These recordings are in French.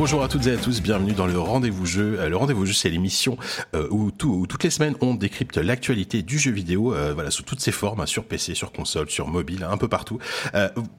Bonjour à toutes et à tous, bienvenue dans le Rendez-vous Jeu. Euh, Le Rendez-vous Jeu, c'est l'émission euh, où, tout- où toutes les semaines on décrypte l'actualité du jeu vidéo, euh, voilà, sous toutes ses formes, hein, sur PC, sur console, sur mobile, un peu partout.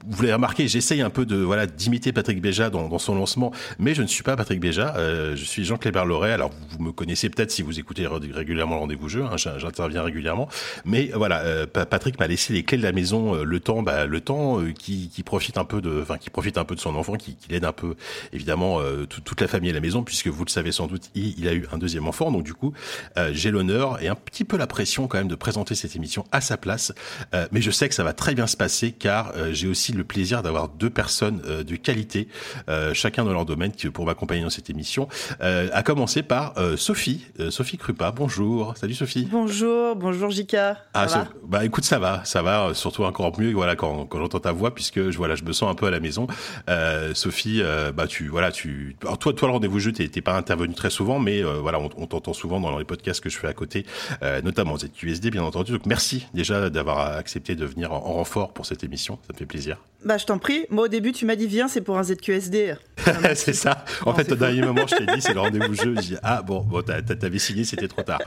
Vous l'avez remarqué, j'essaye un peu de voilà d'imiter Patrick Béja dans, son lancement, mais je ne suis pas Patrick Béja. je suis Jean Clébert Loret. Alors vous, me connaissez peut-être si vous écoutez ré- régulièrement le Rendez-vous Jeu. hein, j'in- J'interviens régulièrement, mais voilà, Pa- Patrick m'a laissé les clés de la maison, le temps, bah, le temps qui, qui profite un peu de, enfin qui profite un peu de son enfant, qui, qui l'aide un peu évidemment euh, tout- toute la famille à la maison, puisque vous le savez sans doute, il, il a eu un deuxième enfant. Donc du coup, euh, j'ai l'honneur et un petit peu la pression quand même de présenter cette émission à sa place. Euh, mais je sais que ça va très bien se passer, car j'ai aussi le plaisir d'avoir deux personnes de qualité, chacun dans leur domaine, qui, pour m'accompagner dans cette émission. À commencer par Sophie, Sophie Krupa. Bonjour, salut Sophie. Bonjour, bonjour Jika. Ah, va? Bah écoute, ça va, ça va, surtout encore mieux, voilà, quand, quand j'entends ta voix, puisque je voilà, je me sens un peu à la maison. Sophie, bah tu, voilà, tu, alors toi, toi le rendez-vous jeu, t'es pas intervenu très souvent, mais euh, voilà, on, on t'entend souvent dans les podcasts que je fais à côté, euh, notamment ZQSD, bien entendu. Donc merci déjà d'avoir accepté de venir en, en renfort pour cette émission, ça me fait plaisir. Bah je t'en prie. Moi au début tu m'as dit viens c'est pour un ZQSD. c'est ça. En Non, fait, au dernier moment, je t'ai dit, c'est le rendez-vous jeu. Je dis, ah bon, bon, t'as- t'as- t'avais signé, c'était trop tard.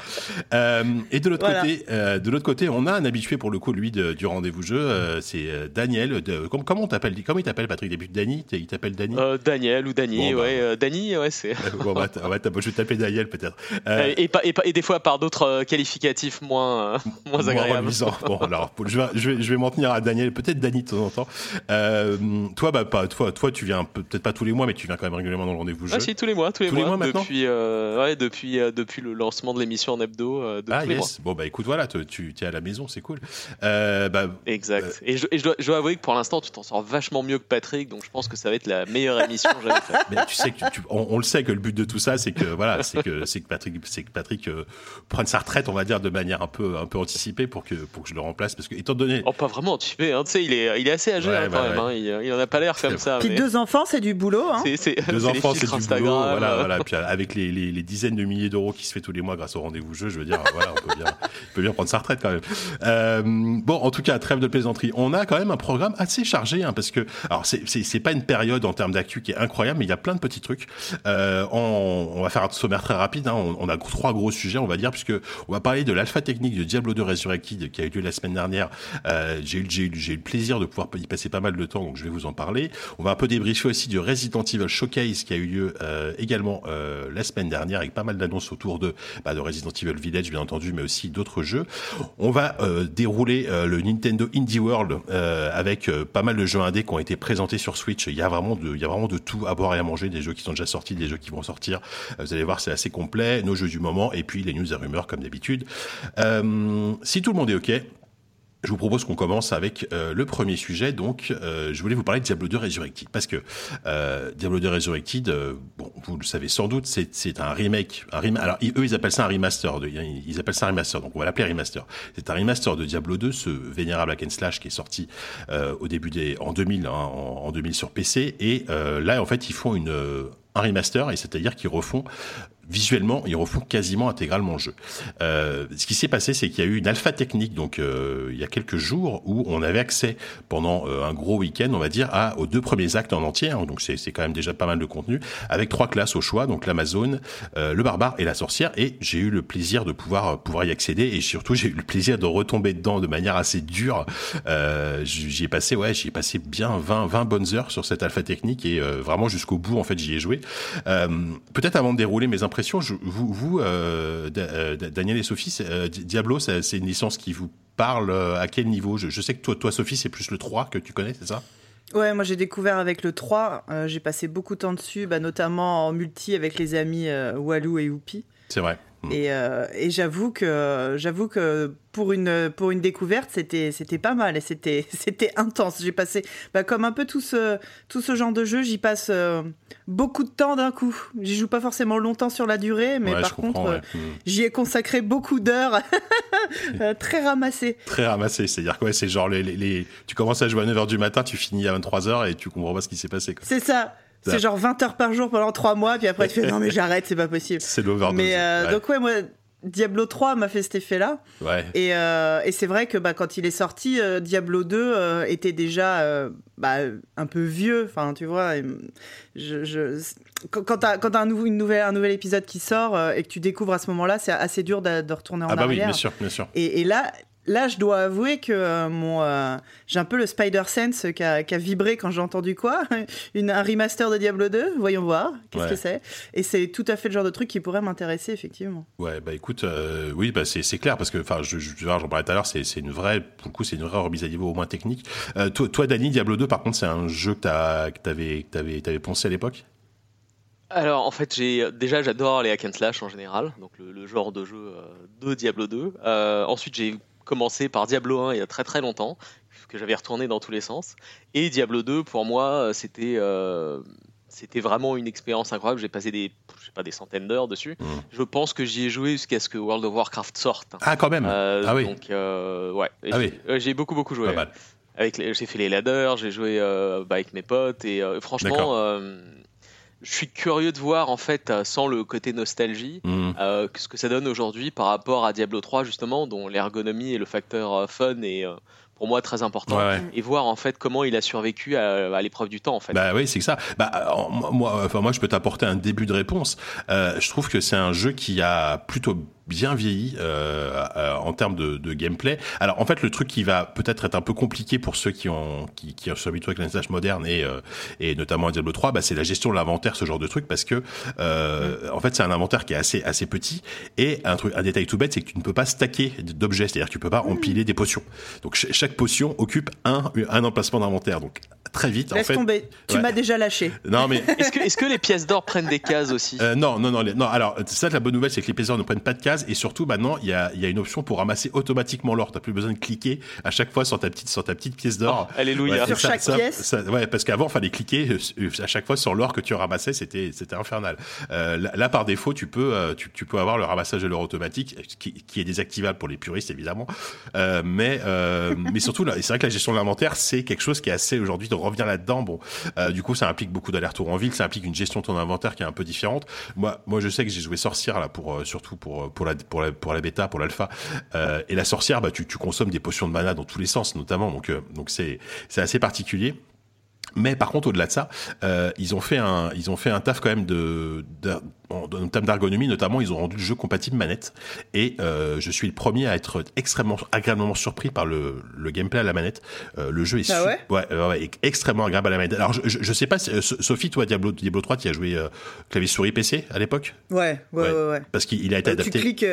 Euh, et de l'autre Voilà. côté, euh, de l'autre côté, on a un habitué pour le coup, lui, de- du rendez-vous jeu. euh, c'est euh, Daniel. De, comment, comment on t'appelle Comment il t'appelle, Patrick Début Dany Il t'appelle Dany Euh, Daniel ou Dany, Bon, bah. ouais, euh, Dany, ouais, c'est. Bon, bah, je vais t'appeler Daniel peut-être. Euh, et, des fois par d'autres euh, qualificatifs moins, euh, moins Moins agréables. Bon, alors, je vais, je vais, je vais m'en tenir à Daniel, peut-être Dany de temps en temps. Euh, toi, bah, pas, toi, toi, tu viens peut-être pas tous les mois, mais tu viens quand même régulièrement dans le rendez-vous jeu. Ah si, tous les mois, tous les Tous les mois, mois maintenant depuis, euh, ouais, depuis, euh, depuis le lancement de l'émission en hebdo, euh, de Ah tous les mois. yes. Bon bah écoute, voilà, tu, tu es à la maison, c'est cool. Euh, bah, Exact. Et, je, et je dois, je dois avouer que pour l'instant, tu t'en sors vachement mieux que Patrick, donc je pense que ça va être la meilleure émission jamais faite. Mais tu sais que tu- tu- on, on le sait que le but de tout ça, c'est que voilà, c'est que c'est que Patrick, c'est que Patrick euh, prenne sa retraite, on va dire, de manière un peu un peu anticipée pour que pour que je le remplace, parce que étant donné, Oh, pas vraiment anticipé, hein, tu sais, il est, il est assez âgé Ouais, hein, quand bah, même, hein, il, il en a pas l'air comme ça. Puis mais deux enfants c'est du boulot. Hein. c'est- deux enfants, c'est du boulot, Instagram, voilà, euh, voilà. Puis avec les, les, les dizaines de milliers d'euros qui se fait tous les mois grâce au rendez-vous jeu, je veux dire, voilà, on peut bien, il peut bien prendre sa retraite quand même. Euh, bon, en tout cas, trêve de plaisanterie. On a quand même un programme assez chargé, hein, parce que, alors c'est pas une période en termes d'actu qui est incroyable, mais il y a plein de petits trucs. Euh, on, on va faire un sommaire très rapide. Hein, on, on a trois gros sujets, on va dire, puisque on va parler de l'alpha technique de Diablo 2 Resurrected qui a eu lieu la semaine dernière. Euh, j'ai eu, j'ai eu, j'ai eu le plaisir de pouvoir y passer pas mal de temps, donc je vais vous en parler. On va un peu débriefer aussi du Resident Evil Showcase qui a eu lieu euh, également euh, la semaine dernière avec pas mal d'annonces autour de, bah, de Resident Evil Village bien entendu, mais aussi d'autres jeux. On va euh, dérouler le Nintendo Indie World avec pas mal de jeux indés qui ont été présentés sur Switch. Il y a vraiment de, il y a vraiment de tout à boire et à manger, des jeux qui sont déjà sortis, des jeux qui vont sortir. Vous allez voir, c'est assez complet. Nos jeux du moment et puis les news et rumeurs comme d'habitude. Si tout le monde est ok. Je vous propose qu'on commence avec euh, le premier sujet. Donc, euh, je voulais vous parler de Diablo 2 Resurrected parce que euh, Diablo 2 Resurrected, euh, bon, vous le savez sans doute, c'est un remake. Un Alors, ils- eux, ils appellent ça un remaster. Ils appellent ça un remaster. Donc, on va l'appeler remaster. C'est un remaster de Diablo 2, ce vénérable hack slash qui est sorti euh, au début des en 2000, hein, en, en 2000 sur PC. Et euh, là, en fait, ils font une un remaster, et c'est-à-dire qu'ils refont visuellement, ils refont quasiment intégralement le jeu. Euh, ce qui s'est passé, c'est qu'il y a eu une alpha technique, donc euh, il y a quelques jours, où on avait accès pendant euh, un gros week-end, on va dire, à, aux deux premiers actes en entier. hein, donc c'est quand même déjà pas mal de contenu, avec trois classes au choix, donc l'Amazone, euh, le barbare et la sorcière. Et j'ai eu le plaisir de pouvoir pouvoir y accéder, et surtout j'ai eu le plaisir de retomber dedans de manière assez dure. Euh, j'y ai passé, ouais, j'y ai passé bien 20 20 bonnes heures sur cette alpha technique, et euh, vraiment jusqu'au bout, en fait, j'y ai joué. Euh, Peut-être avant de dérouler mes impressions, je, vous, vous euh, euh, Daniel et Sophie, euh, Di- Diablo, c'est une licence qui vous parle à quel niveau? Je, je sais que toi, toi, Sophie, c'est plus le 3 que tu connais, c'est ça? Ouais, moi j'ai découvert avec le 3, euh, j'ai passé beaucoup de temps dessus, bah, notamment en multi avec les amis Walou et Youpi. C'est vrai. Mm. Et, euh, et j'avoue que j'avoue que pour une pour une découverte, c'était c'était pas mal et c'était c'était intense. J'ai passé bah, comme un peu tout ce tout ce genre de jeu, j'y passe euh, beaucoup de temps d'un coup. J'y joue pas forcément longtemps sur la durée, mais Ouais, par contre, ouais. euh, Mm. j'y ai consacré beaucoup d'heures, euh, très ramassées. Très ramassé, c'est-à-dire quoi C'est genre les, les, les- tu commences à jouer à 9h du matin, tu finis à 23h et tu comprends pas ce qui s'est passé. C'est ça. C'est genre 20 heures par jour pendant 3 mois, puis après tu fais non mais j'arrête, c'est pas possible. C'est l'overdose. Mais euh, ouais. donc ouais, moi Diablo 3 m'a fait cet effet-là. Ouais. Et, euh, et c'est vrai que bah, quand il est sorti, euh, Diablo 2 euh, était déjà bah, un peu vieux. Enfin, tu vois, et, je, je- quand, quand t'as quand un, une nouvelle, un nouvel épisode qui sort et que tu découvres à ce moment-là, c'est assez dur de, de retourner en Ah bah oui, bien sûr, bien sûr. Et, et là, là, je dois avouer que euh, mon, euh, j'ai un peu le Spider Sense qui a, qui a vibré quand j'ai entendu quoi Une, Un remaster de Diablo 2 Voyons voir, qu'est-ce Ouais. que c'est Et c'est tout à fait le genre de truc qui pourrait m'intéresser, effectivement. Ouais, bah écoute, euh, oui, bah c'est c'est clair parce que, enfin, je, je, j'en parlais tout à l'heure, c'est c'est une vraie, pour le coup, c'est une vraie remise à niveau au moins technique. Euh, toi, toi, Dany, Diablo 2, par contre, c'est un jeu que t'as- que t'avais, t'avais, t'avais poncé à l'époque? Alors en fait j'ai déjà j'adore les hack and slash en général, donc le, le genre de jeu euh, de Diablo 2. Euh, ensuite j'ai commencé par Diablo 1 il y a très très longtemps, que j'avais retourné dans tous les sens. Et Diablo 2 pour moi c'était euh, c'était vraiment une expérience incroyable. J'ai passé des je sais pas des centaines d'heures dessus. Mhm. Je pense que j'y ai joué jusqu'à ce que World of Warcraft sorte. Ah, quand même. Euh, ah oui. Donc euh, ouais, Ah j'ai oui. ouais, j'ai beaucoup beaucoup joué. J'ai fait les ladders, j'ai joué bah, avec mes potes et franchement, je suis curieux de voir en fait, euh, sans le côté nostalgie, Mhm. euh, ce que ça donne aujourd'hui par rapport à Diablo 3 justement, dont l'ergonomie et le facteur euh, fun est pour moi très important. Ouais, ouais. Et voir en fait comment il a survécu à, à l'épreuve du temps en fait. Bah oui, c'est ça. Bah moi, moi, enfin moi, je peux t'apporter un début de réponse. Euh, je trouve que c'est un jeu qui a plutôt bien vieilli euh, euh, en termes de, de gameplay. Alors en fait, le truc qui va peut-être être un peu compliqué pour ceux qui ont qui, qui sont habitués avec l'Instash moderne et euh, et notamment à Diablo 3, bah, c'est la gestion de l'inventaire, ce genre de truc, parce que euh, en fait, c'est un inventaire qui est assez assez petit et un truc, un détail tout bête, c'est que tu ne peux pas stacker d'objets, c'est-à-dire que tu peux pas empiler des potions. Donc ch- chaque potion occupe un un emplacement d'inventaire. Donc très vite, en Laisse fait. tomber, tu Ouais. m'as déjà lâché. Non mais Est-ce que, est-ce que les pièces d'or prennent des cases aussi? Euh, non, non, non, les- non. Alors, ça, la bonne nouvelle, c'est que les plaisir ne prennent pas de cases et surtout, maintenant, il y a, il y a une option pour ramasser automatiquement l'or. T'as plus besoin de cliquer à chaque fois sur ta petite, sur ta petite pièce d'or. Oh, Alléluia. Ouais, Sur ça- chaque ça- pièce ça- ouais, parce qu'avant, fallait cliquer euh, à chaque fois sur l'or que tu ramassais, c'était, c'était infernal. Euh, là, là, par défaut, tu peux, euh, tu, tu peux avoir le ramassage de l'or automatique, qui, qui est désactivable pour les puristes, évidemment. Euh, mais, euh, mais surtout, là, c'est vrai que la gestion de l'inventaire, c'est quelque chose qui est assez aujourd'hui de revenir là-dedans. Bon, euh, du coup, ça implique beaucoup d'allers-retours en ville, ça implique une gestion de ton inventaire qui est un peu différente. Moi, moi, je sais que j'ai joué sorcière là pour euh, surtout pour euh, pour la bêta, pour l'alpha. Euh, et la sorcière, bah, tu, consommes des potions de mana dans tous les sens, notamment. Donc euh, donc c'est c'est assez particulier. Mais par contre, au-delà de ça, euh, ils ont fait un, ils ont fait un taf quand même de en, en termes d'ergonomie, notamment, ils ont rendu le jeu compatible manette. Et euh, je suis le premier à être extrêmement agréablement surpris par le, le gameplay à la manette. Euh, le jeu est Ah ouais? ouais, ouais, ouais, est extrêmement agréable à la manette. Alors, je, je, je sais pas, euh, Sophie, toi, Diablo, Diablo 3, tu as joué clavier souris PC à l'époque, Ouais, ouais, Ouais. parce qu'il il a été Euh, tu adapté. cliques,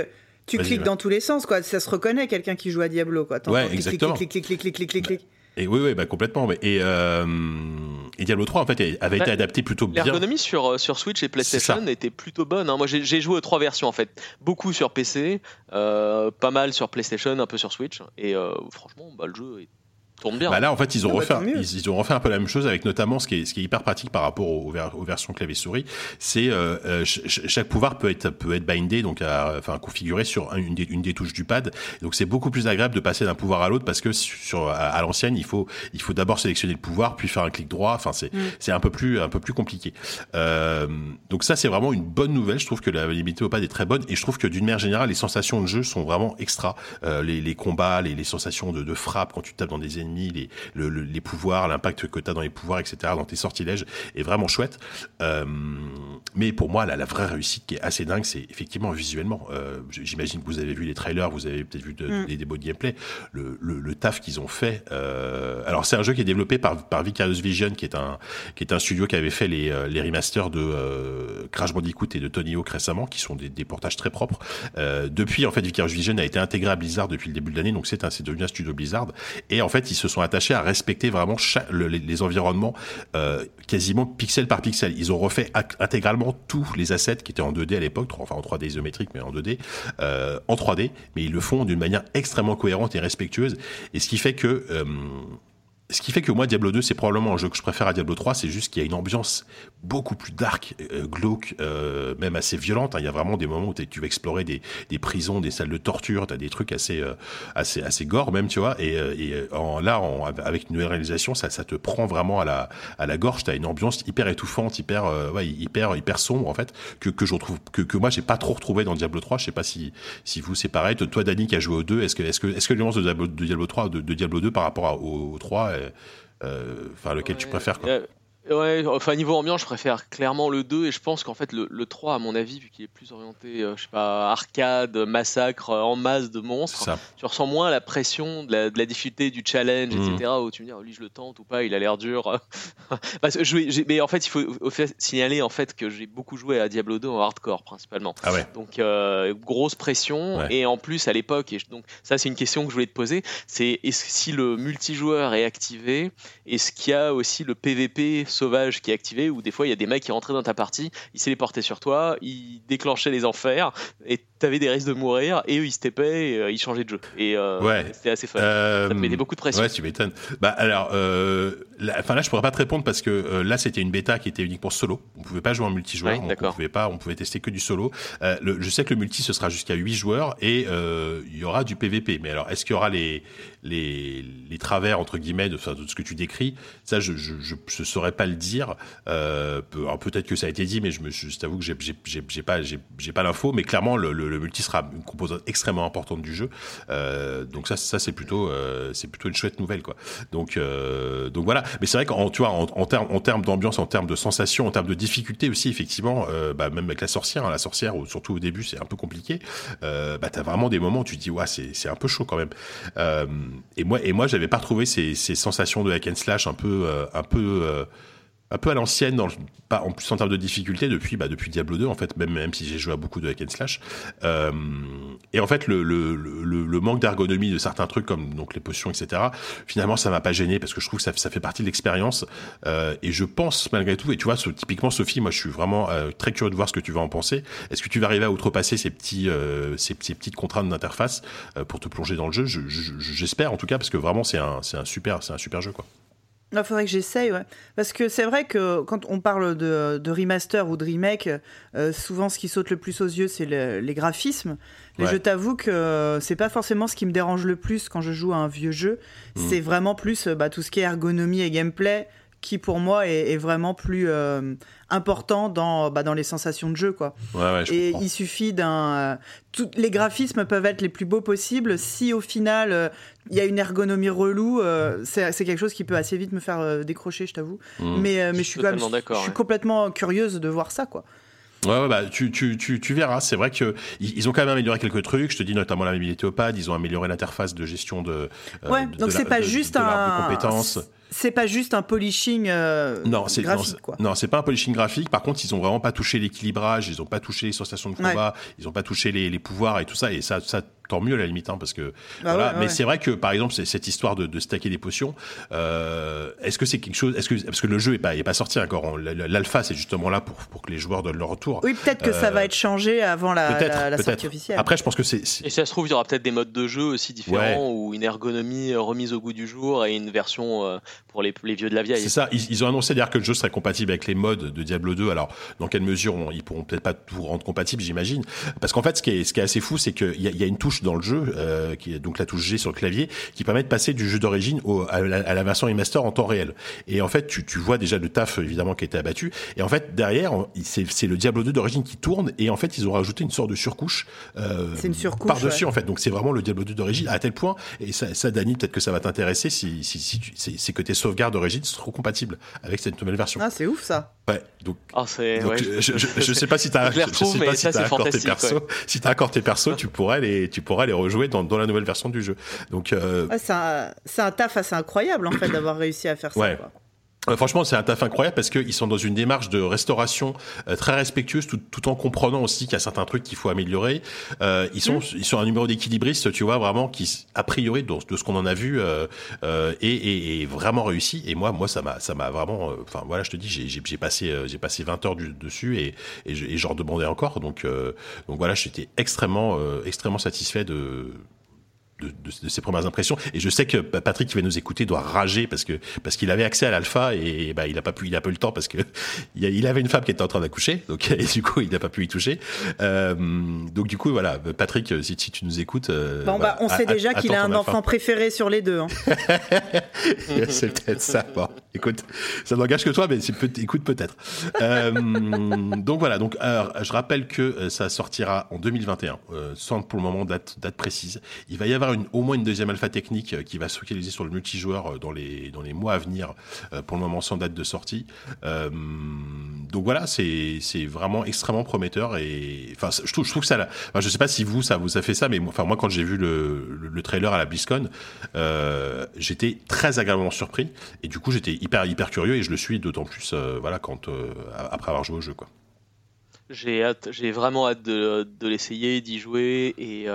tu cliques dans tous les sens, quoi. Ça se reconnaît quelqu'un qui joue à Diablo, quoi. Ouais, exactement. Clic, clic, clic, clic, clic, clic, clic, clic. Et oui, oui, bah complètement. Et, euh, et Diablo 3, en fait, avait été Bah, adapté plutôt bien. L'ergonomie sur, euh, sur Switch et PlayStation était plutôt bonne. hein. Moi, j'ai joué aux trois versions en fait. Beaucoup sur PC, euh, pas mal sur PlayStation, un peu sur Switch. Et euh, franchement, bah, le jeu il tourne bien. Bah là, en fait, ils ont Ah bah, refait, ils, ils ont refait un peu la même chose avec notamment ce qui est, ce qui est hyper pratique par rapport aux, aux versions clavier souris. C'est euh, euh, ch- ch- chaque pouvoir peut être peut être bindé, donc à, enfin configuré sur un- une des, une des touches du pad. Donc c'est beaucoup plus agréable de passer d'un pouvoir à l'autre parce que sur à, à l'ancienne, il faut il faut d'abord sélectionner le pouvoir puis faire un clic droit. Enfin c'est c'est un peu plus un peu plus compliqué. Euh, donc ça c'est vraiment une bonne nouvelle. Je trouve que la maniabilité au pad est très bonne et je trouve que d'une manière générale les sensations de jeu sont vraiment extra. Euh, les, les combats, les, les sensations de, de frappe quand tu tapes dans des ennemis, les, le, le- les pouvoirs, l'impact que tu as dans les pouvoirs, etc., dans tes sortilèges, est vraiment chouette. Euh, mais pour moi, la, la vraie réussite qui est assez dingue, c'est effectivement visuellement. Euh, J'imagine que vous avez vu les trailers, vous avez peut-être vu de- Mm. des démos de gameplay, le, taf qu'ils ont fait. Euh, alors c'est un jeu qui est développé par, par Vicarious Vision, qui est un qui est un studio qui avait fait les, les remasters de Crash Bandicoot et de Tony Hawk récemment, qui sont des, des portages très propres. Depuis, en fait, Vicarious Vision a été intégré à Blizzard depuis le début de l'année, donc c'est devenu un studio Blizzard. Et en fait, ils se sont attachés à respecter vraiment les, environnements euh, quasiment pixel par pixel. Ils ont refait intégralement tous les assets qui étaient en 2D à l'époque, enfin en 3D isométrique, mais en 2D, euh, en 3D, mais ils le font d'une manière extrêmement cohérente et respectueuse. Et ce qui fait que euh, ce qui fait que moi, Diablo 2, c'est probablement un jeu que je préfère à Diablo 3, c'est juste qu'il y a une ambiance beaucoup plus dark, euh, glauque, euh, même assez violente. Il y a vraiment des moments où tu vas explorer des, prisons, des salles de torture, tu des trucs assez, euh, assez, assez gore même, tu vois. Et, en, là, avec une nouvelle réalisation, ça, te prend vraiment à la, à la gorge. Tu as une ambiance hyper étouffante, hyper, hyper, hyper sombre, en fait, que, que je retrouve, que, moi, j'ai pas trop retrouvé dans Diablo 3. Je sais pas si, si vous, c'est pareil. Toi, Dani, qui a joué au 2, est-ce que, est-ce que, est-ce que l'ambiance de Diablo, de Diablo 3, de, Diablo 2 par rapport au, au 3, euh, enfin, lequel tu préfères quoi. Ouais, enfin niveau ambiance, je préfère clairement le 2 et je pense qu'en fait le, le, 3, à mon avis, vu qu'il est plus orienté, euh, je sais pas, arcade, massacre euh, en masse de monstres, tu ressens moins la pression de la, de la difficulté du challenge, etc. Mm. Où tu me dis, oh, lui je le tente ou pas, il a l'air dur. Parce que je, mais en fait, il faut, signaler en fait que j'ai beaucoup joué à Diablo 2 en hardcore principalement. Ah ouais. Donc euh, grosse pression et en plus à l'époque, et donc ça c'est une question que je voulais te poser, c'est si le multijoueur est activé, est-ce qu'il y a aussi le PVP sauvage qui est activé où des fois il y a des mecs qui rentraient dans ta partie, ils s'étaient portés sur toi, ils déclenchaient les enfers et t'avais des risques de mourir et eux ils se tapaient et euh, ils changeaient de jeu. Et euh, ouais. c'était assez fun. Euh, ça mettait beaucoup de pression. Ouais, tu m'étonnes. Bah alors, enfin là je pourrais pas te répondre parce que là c'était une bêta qui était unique pour solo. On pouvait pas jouer en multijoueur. on, pouvait pas, on pouvait tester que du solo. Le, je sais que le multi ce sera jusqu'à 8 joueurs et il y aura du PVP. Mais alors est-ce qu'il y aura les les, les travers entre guillemets de, de ce que tu décris Ça je je, je, je saurais pas le dire. Euh, peut-être que ça a été dit, mais je, me, je t'avoue que j'ai pas, j'ai pas l'info. Mais clairement, le, le, multi sera une composante extrêmement importante du jeu. Euh, donc ça, ça c'est plutôt, euh, c'est plutôt une chouette nouvelle, quoi. Donc, euh, donc voilà. Mais c'est vrai qu'en, tu vois, en, en termes, en termes d'ambiance, en termes de sensations, en termes de difficulté aussi, effectivement, euh, bah, même avec la sorcière, hein, la sorcière, surtout au début, c'est un peu compliqué. Euh, bah, t'as vraiment des moments où tu te dis, ouais, c'est, c'est un peu chaud quand même. Et moi, et moi, j'avais pas retrouvé ces, sensations de hack and slash un peu, un peu un peu à l'ancienne, en plus en termes de difficulté depuis bah, depuis Diablo 2 en fait, même même si j'ai joué à beaucoup de hack and slash. Euh, et en fait, le, le, le, manque d'ergonomie de certains trucs comme donc les potions, etc. Finalement, ça m'a pas gêné parce que je trouve que ça, ça fait partie de l'expérience. Euh, et je pense malgré tout, et tu vois, typiquement Sophie, moi, je suis vraiment euh, très curieux de voir ce que tu vas en penser. Est-ce que tu vas arriver à outrepasser ces petits ces, petites contraintes d'interface pour te plonger dans le jeu? J'espère en tout cas parce que vraiment c'est un un super un super jeu quoi. Il faudrait que j'essaye, ouais. Parce que c'est vrai que quand on parle de, de remaster ou de remake, euh, souvent ce qui saute le plus aux yeux, c'est le, les graphismes. Mais je t'avoue que c'est pas forcément ce qui me dérange le plus quand je joue à un vieux jeu. Mmh. C'est vraiment plus bah, tout ce qui est ergonomie et gameplay qui pour moi est, est vraiment plus euh, important dans, bah, dans les sensations de jeu quoi. Ouais, ouais, et il suffit d'un euh, les graphismes peuvent être les plus beaux possibles si au final euh, il y a une ergonomie relou euh, c'est quelque chose qui peut assez vite me faire euh, décrocher je t'avoue mmh. mais mais je suis quand même je suis complètement curieuse de voir ça quoi. Ouais, ouais, bah, tu, tu, tu, tu verras. C'est vrai que ils ont quand même amélioré quelques trucs. Je te dis notamment la mobilité au pad. Ils ont amélioré l'interface de gestion de. ouais, donc c'est pas juste un. compétences c'est pas juste un polishing euh, non, graphique. Non, non c'est pas un polishing graphique. Par contre, ils ont vraiment pas touché l'équilibrage, ils ont pas touché les sensations de combat, ils ont pas touché les, les, pouvoirs et tout ça. Et ça, ça tant mieux à la limite, hein, parce que bah voilà. mais c'est vrai que par exemple, cette histoire de, de stacker des potions. Euh, est-ce que c'est quelque chose Est-ce que parce que le jeu est pas est pas sorti encore. L'alpha, c'est justement là pour pour que les joueurs donnent leur retour. Oui, peut-être que euh, ça va être changé avant la, la, la sortie officielle. Après, je pense que c'est. Et ça se trouve, il y aura peut-être des modes de jeu aussi différents ou une ergonomie remise au goût du jour et une version euh, pour les, les vieux de la vieille. C'est ça. Ils, ils ont annoncé d'ailleurs que le jeu serait compatible avec les modes de Diablo 2. Alors, dans quelle mesure on, ils pourront peut-être pas tout rendre compatible, j'imagine. Parce qu'en fait, ce qui est ce qui est assez fou, c'est qu'il y, y, a une touche dans le jeu. Euh, qui est donc la touche G sur le clavier, qui permet de passer du jeu d'origine à, à, la version remaster en temps réel. Et en fait, tu, tu vois déjà le taf évidemment qui a été abattu. Et en fait, derrière, c'est le Diablo 2 d'origine qui tourne. Et en fait, ils ont rajouté une sorte de surcouche, euh, une surcouche par-dessus en fait. Donc c'est vraiment le Diablo 2 d'origine à tel point. Et ça, ça Dani, peut-être que ça va t'intéresser si, si, si, c'est que tes sauvegardes d'origine seront compatibles avec cette nouvelle version. Ah, c'est ouf ça. Ouais, donc, oh, donc je, je, je, sais pas si t'as, je, sais pas si t'as encore tes persos, si t'as encore tes persos, tu pourrais les, tu pourrais les rejouer dans, dans la nouvelle version du jeu. Donc, euh... ouais, c'est un, un, taf assez incroyable en fait d'avoir réussi à faire ça. Quoi. Euh, franchement, c'est un taf incroyable parce qu'ils sont dans une démarche de restauration euh, très respectueuse, tout, tout, en comprenant aussi qu'il y a certains trucs qu'il faut améliorer. Euh, ils sont, mmh. ils sont un numéro d'équilibriste, tu vois, vraiment qui, a priori, de, de ce qu'on en a vu, euh, euh est, est, vraiment réussi. Et moi, moi, ça m'a, ça m'a vraiment, enfin voilà, je te dis, j'ai passé, j'ai passé 20 heures du, dessus et, et j'en demandais encore. Donc, donc voilà, j'étais extrêmement, extrêmement satisfait de de, ses premières impressions. Et je sais que Patrick qui va nous écouter doit rager parce que parce qu'il avait accès à l'alpha et, bah il a pas pu, il a pas eu le temps parce que il avait une femme qui était en train d'accoucher, donc et du coup il n'a pas pu y toucher. Euh, donc du coup voilà, Patrick, si, si tu nous écoutes, euh, bon bah on sait déjà qu'il a un enfant préféré sur les deux. Hein. c'est peut-être ça. Bon, écoute, ça n'engage que toi, mais peut, écoute peut-être. Euh, donc voilà, donc je rappelle que ça sortira en 2021, sans pour le moment date date précise. Il va y avoir au moins une deuxième alpha technique euh, qui va se focaliser sur le multijoueur euh, dans les, dans les mois à venir, euh, pour le moment sans date de sortie. donc voilà, c'est vraiment extrêmement prometteur et enfin je trouve, je trouve que ça, enfin, je sais pas si vous ça vous a fait ça, mais enfin moi quand j'ai vu le, le, trailer à la BlizzCon, j'étais très agréablement surpris et du coup j'étais hyper hyper curieux et je le suis d'autant plus voilà quand après avoir joué au jeu. J'ai j'ai vraiment hâte de l'essayer, d'y jouer et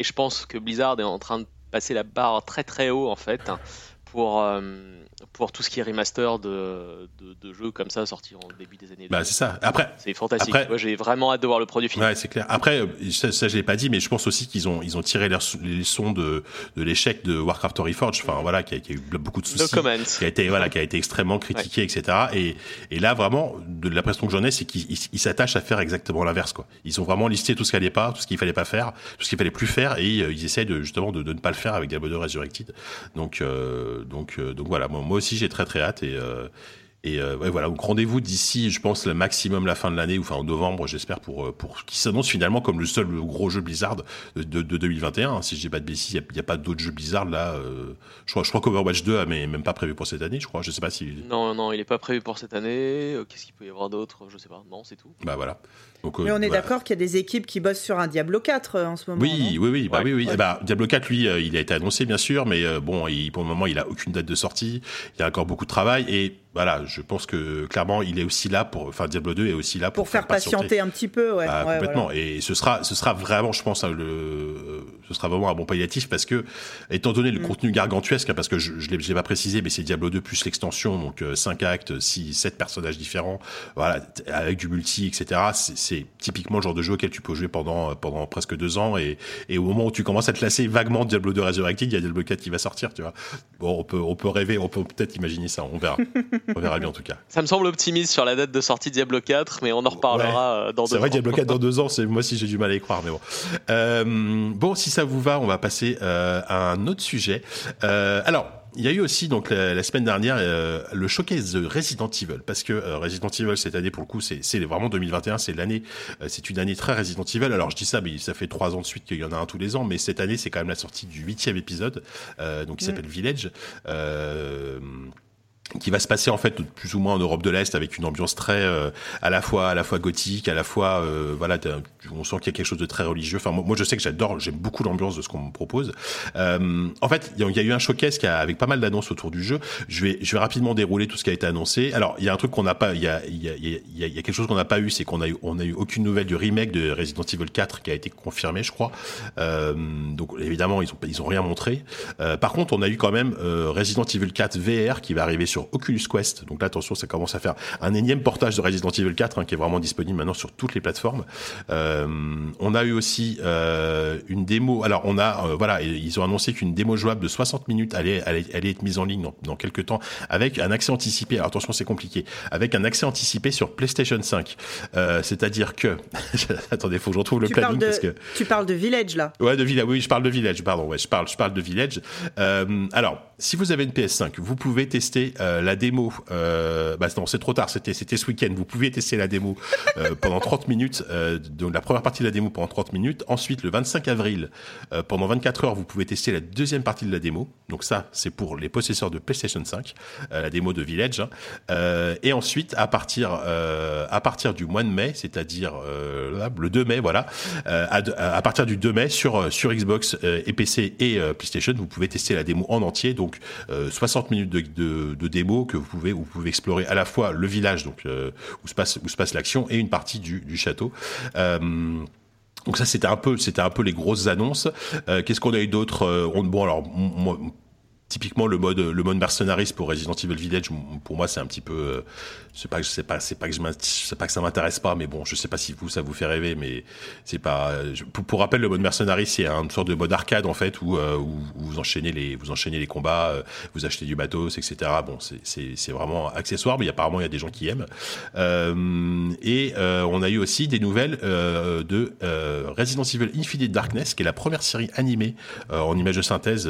et je pense que Blizzard est en train de passer la barre très très haut en fait pour, euh, pour tout ce qui est remaster de, de, jeux comme ça sortis en début des années. Bah, c'est ça. Après, c'est fantastique. Moi, j'ai vraiment hâte de voir le produit fini. Ouais, c'est clair. Après, ça, ça je l'ai pas dit, mais je pense aussi qu'ils ont ils ont tiré les, leçons de, de l'échec de Warcraft Reforged. Enfin voilà, qui a, qui a, eu beaucoup de soucis, qui a été voilà, qui a été extrêmement critiqué, etc. Et, et là vraiment, de l'impression que j'en ai, c'est qu'ils s'attachent à faire exactement l'inverse. Quoi. Ils ont vraiment listé tout ce qui allait pas, tout ce qu'il fallait pas faire, tout ce qu'il fallait plus faire, et euh, ils essayent de justement de, de, ne pas le faire avec Diablo 2 Resurrected. Donc euh, donc euh, donc voilà, moi, moi aussi j'ai très très hâte et euh, et euh, ouais, voilà, donc rendez-vous d'ici, je pense, le maximum la fin de l'année, ou enfin en novembre, j'espère, pour, euh, pour qui s'annonce finalement comme le seul gros jeu Blizzard de, de, 2021. Hein. Si je dis pas de bêtises, il n'y a, pas d'autres jeux Blizzard là. Euh, je crois, je crois qu'Overwatch 2 mais même pas prévu pour cette année, je crois. Je sais pas si. Non, non, il n'est pas prévu pour cette année. Qu'est-ce qu'il peut y avoir d'autre? Je sais pas. Non, c'est tout. Bah voilà. Donc, mais on est d'accord qu'il y a des équipes qui bossent sur un Diablo 4 en ce moment. Oui, oui, oui, bah oui, oui. Bah, Diablo 4, lui, il a été annoncé bien sûr, mais bon, il, pour le moment, il a aucune date de sortie. Il y a encore beaucoup de travail et voilà, je pense que clairement, il est aussi là pour, enfin, Diablo 2 est aussi là pour, pour faire, patienter un petit peu, ouais. Bah, complètement. Et ce sera, ce sera vraiment, je pense, le, ce sera vraiment un bon palliatif parce que, étant donné le mm. contenu gargantuesque, hein, parce que je, je l'ai pas précisé, mais c'est Diablo 2 plus l'extension, donc 5 euh, actes, 6, 7 personnages différents, voilà, avec du multi, etc. C'est typiquement le genre de jeu auquel tu peux jouer pendant, pendant presque deux ans et, et au moment où tu commences à te lasser vaguement Diablo 2 Resurrected, il y a Diablo 4 qui va sortir, tu vois. Bon, on peut, on peut rêver, on peut peut-être imaginer ça, on verra. On verra bien en tout cas. Ça me semble optimiste sur la date de sortie Diablo 4, mais on en reparlera euh, dans deux ans. C'est vrai, Diablo 4 dans deux ans, c'est moi aussi j'ai du mal à y croire, mais bon. Euh, bon, si ça vous va, on va passer euh, à un autre sujet. alors. Il y a eu aussi donc la, semaine dernière le showcase de Resident Evil parce que Resident Evil cette année pour le coup c'est vraiment 2021 c'est l'année c'est une année très Resident Evil alors je dis ça mais ça fait trois ans de suite qu'il y en a un tous les ans mais cette année c'est quand même la sortie du huitième épisode donc il s'appelle mm. Village qui va se passer en fait plus ou moins en Europe de l'Est avec une ambiance très euh, à la fois à la fois gothique à la fois euh, voilà on sent qu'il y a quelque chose de très religieux. Enfin moi, je sais que j'adore j'aime beaucoup l'ambiance de ce qu'on me propose. Euh, en fait il y, a eu un showcase qui a, avec pas mal d'annonces autour du jeu. Je vais je vais rapidement dérouler tout ce qui a été annoncé. Alors il y a un truc qu'on n'a pas il y a il y a, il y a, quelque chose qu'on n'a pas eu c'est qu'on a eu on a eu aucune nouvelle du remake de Resident Evil 4 qui a été confirmé je crois. Donc évidemment ils ont ils ont rien montré. Par contre on a eu quand même Resident Evil 4 VR qui va arriver sur Oculus Quest. Donc là, attention, ça commence à faire un énième portage de Resident Evil 4 hein, qui est vraiment disponible maintenant sur toutes les plateformes. Euh, on a eu aussi euh, une démo. Alors on a, euh, voilà, ils ont annoncé qu'une démo jouable de 60 minutes allait, allait, allait être mise en ligne dans, dans, quelques temps avec un accès anticipé. Alors attention, c'est compliqué. Avec un accès anticipé sur PlayStation 5. C'est-à-dire que, attendez, faut que je retrouve le planning de, parce que tu parles de Village là. Ouais, de Village. Oui, je parle de Village. Pardon. Ouais, je parle, je parle de Village. alors, si vous avez une PS5, vous pouvez tester euh, la démo. Euh, bah non, c'est trop tard. C'était ce week-end. Vous pouviez tester la démo euh, pendant 30 minutes. Donc la première partie de la démo pendant 30 minutes. Ensuite, le 25 avril, pendant 24 heures, vous pouvez tester la deuxième partie de la démo. Donc ça, c'est pour les possesseurs de PlayStation 5, la démo de Village. Hein. et ensuite, à partir à partir du mois de mai, c'est-à-dire le 2 mai, voilà, à, à, partir du 2 mai sur sur Xbox et PC et PlayStation, vous pouvez tester la démo en entier. Donc donc 60 minutes de, démo que vous pouvez, explorer à la fois le village donc où se passe l'action et une partie du, château. Donc ça c'était un peu c'était un peu les grosses annonces. Qu'est-ce qu'on a eu d'autre? Bon alors moi, typiquement le mode le mode mercenariste pour Resident Evil Village pour moi c'est un petit peu euh, c'est pas c'est pas c'est pas que je sais pas que ça m'intéresse pas mais bon je sais pas si vous ça vous fait rêver mais c'est pas pour, rappel le mode mercenariste c'est une sorte de mode arcade en fait où, euh, où, vous enchaînez les vous enchaînez les combats euh, vous achetez du matos etc bon c'est c'est vraiment accessoire mais apparemment il y a des gens qui aiment. Et on a eu aussi des nouvelles de Resident Evil Infinite Darkness qui est la première série animée en image de synthèse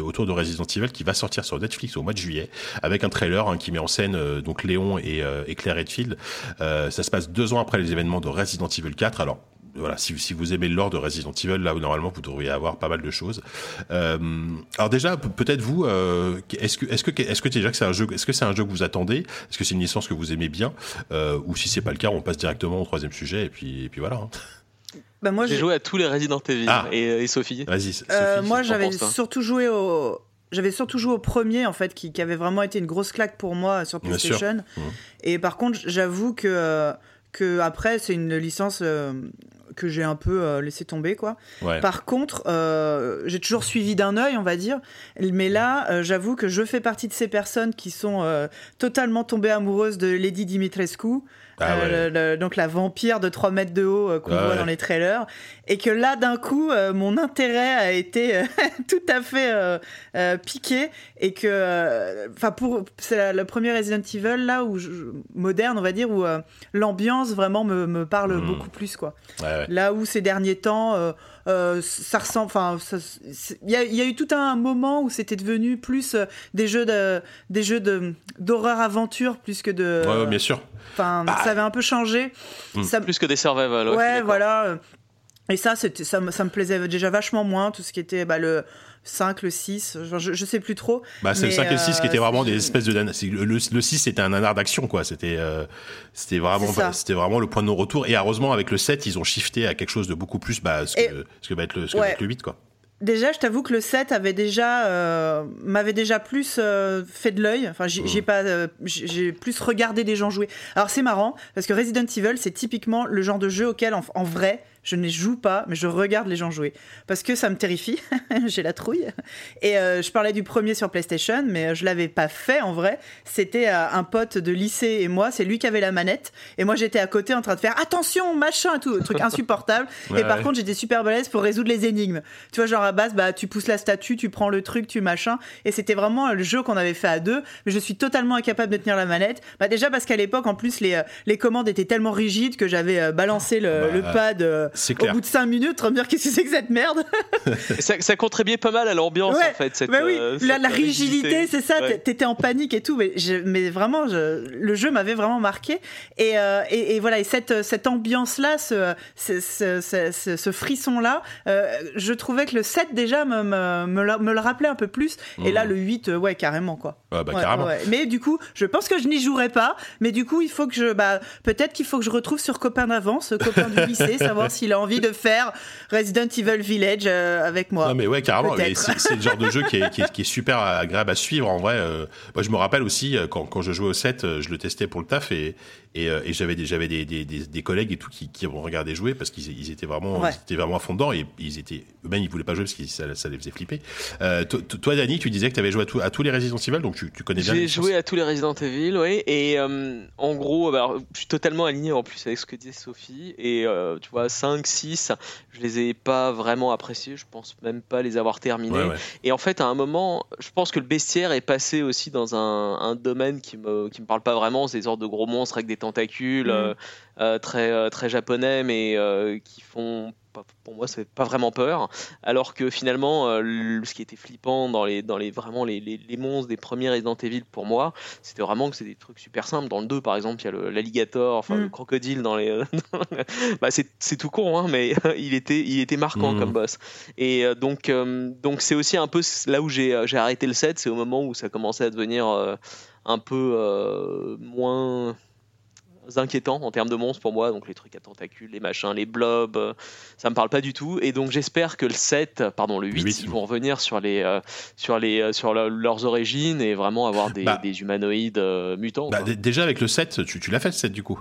autour de Resident qui va sortir sur Netflix au mois de juillet avec un trailer hein, qui met en scène euh, donc Léon et, euh, Claire Redfield. Euh, ça se passe deux ans après les événements de Resident Evil 4. Alors voilà, si, si, vous aimez l'ordre de Resident Evil, là où normalement vous devriez avoir pas mal de choses. alors déjà, peut-être vous, est-ce que est-ce que est-ce que déjà que c'est un jeu, est-ce que c'est un jeu que vous attendez, est-ce que c'est une licence que vous aimez bien, ou si c'est pas le cas, on passe directement au troisième sujet et puis et puis voilà. Hein. Bah moi, j'ai joué à tous les Resident Evil ah. et, Sophie? Vas-y. moi, j'avais surtout joué au j'avais surtout joué au premier en fait qui, qui, avait vraiment été une grosse claque pour moi sur PlayStation. Mmh. Et par contre, j'avoue que euh, que après c'est une licence euh, que j'ai un peu euh, laissé tomber quoi. Par contre, j'ai toujours suivi d'un œil, on va dire. Mais là, j'avoue que je fais partie de ces personnes qui sont totalement tombées amoureuses de Lady Dimitrescu. Ah euh, donc la vampire de 3 mètres de haut euh, qu'on voit dans les trailers. Et que là, d'un coup, euh, mon intérêt a été tout à fait piqué. Et que, enfin, pour, c'est le premier Resident Evil, là, où moderne, on va dire, où l'ambiance vraiment me, me parle hmm. beaucoup plus, quoi. Là où ces derniers temps, ça ressemble. Enfin, il y, a eu tout un moment où c'était devenu plus des jeux de, des jeux de d'horreur aventure plus que de. Ouais, bien sûr. Enfin, bah. ça avait un peu changé. Hmm. Ça... Plus que des survival. Ouais, voilà. Et ça, ça, ça me plaisait déjà vachement moins, tout ce qui était bah, le 5, le 6, je, je sais plus trop. Bah, c'est le 5 et le 6 qui étaient euh, vraiment des espèces de. Le, le 6, c'était un anard d'action, quoi. C'était euh, c'était vraiment, c'était vraiment le point de non-retour. Et heureusement, avec le 7, ils ont shifté à quelque chose de beaucoup plus bah, ce, que, ce que va être le, ce que va être le 8, quoi. Déjà, je t'avoue que le 7 avait déjà euh, m'avait déjà plus euh, fait de l'œil. Enfin, j'ai mmh. pas euh, j'ai plus regardé des gens jouer. Alors c'est marrant parce que Resident Evil, c'est typiquement le genre de jeu auquel en vrai je ne joue pas, mais je regarde les gens jouer. Parce que ça me terrifie, j'ai la trouille. Et euh, je parlais du premier sur PlayStation, mais je l'avais pas fait en vrai. C'était euh, un pote de lycée et moi, c'est lui qui avait la manette. Et moi, j'étais à côté en train de faire attention, machin, tout, truc insupportable. et par contre, j'étais super balèze pour résoudre les énigmes. Tu vois, genre à base, bah, tu pousses la statue, tu prends le truc, tu machin. Et c'était vraiment le jeu qu'on avait fait à deux. Mais je suis totalement incapable de tenir la manette. Bah, déjà parce qu'à l'époque, en plus, les, euh, les commandes étaient tellement rigides que j'avais balancé le, le bah, pad au bout de 5 minutes, on dire qu'est-ce que c'est que cette merde ça, ça, contribuait pas mal à l'ambiance en fait. Cette, oui, euh, la, rigidité, c'est ça, t'étais en panique et tout, mais, mais vraiment, le jeu m'avait vraiment marqué. Et, euh, et, voilà, et cette, cette ambiance-là, ce, ce, frisson-là, euh, je trouvais que le 7 déjà me, me, me, le rappelait un peu plus. Et là, mmh. le 8, ouais, carrément quoi. bah, carrément. Mais du coup, je pense que je n'y jouerai pas, mais du coup, il faut que je. Bah, Peut-être qu'il faut que je retrouve sur copain d'avance, copain du lycée, savoir s'il a envie de faire Resident Evil Village euh, avec moi. Non mais ouais carrément, c'est le genre de jeu qui est, qui, est, super agréable à suivre en vrai. Euh, moi je me rappelle aussi euh, quand, quand je jouais au 7, je le testais pour le taf et, et, et j'avais des, j'avais des, des, des, collègues et tout qui, qui ont regardé jouer parce qu'ils ils étaient vraiment, ils étaient vraiment à fond dedans et ils étaient eux-mêmes ils voulaient pas jouer parce que ça, ça les faisait flipper. toi, Dani, tu disais que tu avais joué à, à, tous les Resident Evil donc tu, tu connais bien. J'ai joué à tous les Resident Evil, oui. Et en gros, bah, je suis totalement aligné en plus avec ce que disait Sophie. Et tu vois, 5, 6, je les ai pas vraiment appréciés, je pense même pas les avoir terminés. Et en fait, à un moment, je pense que le bestiaire est passé aussi dans un, domaine qui me, qui me parle pas vraiment, c'est des sortes de gros monstres avec des tentacules, mmh. euh, euh, très, euh, très japonais, mais qui font pour moi, ça fait pas vraiment peur. Alors que finalement, euh, ce qui était flippant dans les, dans les vraiment les, les, monstres des premiers Resident Evil pour moi, c'était vraiment que c'est des trucs super simples. Dans le 2, par exemple, il y a l'alligator, enfin le mm. crocodile dans les. bah, c'est tout con, hein, mais il était, il était marquant mm. comme boss. Et euh, donc, euh, donc c'est aussi un peu là où j'ai arrêté le set, c'est au moment où ça commençait à devenir un peu moins inquiétants en termes de monstres pour moi, donc les trucs à tentacules, les machins, les blobs, euh, ça me parle pas du tout. Et donc j'espère que le 7, pardon, le 8, ils vont revenir sur, les, euh, sur, les, euh, sur leurs origines et vraiment avoir des, bah. des humanoïdes mutants. Bah, déjà avec le 7, tu, tu l'as fait le 7 du coup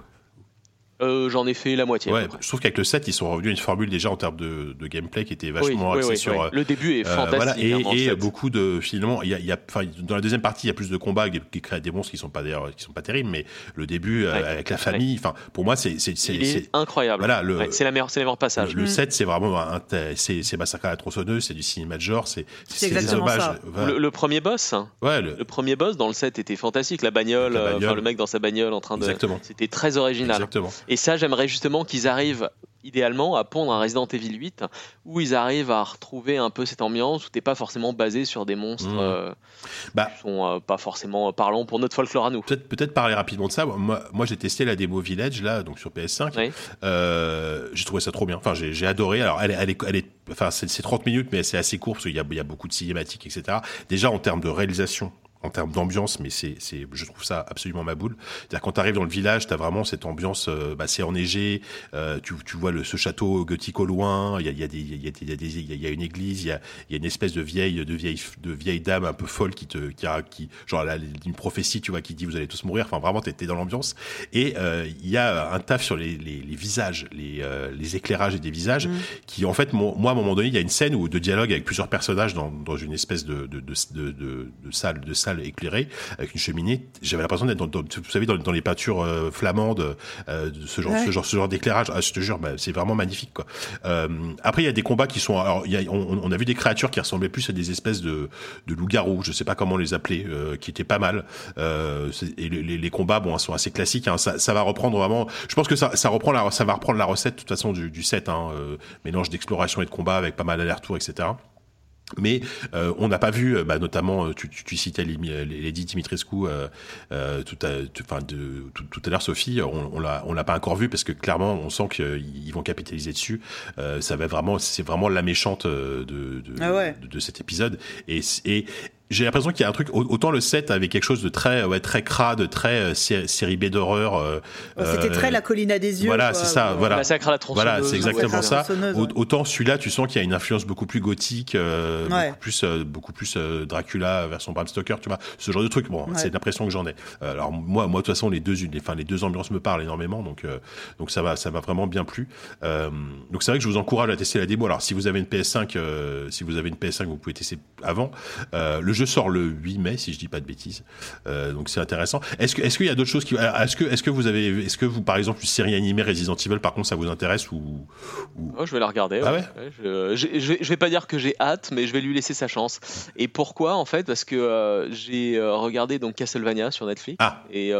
euh, j'en ai fait la moitié. Ouais, je trouve qu'avec le 7, ils sont revenus à une formule déjà en termes de, de gameplay qui était vachement axée sur. Le début est euh, fantastique. Voilà, et, hein, beaucoup de finalement, il y a, y a dans la deuxième partie, il y a plus de combats qui créent des monstres qui sont pas qui sont pas terribles, mais le début euh, avec la famille, enfin pour moi c'est c'est incroyable. Voilà, c'est la meilleure, c'est passages. Le, 7, c'est vraiment c'est c'est Massacre à la tronçonneuse, c'est du cinéma de genre, c'est des hommages. Le, premier boss. Ouais, le... premier boss dans le 7 était fantastique, la bagnole, le mec dans sa bagnole en train de. Exactement. C'était très original. Exactement. Et ça, j'aimerais justement qu'ils arrivent idéalement à pondre un Resident Evil 8 où ils arrivent à retrouver un peu cette ambiance où t'es pas forcément basé sur des monstres mmh. euh, bah, qui sont euh, pas forcément parlants pour notre folklore à nous. Peut-être parler rapidement de ça. Moi, moi j'ai testé la démo Village là donc sur PS5. Euh, j'ai trouvé ça trop bien. Enfin j'ai adoré. Alors elle, elle est, elle est enfin c'est 30 minutes mais c'est assez court parce qu'il y y a beaucoup de cinématiques etc. Déjà en termes de réalisation en termes d'ambiance, mais c'est, c'est, je trouve ça absolument ma boule. C'est-à-dire quand tu arrives dans le village, tu as vraiment cette ambiance, euh, bah, c'est enneigé, euh, tu, tu vois le, ce château gothique au loin, il y a, y, a des, y, a, y, a des, y a une église, il y a, y a une espèce de vieille, de vieille, de vieille dame un peu folle qui te, qui, a, qui genre là, une prophétie, tu vois, qui dit vous allez tous mourir. Enfin vraiment, t'es, dans l'ambiance. Et euh, il y a un taf sur les, les, les visages, les, euh, les éclairages et des visages, mmh. qui en fait, moi à un moment donné, il y a une scène où de dialogue avec plusieurs personnages dans, dans une espèce de, de, de, de, de salle, de salle éclairée avec une cheminée. J'avais l'impression d'être dans, vous savez, dans, les peintures euh, flamandes, euh, ce genre, ce genre, ce genre d'éclairage. Ah, je te jure, bah, c'est vraiment magnifique, quoi. Euh, après, il y a des combats qui sont. Alors, y a, on, a vu des créatures qui ressemblaient plus à des espèces de, de loups-garous. Je sais pas comment les appeler, qui étaient pas mal. et les, les, combats, bon, sont assez classiques. Hein. Ça, ça, va reprendre vraiment. Je pense que ça, ça reprend la, ça va reprendre la recette de toute façon du, du set. Hein, mélange d'exploration et de combat avec pas mal d'aller-retour, etc. Mais euh, on n'a pas vu, euh, bah, notamment, euh, tu, tu, tu citais Lady Dimitrescu euh, tout, à, enfin de, tout, tout, à l'heure, Sophie, on, on l'a, on l'a pas encore vu parce que clairement, on sent qu'ils vont capitaliser dessus. ça va vraiment, c'est vraiment la méchante de, de, ah de, de cet épisode. Et, et j'ai l'impression qu'il y a un truc autant le 7 avait quelque chose de très ouais très crade très euh, série B d'horreur euh, c'était très euh, la colline à des yeux voilà c'est ça voilà. Massacre à la voilà c'est exactement ça. autant celui-là tu sens qu'il y a une influence beaucoup plus gothique beaucoup plus beaucoup plus Dracula version Bram Stoker tu vois ce genre de truc. Bon c'est l'impression que j'en ai. Alors moi moi de toute façon les deux les enfin les deux ambiances me parlent énormément donc donc ça va ça m'a vraiment bien plu. Donc c'est vrai que je vous encourage à tester la démo. Alors si vous avez une PS5 si vous avez une PS5 vous pouvez tester avant. Le jeu jeu sort le 8 mai, si je dis pas de bêtises. Euh, donc c'est intéressant. Est-ce que est-ce qu'il y a d'autres choses qui est-ce que est-ce que vous avez est-ce que vous par exemple une série animée Resident Evil par contre ça vous intéresse ou, Oh, je vais la regarder. Ah ouais, je, je, vais pas dire que j'ai hâte, mais je vais lui laisser sa chance. Et pourquoi en fait? Parce que euh, j'ai euh, regardé donc Castlevania sur Netflix ah. et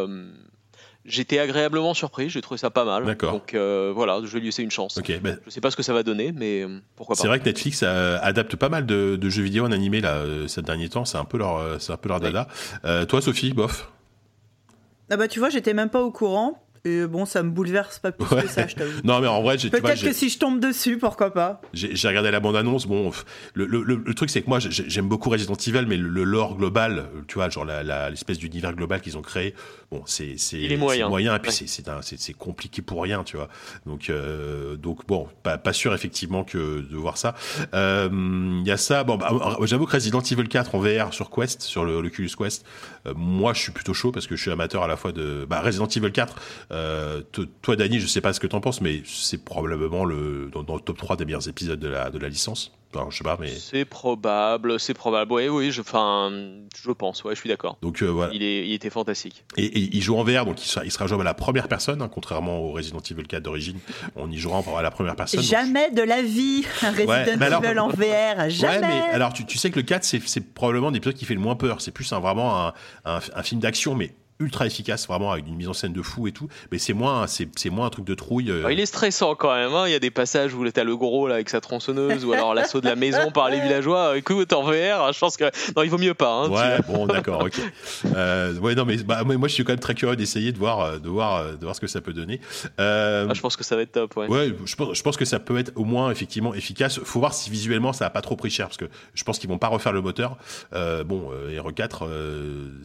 J'étais agréablement surpris, j'ai trouvé ça pas mal. D'accord. Donc euh, voilà, je vais lui laisser une chance. Ok. Ben, je sais pas ce que ça va donner, mais euh, pourquoi pas. C'est vrai que Netflix euh, adapte pas mal de, jeux vidéo en animé là ces derniers temps. C'est un peu leur, c'est un peu leur dada. toi, Sophie, bof. Ah bah tu vois, j'étais même pas au courant. Et bon, ça me bouleverse pas plus que ça, je t'avoue. non, mais en vrai, peut-être que si je tombe dessus, pourquoi pas. J'ai regardé la bande-annonce. Bon, le, le, le, truc, c'est que moi, j'aime beaucoup Resident Evil, mais le, lore global, tu vois, genre l'espèce d'univers global qu'ils ont créé, bon, c'est c'est moyen. moyen. Et puis c'est c'est compliqué pour rien, tu vois. Donc euh, donc bon, pas, pas sûr effectivement que de voir ça. Il euh, y a ça. Bon, bah, j'avoue que Resident Evil 4 en VR sur Quest, sur le, Oculus Quest, euh, moi, je suis plutôt chaud parce que je suis amateur à la fois de bah, Resident Evil 4 euh, toi, Dani, je sais pas ce que t'en penses, mais c'est probablement le dans, le top 3 des meilleurs épisodes de la, de la licence. je sais pas, mais c'est probable, c'est probable. Oui, oui, je, enfin, je pense. Ouais, je suis d'accord. Donc euh, voilà. Il, est, il était fantastique. Et, il joue en VR, donc il sera, il sera jouable à la première personne, hein, contrairement au Resident Evil 4 d'origine. On y jouera à la première personne. Jamais de la vie, un Resident Evil en VR. Jamais. Ouais, mais alors tu, tu sais que le 4, c'est probablement l'épisode qui fait le moins peur. C'est plus un, vraiment un, un, un film d'action, mais ultra efficace, vraiment avec une mise en scène de fou et tout. Mais c'est moins, c'est, moins un truc de trouille. Euh. il est stressant quand même. Hein. Il y a des passages où t'as le gros là avec sa tronçonneuse ou alors l'assaut de la maison par les villageois. Écoute, en VR, je pense que non, il vaut mieux pas. Hein, ouais, bon, d'accord, ok. Euh, ouais, non, mais bah, moi, je suis quand même très curieux d'essayer de voir, euh, de voir, de voir ce que ça peut donner. Ah, je pense que ça va être top. Ouais. ouais je, pense, je pense que ça peut être au moins effectivement efficace. Faut voir si visuellement ça a pas trop pris cher parce que je pense qu'ils vont pas refaire le moteur. bon, r 4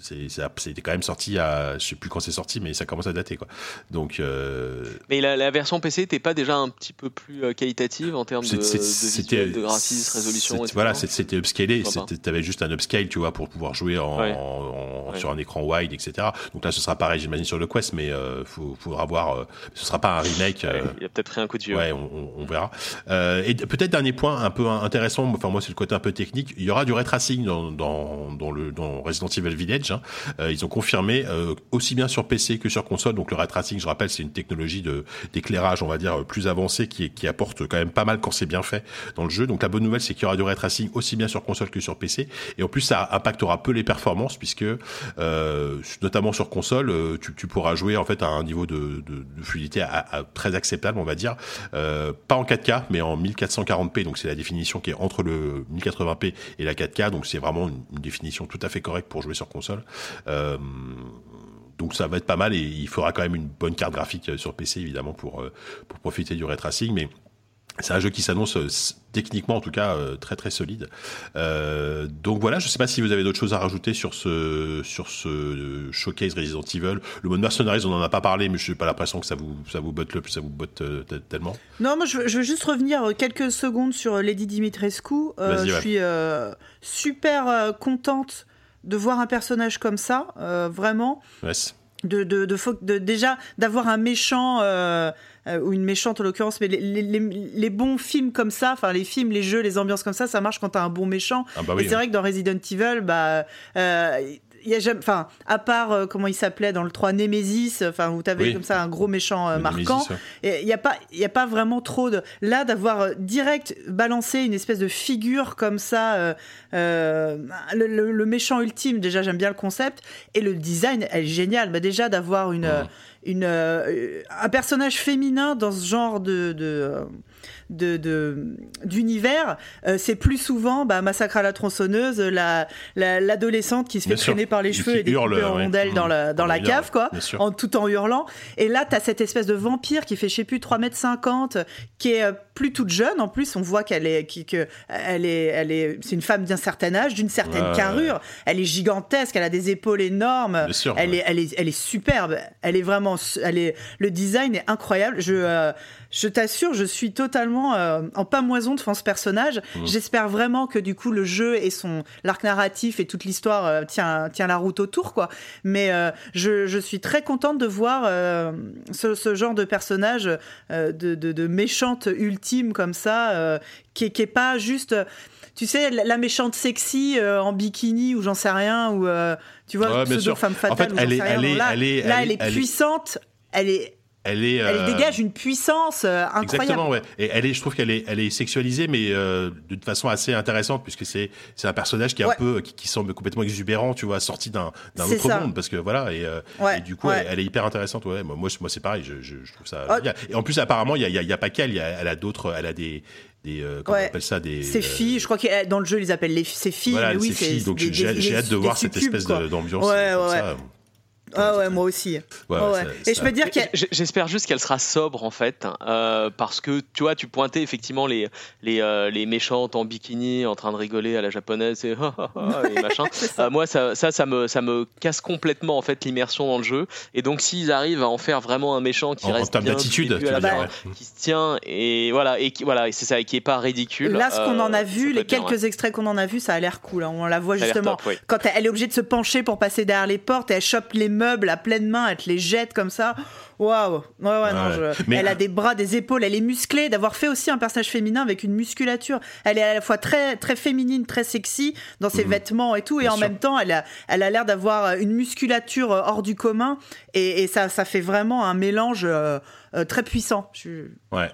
c'est, c'était quand même sorti à je sais plus quand c'est sorti, mais ça commence à dater quoi. Donc. Euh... Mais la, la, version PC n'était pas déjà un petit peu plus euh, qualitative en termes de, de, visuel, de graphisme, résolution. Voilà, c'était upscalé. Tu avais juste un upscale, tu vois, pour pouvoir jouer en, ouais. en, ouais. sur un écran wide, etc. Donc là, ce sera pareil, j'imagine sur le Quest, mais euh, faut, faudra voir. Euh, ce sera pas un remake. Euh, il a peut-être pris un coup de vieux. Ouais, on, on verra. Euh, et peut-être dernier point un peu intéressant. Enfin moi, c'est le côté un peu technique. Il y aura du ray tracing dans, dans, dans le dans Resident Evil Village. Hein. ils ont confirmé aussi bien sur PC que sur console. Donc le ray tracing, je rappelle, c'est une technologie de d'éclairage, on va dire, plus avancée qui, qui apporte quand même pas mal quand c'est bien fait dans le jeu. Donc la bonne nouvelle, c'est qu'il y aura du ray tracing aussi bien sur console que sur PC. Et en plus, ça impactera peu les performances puisque euh, notamment sur console, tu, tu, pourras jouer en fait à un niveau de, de, de fluidité à, à, très acceptable, on va dire. Euh, pas en 4K, mais en 1440p. Donc c'est la définition qui est entre le 1080p et la 4K. Donc c'est vraiment une, une, définition tout à fait correcte pour jouer sur console. Euh, donc ça va être pas mal et il faudra quand même une bonne carte graphique sur PC évidemment pour pour profiter du ray tracing mais c'est un jeu qui s'annonce techniquement en tout cas euh, très très solide. Euh, donc voilà, je sais pas si vous avez d'autres choses à rajouter sur ce sur ce showcase Resident Evil. Le mode mercenaries, on en a pas parlé, mais je n'ai pas l'impression que ça vous ça vous botte le ça vous botte euh, tellement. Non, moi je veux, je veux, juste revenir quelques secondes sur Lady Dimitrescu. Euh, je suis super contente de voir un personnage comme ça, vraiment. Yes. De, de, de, de, déjà d'avoir un méchant euh, ou une méchante en l'occurrence, mais les, les, les, bons films comme ça, enfin les films, les jeux, les ambiances comme ça, ça marche quand t'as un bon méchant. Ah bah oui, et c'est vrai que dans Resident Evil, bah, euh, y a jamais, enfin, à part euh, comment il s'appelait dans le 3 Nemesis, enfin où t'avais oui. comme ça un gros méchant euh, marquant, il y a pas, il a pas vraiment trop de là d'avoir direct balancé une espèce de figure comme ça, euh, le, le, le, méchant ultime. Déjà, j'aime bien le concept et le design est génial. Bah, déjà d'avoir une, une, un personnage féminin dans ce genre de, de d'univers, de, euh, c'est plus souvent bah, Massacre à la tronçonneuse, l'adolescente la, qui se fait traîner par les cheveux et découper en rondelles ouais. dans la, dans la cave, quoi, en, tout en hurlant. Et là, tu as cette espèce de vampire qui fait, je sais plus, 3 mètres 50, qui est plus toute jeune. En plus, on voit qu'elle est, qui, que, elle est, elle est, c'est une femme d'un certain âge, d'une certaine ouais, carrure. Elle est gigantesque, elle a des épaules énormes. Sûr, elle, est, elle, est, elle est superbe. Elle est vraiment, elle est, le design est incroyable. Je, euh, je t'assure, je suis totalement euh, en pamoison devant ce personnage. Mmh. J'espère vraiment que du coup le jeu et son l'arc narratif et toute l'histoire euh, tient tient la route autour quoi. Mais euh, je, je, suis très contente de voir euh, ce, ce, genre de personnage de, de, de, méchante ultime comme ça, qui, qui est pas juste tu sais, la méchante sexy euh, en bikini ou j'en sais rien, ou euh, tu vois, ouais, pseudo femme fatale. En fait, elle est, elle, est, là, elle, est, là, elle, est, puissante, elle est elle est, elle euh... dégage une puissance euh, incroyable. Exactement, ouais. Et elle est, je trouve qu'elle est, elle est sexualisée, mais euh, d'une façon assez intéressante, puisque c'est, c'est un personnage qui est ouais. un peu, qui, qui, semble complètement exubérant, tu vois, sorti d'un, d'un autre ça. monde, parce que voilà, et, euh, ouais. et du coup, elle, elle, est hyper intéressante. Ouais, moi, moi, c'est pareil, je, je, je trouve ça. bien. Et en plus, apparemment, il y a, y a, pas qu'elle, elle a d'autres, elle a des, des euh, comment on appelle ça des ces filles je crois que dans le jeu ils appellent les ses filles voilà, mais oui c'est donc j'ai hâte de voir cette espèce d'ambiance ouais, ouais. Ah ouais, moi aussi. Ouais, ouais. Ça, et je peux dire que j'espère juste qu'elle sera sobre en fait, euh, parce que tu vois, tu pointais effectivement les les, euh, les méchantes en bikini en train de rigoler à la japonaise et, et machin. euh, moi, ça, ça, ça me ça me casse complètement en fait l'immersion dans le jeu. Et donc, s'ils arrivent à en faire vraiment un méchant qui en, reste en bien d'attitude, qui se tient et voilà et qui voilà, c'est ça, qui est pas ridicule. Là, ce qu'on en a vu, les quelques bien, extraits qu'on en a vu, ça a l'air cool. Hein. On la voit justement top, oui. quand elle est obligée de se pencher pour passer derrière les portes, et elle chope les meubles à pleine main, elle te les jette comme ça. Waouh! Ouais, ouais, ouais, non, je... Mais... Elle a des bras, des épaules, elle est musclée. D'avoir fait aussi un personnage féminin avec une musculature. Elle est à la fois très, très féminine, très sexy dans ses mmh. vêtements et tout. Et Bien en sûr. même temps, elle a, elle a l'air d'avoir une musculature hors du commun. Et, et, ça, ça fait vraiment un mélange euh, euh, très puissant. Je... Ouais.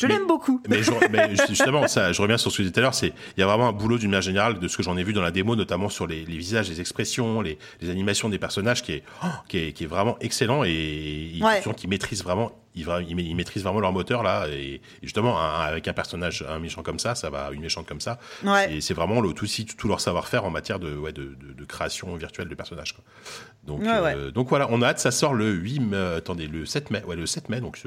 Je l'aime beaucoup. Mais, je, mais, justement, ça, je reviens sur ce que je disais tout à l'heure, c'est il y a vraiment un boulot d'une manière générale de ce que j'en ai vu dans la démo, notamment sur les, les visages, les expressions, les, les, animations des personnages, qui est, oh, qui est, qui est vraiment excellent et ouais. qui maîtrise vraiment ils, ils, maîtrisent vraiment leur moteur là. Et, justement, avec un personnage, un méchant comme ça, ça va, une méchante comme ça, ouais. c'est vraiment le, tout, tout leur savoir-faire en matière de, ouais, de, de, création virtuelle de personnages. Donc, euh, donc voilà, on a hâte, ça sort le 8 mai, attendez, le 7 mai, ouais, le 7 mai, donc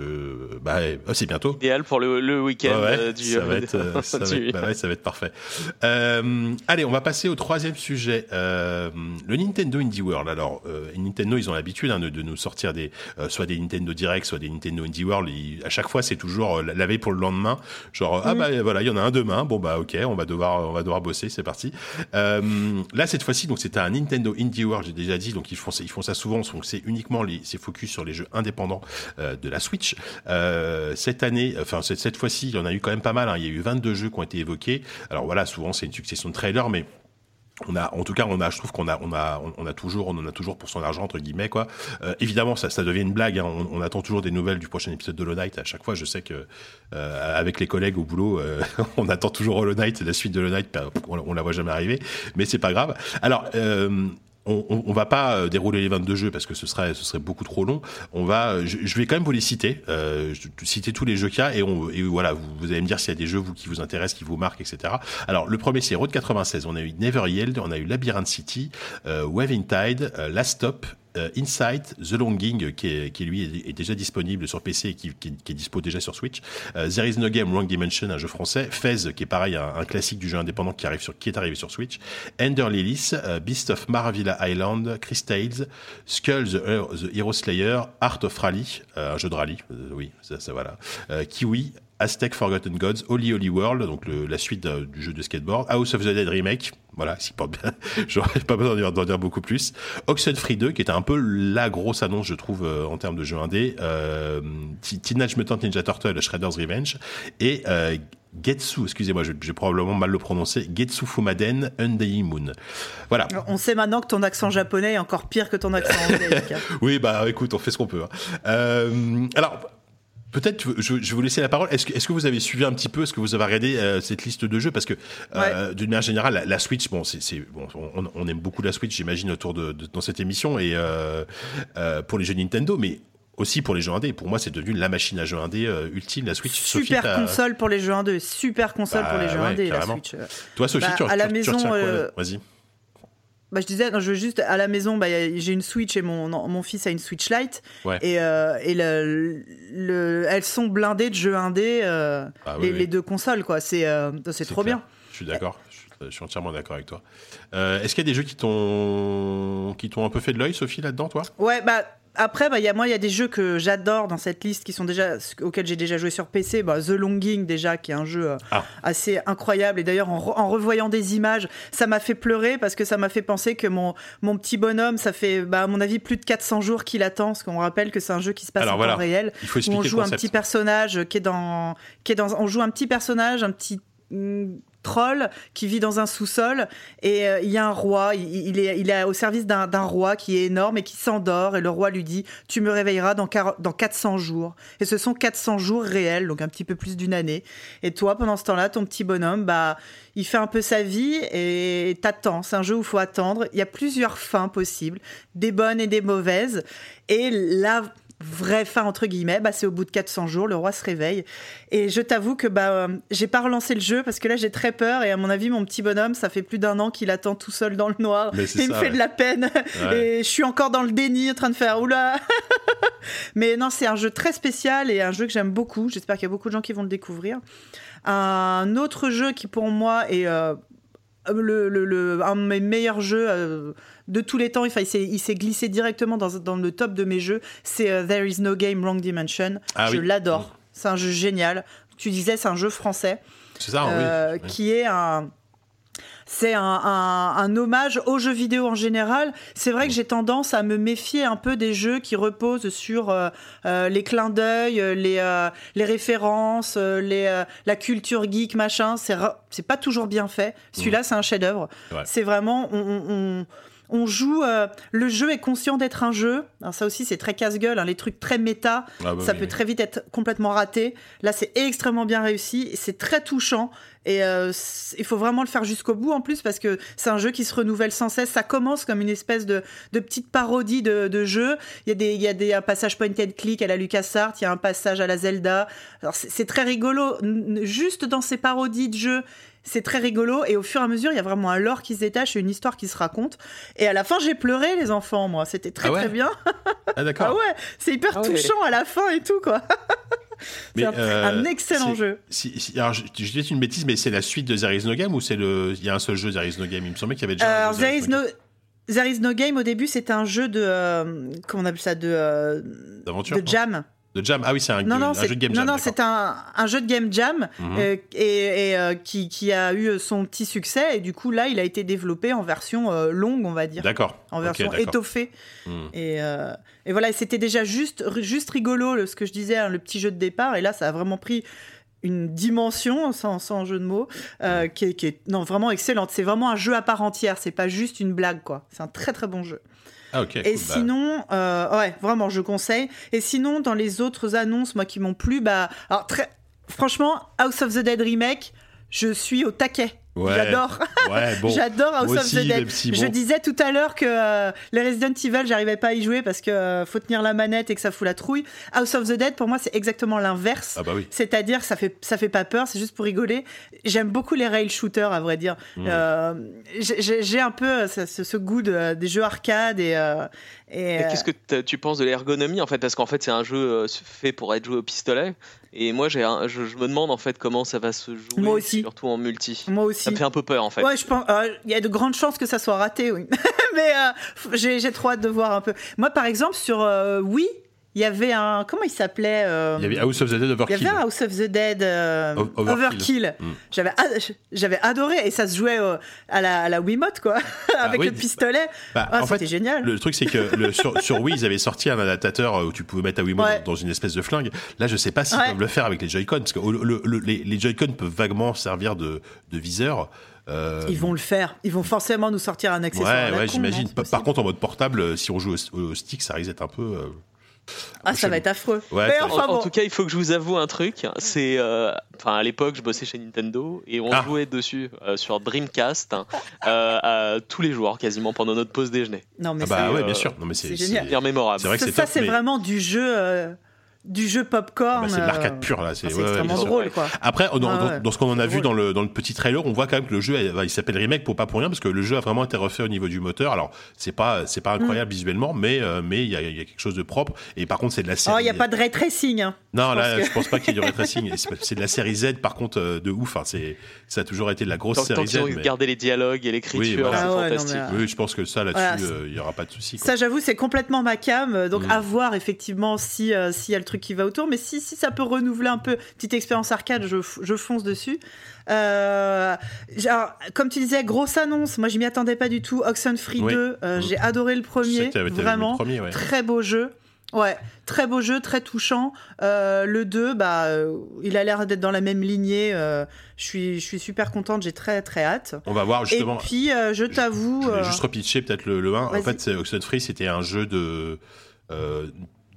bah, oh, c'est bientôt. Idéal pour le, le week-end du. Ça va, être, ça, va être, bah ça va être parfait. allez, on va passer au troisième sujet. le Nintendo Indie World. Alors, Nintendo, ils ont l'habitude hein, de, de, nous sortir des, soit des Nintendo Direct, soit des Nintendo Indie World. à chaque fois, c'est toujours euh, la veille pour le lendemain. Genre, ah bah voilà, il y en a un demain. Bon bah ok, on va devoir, on va devoir bosser, c'est parti. Euh, là, cette fois-ci, donc c'était un Nintendo Indie World, j'ai déjà dit. Donc ils ils font ça souvent. Donc c'est uniquement les, c'est focus sur les jeux indépendants euh, de la Switch. cette année, enfin cette, cette fois-ci, il y en a eu quand même pas mal. Hein. Il y a eu 22 jeux qui ont été évoqués. Alors voilà, souvent c'est une succession de trailers, mais on a, en tout cas, on a, je trouve qu'on a, on a, on a toujours, on en a toujours pour son argent entre guillemets quoi. Euh, évidemment, ça, ça devient une blague. Hein. On, attend toujours des nouvelles du prochain épisode de Hollow Knight. À chaque fois, je sais que euh, avec les collègues au boulot, euh, on attend toujours Hollow Knight, la suite de Hollow Knight. On, on la voit jamais arriver, mais c'est pas grave. Alors, on, on, va pas euh, dérouler les 22 jeux parce que ce serait ce serait beaucoup trop long. On va, euh, je, vais quand même vous les citer, euh, citer tous les jeux qu'il y a et, voilà, vous, allez me dire s'il y a des jeux qui vous intéressent, qui vous marquent, etc. Alors le premier c'est Road 96. On a eu Never Yield, on a eu Labyrinth City, euh, Waving Tide, Last Stop, euh, Insight, The Longing, qui, est, qui lui est, déjà disponible sur PC et qui, qui, qui est dispo déjà sur Switch. Euh, There is no game, Wrong Dimension, un jeu français. Fez, qui est pareil, un, classique du jeu indépendant qui arrive sur, qui est arrivé sur Switch. Ender Lilies, euh, Beast of Maravilla Island, Chris Tales, Skull the, Hero Slayer, Art of Rally, un jeu de rallye, oui, ça, ça voilà. Kiwi, Aztec Forgotten Gods, Holy Holy World, donc la suite du jeu de skateboard, House of the Dead Remake, voilà, s'y porte bien. J'aurais pas besoin d'en dire, beaucoup plus. Oxenfree 2, qui était un peu la grosse annonce, je trouve, euh, en termes de jeu indé. Euh, Teenage Mutant Ninja Turtle, Shredder's Revenge. Et euh, Getsu, excusez-moi, j'ai probablement mal le prononcé, Getsu Fumaden Undying Moon. Voilà. On sait maintenant que ton accent japonais est encore pire que ton accent anglais. oui, bah écoute, on fait ce qu'on peut. Hein. Euh, alors, Peut-être, je, je, vais vous laisser la parole. Est-ce que, est-ce que vous avez suivi un petit peu, est-ce que vous avez regardé euh, cette liste de jeux? Parce que, euh, d'une manière générale, la, Switch, bon, c'est, bon, on, on, aime beaucoup la Switch, j'imagine, autour de, de, dans cette émission et euh, pour les jeux Nintendo, mais aussi pour les jeux indés. Pour moi, c'est devenu la machine à jeux indés euh, ultime, la Switch. Super console pour les jeux indés, super console pour les bah jeux indés, la Switch. Toi, Sophie, bah, tu, à la maison, Vas-y. Bah, je disais, je veux juste à la maison, bah, j'ai une Switch et mon, mon fils a une Switch Lite. Et, euh, et le, le, elles sont blindées de jeux indés, euh, ah les, deux consoles, quoi. C'est euh, c'est trop bien. Je suis d'accord. Je suis entièrement d'accord avec toi. Est-ce qu'il y a des jeux qui t'ont qui t'ont un peu fait de l'œil, Sophie, là-dedans, toi? Ouais, bah après, bah, y a, moi, il y a des jeux que j'adore dans cette liste qui sont déjà, auxquels j'ai déjà joué sur PC. Bah, The Longing, déjà, qui est un jeu euh, ah. assez incroyable. Et d'ailleurs, en, revoyant des images, ça m'a fait pleurer parce que ça m'a fait penser que mon, mon petit bonhomme, ça fait, bah, à mon avis, plus de 400 jours qu'il attend. Parce qu'on rappelle que c'est un jeu qui se passe en temps réel. Il faut où on joue un petit personnage qui est dans, qui est dans, on joue un petit personnage, un petit mm, troll qui vit dans un sous-sol et euh, il y a un roi, il, est, au service d'un roi qui est énorme et qui s'endort et le roi lui dit tu me réveilleras dans, dans 400 jours et ce sont 400 jours réels donc un petit peu plus d'une année. Et toi pendant ce temps-là ton petit bonhomme bah il fait un peu sa vie et t'attends c'est un jeu où il faut attendre. Il y a plusieurs fins possibles des bonnes et des mauvaises. Et là vraie fin entre guillemets, bah, c'est au bout de 400 jours, le roi se réveille. Et je t'avoue que bah, euh, j'ai pas relancé le jeu parce que là j'ai très peur et à mon avis mon petit bonhomme, ça fait plus d'un an qu'il attend tout seul dans le noir. il me fait de la peine et je suis encore dans le déni en train de faire oula. Mais non, c'est un jeu très spécial et un jeu que j'aime beaucoup. J'espère qu'il y a beaucoup de gens qui vont le découvrir. Un autre jeu qui pour moi est euh, le, le, un de mes meilleurs jeux euh, de tous les temps. il s'est glissé directement dans, dans, le top de mes jeux. C'est euh, There is no game, wrong dimension. Ah je l'adore. C'est un jeu génial. Tu disais, c'est un jeu français. C'est ça, euh, oui. Qui est un c'est un, hommage aux jeux vidéo en général. C'est vrai que j'ai tendance à me méfier un peu des jeux qui reposent sur euh, euh, les clins d'œil, les, euh, les références, les, la culture geek, machin. C'est, c'est pas toujours bien fait. Celui-là, mmh. c'est un chef-d'œuvre. C'est vraiment. on, on joue. euh, le jeu est conscient d'être un jeu. Alors ça aussi, c'est très casse-gueule. hein, les trucs très méta, Ah bah ça oui, peut très vite être complètement raté. Là, c'est extrêmement bien réussi. C'est très touchant. Et euh, il faut vraiment le faire jusqu'au bout en plus parce que c'est un jeu qui se renouvelle sans cesse. Ça commence comme une espèce de, de petite parodie de, de jeu. Il y a, des, il y a des, un passage point and click à la LucasArts, il y a un passage à la Zelda. Alors c'est très rigolo. Juste dans ces parodies de jeux, c'est très rigolo. Et au fur et à mesure, il y a vraiment un lore qui se détache et une histoire qui se raconte. Et à la fin, j'ai pleuré, les enfants, moi. C'était très Ah ouais très bien. Ah d'accord. Ah ouais, c'est hyper Ah ouais. touchant à la fin et tout, quoi. Mais, c'est un, euh, un excellent jeu. Si, si- alors, je, je dis une bêtise, mais c'est la suite de There is no game ou c'est le. Il y a un seul jeu There is no game? Il me semblait qu'il y avait déjà. un Alors, jeu There is no, Game. There is no Game, au début, c'était un jeu de. euh, comment on appelle ça De, euh, D'aventure de jam. De jam. Ah oui, c'est un, Non, non, jeu de game non, jam. non, d'accord. c'est un, un jeu de game jam Mhm. euh, et, et, euh, qui, qui a eu son petit succès. Et du coup, là, il a été développé en version euh, longue, on va dire. D'accord. En version étoffée. Hmm. Et, et voilà, c'était déjà juste, juste rigolo, le- ce que je disais, hein, le petit jeu de départ. Et là, ça a vraiment pris une dimension, sans, sans jeu de mots, euh, qui, est, qui est non, vraiment excellente. C'est vraiment un jeu à part entière. C'est pas juste une blague, quoi. C'est un très très bon jeu. Ah ok. Et cool, bah, sinon, euh, ouais, vraiment, je conseille. Et sinon, dans les autres annonces, moi, qui m'ont plu, bah, alors très, franchement, House of the Dead remake, je suis au taquet. Ouais. J'adore. Ouais, bon. J'adore House of the Dead. Je disais tout à l'heure que euh, les Resident Evil, j'arrivais pas à y jouer parce que euh, faut tenir la manette et que ça fout la trouille. House of the Dead, pour moi, c'est exactement l'inverse. Ah bah oui. C'est-à-dire que ça fait, ça fait pas peur, c'est juste pour rigoler. J'aime beaucoup les rail shooters, à vrai dire. Mm. Euh, j'ai- un peu euh, ce, goût de- des jeux arcade et. euh, et, Et euh, Qu'est-ce que tu penses de l'ergonomie en fait? Parce qu'en fait c'est un jeu fait pour être joué au pistolet. Et moi j'ai un- je, je me demande en fait comment ça va se jouer, Moi aussi. surtout en multi. moi aussi. Ça me fait un peu peur en fait. Ouais, je pense. euh, Il y a de grandes chances que ça soit raté, oui. Mais euh, j'ai j'ai trop hâte de voir un peu. Moi, par exemple, sur euh, Wii, il y avait un. Comment il s'appelait euh, Il y avait House of the Dead il y Overkill. avait un House of the Dead euh, Overkill. Overkill. Mm. J'avais j'avais adoré et ça se jouait euh, à la à la Wiimote quoi, avec oui, le pistolet. Bah, Ah, en fait, c'était génial. Le truc, c'est que le- sur, sur Wii, ils avaient sorti un adaptateur euh, où tu pouvais mettre ta Wiimote Ouais. dans, une espèce de flingue. Là, je sais pas s'ils Ouais. peuvent le faire avec les Joy-Con, parce que au- le- le- les, les Joy-Con peuvent vaguement servir de, de viseur. Euh, Ils vont le faire. Ils vont forcément nous sortir un accessoire. à Ouais, la ouais, con, j'imagine. Par, contre, en mode portable, si on joue au, au stick, ça risque d'être un peu. euh, ah, ça va être affreux. Ouais, Mais En, tout cas, il faut que je vous avoue un truc. C'est, euh, enfin, à l'époque, je bossais chez Nintendo et on Ah. jouait dessus euh, sur Dreamcast hein, euh, à- tous les jours, quasiment pendant notre pause déjeuner. Non mais Ah bah ouais, euh, bien sûr. Non, mais c'est c'est génial. Bien mémorable. C'est vrai que ça, c'est ça, top, c'est mais- vraiment du jeu, euh, du jeu Ah popcorn. bah, c'est de euh, l'arcade pur là. C'est ah, c'est ouais, ouais, extrêmement sûr. drôle quoi. Après, dans, Ah dans- ouais. dans ce qu'on en a C'est vu dans le, dans le petit trailer, on voit quand même que le jeu, il s'appelle remake pour pas pour rien parce que le jeu a vraiment été refait au niveau du moteur. Alors, c'est pas, c'est pas incroyable Mm. visuellement, mais, euh, mais il y a, il y a quelque chose de propre. Et par contre, c'est de la Oh, série. il n'y a pas de ray tracing. hein. Non, je là, que- je pense pas qu'il y ait du ray tracing. C'est de la série Z, par contre, euh, de ouf. Enfin, c'est, ça a toujours été de la grosse Tant, tant série Z. qu'ils ont mais- gardé les dialogues et l'écriture, Oui, voilà. c'est Ah ouais, non, fantastique. mais, Oui, je pense que ça, là-dessus, Voilà, euh, il y aura pas de souci. Ça, j'avoue, c'est complètement ma cam. Donc, Mm. à voir effectivement si s'il y a le truc qui va autour. Mais si, si ça peut renouveler un peu, petite expérience arcade, je, je fonce dessus. Euh, genre, comme tu disais, grosse annonce. Moi, je m'y attendais pas du tout. Oxenfree Oui. 2, euh, Mm. j'ai adoré le premier. Vraiment. le premier, ouais. Très beau jeu. Ouais, très beau jeu, très touchant. Euh, le 2, bah, euh, il a l'air d'être dans la même lignée. euh, je suis, je suis super contente, j'ai très très hâte. On va voir justement. Et puis, je t'avoue. Je juste repitcher peut-être le, le 1. En fait, Oxenfree, c'était un jeu de.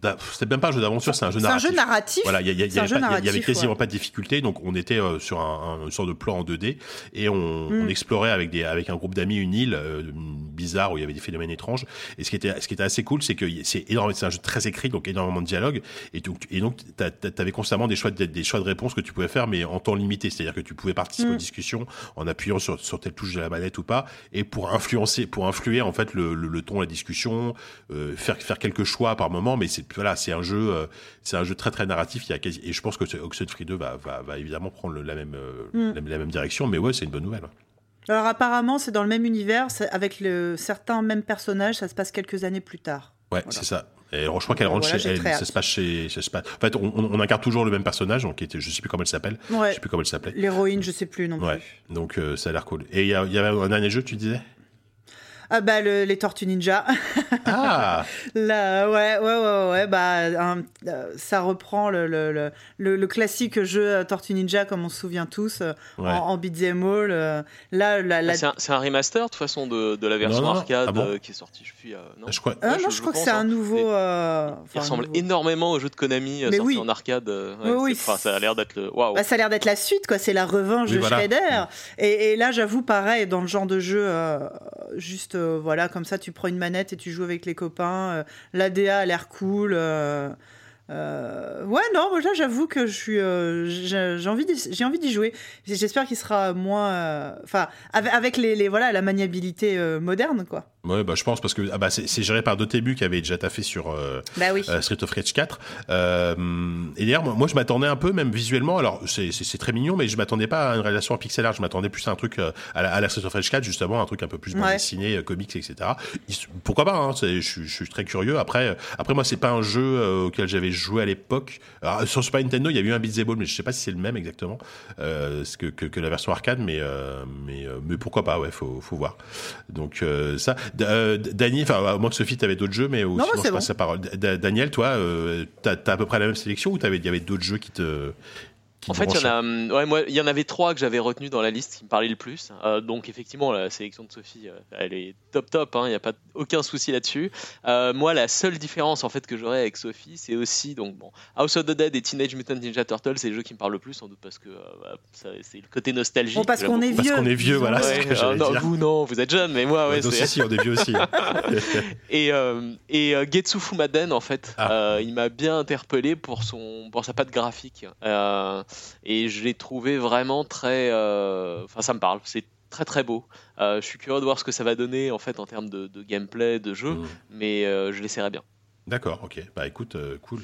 D'a- c'était même pas un jeu d'aventure, c'est un jeu c'est un narratif. jeu narratif. Voilà, il y, C'est avait y quasiment ouais. pas de difficulté, donc on était euh, sur un, un- sorte de plan en 2D et on, Mm. on explorait avec des avec un groupe d'amis une île euh, bizarre où il y avait des phénomènes étranges. Et ce qui était ce qui était assez cool, c'est que c'est énorme, c'est un jeu très écrit, donc énormément de dialogue et donc et donc t'a- t'a- t'avais constamment des choix de, des choix de réponses que tu pouvais faire, mais en temps limité, c'est-à-dire que tu pouvais participer Mm. aux discussions en appuyant sur sur telle touche de la manette ou pas, et pour influencer pour influer en fait le, le, le ton la discussion, euh, faire faire quelques choix par moment, mais c'est voilà, c'est un jeu euh, c'est un jeu très très narratif. Il y a quasi, et je pense que Oxenfree 2 va, va, va évidemment prendre la même, euh, Mm. la, la même direction. Mais ouais, c'est une bonne nouvelle. Alors apparemment, c'est dans le même univers, avec le, certains mêmes personnages, ça se passe quelques années plus tard. Ouais, Voilà. c'est ça. Et je crois qu'elle rentre voilà, chez elle. Ça se passe chez. Ça se passe... En fait, on, incarne toujours le même personnage, donc qui était, je sais plus comment elle s'appelle. Je Ouais. sais plus comment elle s'appelait. L'héroïne, je sais plus non Ouais. plus. Donc euh, ça a l'air cool. Et il y, a- il y avait un dernier jeu, tu disais? Ah bah le- les Tortues Ninja. Ah Là, ouais, ouais, ouais, ouais, bah, un- euh, ça reprend le, le, le, classique jeu euh, Tortue Ninja, comme on se souvient tous, euh, Ouais. en, en beat'em all. euh, là, la, la- Ah, C'est un, remaster de toute façon de, de la version Non, non, arcade ah bon euh, qui est sortie. Je suis, euh, non. Je crois. Ah, non, je- je, je crois que c'est hein. un nouveau. Et- euh, Il enfin, ressemble nouveau. énormément au jeu de Konami euh, Mais sorti oui. en arcade. euh, Oui, ouais, oui, enfin, ça a l'air d'être le. Waouh! Bah, ça a l'air d'être la suite, quoi. C'est la revanche Oui, de voilà. Shredder. Et, et là, j'avoue, pareil, dans le genre de jeu, euh, juste, euh, voilà, comme ça, tu prends une manette et tu joues avec les copains. euh, L'ADA a l'air cool. euh, ouais, non, moi, j'avoue que je suis, j'ai envie, j'ai envie d'y jouer. J'espère qu'il sera moins, enfin, avec, les, voilà, la maniabilité moderne, quoi. Ouais, bah, je pense parce que ah bah, c'est géré par Dotemu qui avait déjà taffé sur euh, Bah oui. euh, Street of Rage 4. Euh, et d'ailleurs, moi, je m'attendais un peu, même visuellement. Alors, c'est- très mignon, mais je m'attendais pas à une réalisation en pixel art. Je m'attendais plus à un truc euh, à la, à la Street of Rage 4, justement, un truc un peu plus Ouais. dessinée, euh, comics, etc. Pourquoi pas hein, je, suis- je suis très curieux. Après, après moi, c'est pas un jeu auquel j'avais joué à l'époque. Sur Super Nintendo, il y a eu un Beat Ball, mais je sais pas si c'est le même exactement que, que, que la version arcade, mais mais mais pourquoi pas Ouais, faut faut voir. Donc ça, euh, Dany, enfin à moins que Sophie, t'avais d'autres jeux, mais ou Non, sinon je passe bon. la parole. Da- Daniel, toi, euh, t'as as à peu près la même sélection ou t'avais il y avait d'autres jeux qui te En fait, il y en branchaient a, hum, ouais, moi, il y en avait trois que j'avais retenu dans la liste qui me parlaient le plus. Euh, donc, effectivement, la sélection de Sophie, euh, elle est top top. hein, Il n'y a pas aucun souci là-dessus. Euh, moi, la seule différence en fait que j'aurais avec Sophie, c'est aussi donc bon, House of the Dead et Teenage Mutant Ninja Turtles, c'est les jeux qui me parlent le plus, sans doute parce que euh, bah, c'est le côté nostalgique. Bon, parce qu'on est beaucoup. Parce vieux. qu'on est vieux, voilà, c'est Ouais, ce que euh, j'allais non, dire. vous non, vous êtes jeune, mais moi, ouais, donc, c'est- si, si, on est vieux aussi. et, euh, et euh, Getsu Fumaden, en fait, Ah. euh, il m'a bien interpellé pour, son, pour sa patte graphique. Euh, et je l'ai trouvé vraiment très. euh, Enfin, ça me parle. C'est très très beau. Euh, je suis curieux de voir ce que ça va donner en fait en termes de, de gameplay, de jeu, Mm. mais euh, je l'essaierai bien. D'accord, ok. Bah écoute, cool.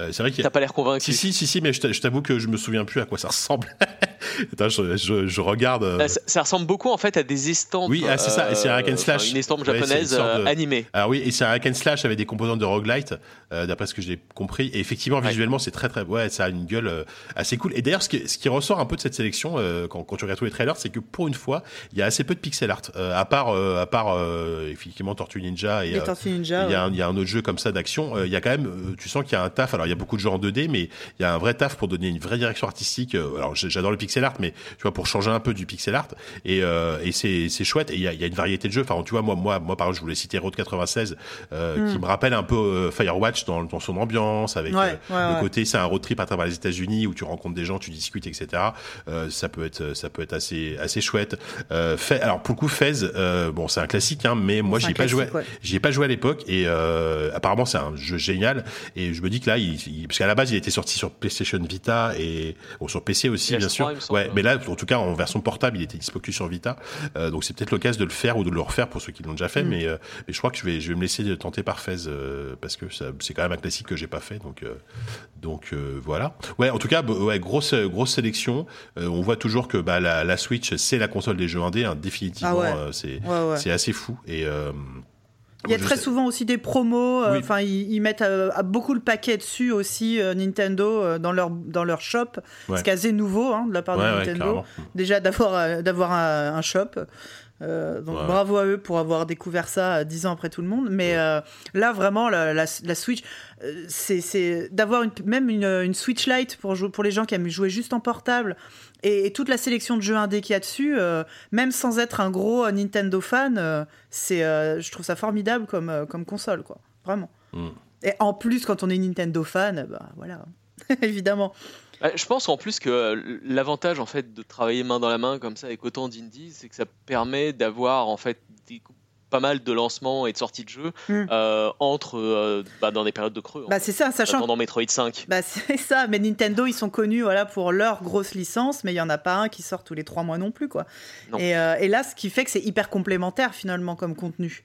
Euh, c'est vrai a... T'as pas l'air convaincu Si, si, si, si, mais je t'avoue que je me souviens plus à quoi ça ressemble. Attends, je, je, je regarde. euh, Euh, ça, ça ressemble beaucoup en fait à des estampes. Oui, ah, c'est ça, et c'est un hack and euh, slash. enfin, Une estampe Ouais, c'est une japonaise de- euh, animée. Alors oui, et c'est un hack and slash avec des composants de roguelite, euh, d'après ce que j'ai compris. Et effectivement, Ouais. visuellement, c'est très très, ouais, ça a une gueule euh, assez cool. Et d'ailleurs, ce qui, ce qui ressort un peu de cette sélection, euh, quand, quand tu regardes tous les trailers, c'est que pour une fois, il y a assez peu de pixel art, euh, à part, euh, à part euh, effectivement Tortue Ninja et euh, il y, a un, y a un autre jeu comme ça d'action. euh, il y a quand même, euh, tu sens qu'il y a un taf. Alors il y a beaucoup de jeux en 2D, mais il y a un vrai taf pour donner une vraie direction artistique. Euh, alors j'adore le pixel art, mais tu vois pour changer un peu du pixel art. Et, euh, et c'est c'est chouette. Et il y a, il y a une variété de jeux. Enfin tu vois moi moi moi par exemple je voulais citer Road 96, euh, qui me rappelle un peu euh, Firewatch dans, dans son ambiance avec Ouais, euh, ouais, le ouais. côté c'est un road trip à travers les États-Unis où tu rencontres des gens, tu discutes, etc. Euh, ça peut être ça peut être assez assez chouette. Euh, Fe- alors pour le coup Fez, euh, bon c'est un classique, hein, mais moi j'y pas joué. J'y ai pas joué à l'époque et euh, apparemment c'est un jeu génial et je me dis que là il, il- parce qu'à la base il était sorti sur PlayStation Vita et bon, sur PC aussi PS3, bien sûr. Ouais mais là en tout cas en version portable il était dispo que sur Vita Euh, donc c'est peut-être l'occasion de le faire ou de le refaire pour ceux qui l'ont déjà fait Mm. mais, euh, mais je crois que je vais je vais me laisser tenter par Fez euh, parce que c'est quand même un classique que j'ai pas fait donc euh, donc voilà ouais en tout cas bah, ouais grosse grosse sélection on voit toujours que bah, la, la Switch c'est la console des jeux indés hein, définitivement Ah ouais. c'est Ouais, ouais. c'est assez fou et euh, Il y a très souvent aussi des promos. euh, Oui. Enfin, ils, ils mettent euh, à beaucoup le paquet dessus aussi euh, Nintendo dans leur dans leur shop. Ouais. Ce qui est assez nouveau hein, de la part Ouais, de Nintendo. Déjà d'avoir d'avoir un, un shop. Euh, donc Ouais. bravo à eux pour avoir découvert ça euh, dix ans après tout le monde. Mais euh, là vraiment la, la, la Switch, euh, c'est d'avoir une, même une, une Switch Lite pour jouer, pour les gens qui aiment jouer juste en portable et, et toute la sélection de jeux indés qu'il y a dessus, même sans être un gros Nintendo fan, c'est je trouve ça formidable comme comme console quoi, vraiment. Mm. Et en plus quand on est Nintendo fan, bah voilà, évidemment. Ouais, Je pense en plus que euh, l'avantage en fait de travailler main dans la main comme ça avec autant d'indies, c'est que ça permet d'avoir en fait des- pas mal de lancements et de sorties de jeux Mm. euh, entre euh, bah, dans des périodes de creux. Bah c'est ça, sachant Attendant Metroid 5. Bah c'est ça, mais Nintendo ils sont connus voilà pour leur grosse licence, mais il y en a pas un qui sort tous les trois mois non plus quoi. Non. Et, euh, et là, ce qui fait que c'est hyper complémentaire finalement comme contenu.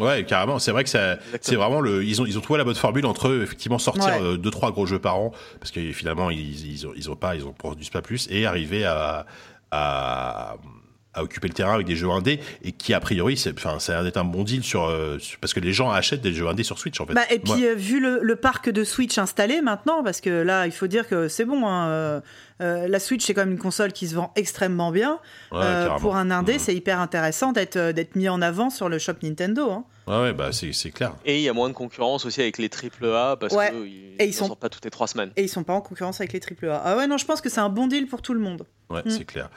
Ouais, carrément. C'est vrai que ça, c'est vraiment le, ils ont, ils ont trouvé la bonne formule entre eux, effectivement sortir Ouais. euh, deux trois gros jeux par an parce que finalement ils, ils ont, ils ont pas, ils ont produisent pas plus et arriver à, à à occuper le terrain avec des jeux indés et qui a priori c'est enfin ça a l'air d'être un bon deal sur, euh, sur- parce que les gens achètent des jeux indés sur Switch en fait. Bah, et puis, euh, vu le, le parc de Switch installé maintenant, parce que là, il faut dire que c'est bon. hein, euh, la Switch, c'est quand même une console qui se vend extrêmement bien. Ouais, Euh, pour un indé, Mhm. c'est hyper intéressant d'être euh, d'être mis en avant sur le shop Nintendo. hein. ouais, ouais, bah c'est c'est clair. Et il y a moins de concurrence aussi avec les triple A parce Ouais. que ils, sont- sortent pas toutes les trois semaines. Et ils sont pas en concurrence avec les AAA. Ah ouais, non, je pense que c'est un bon deal pour tout le monde. Ouais, Mm. c'est clair.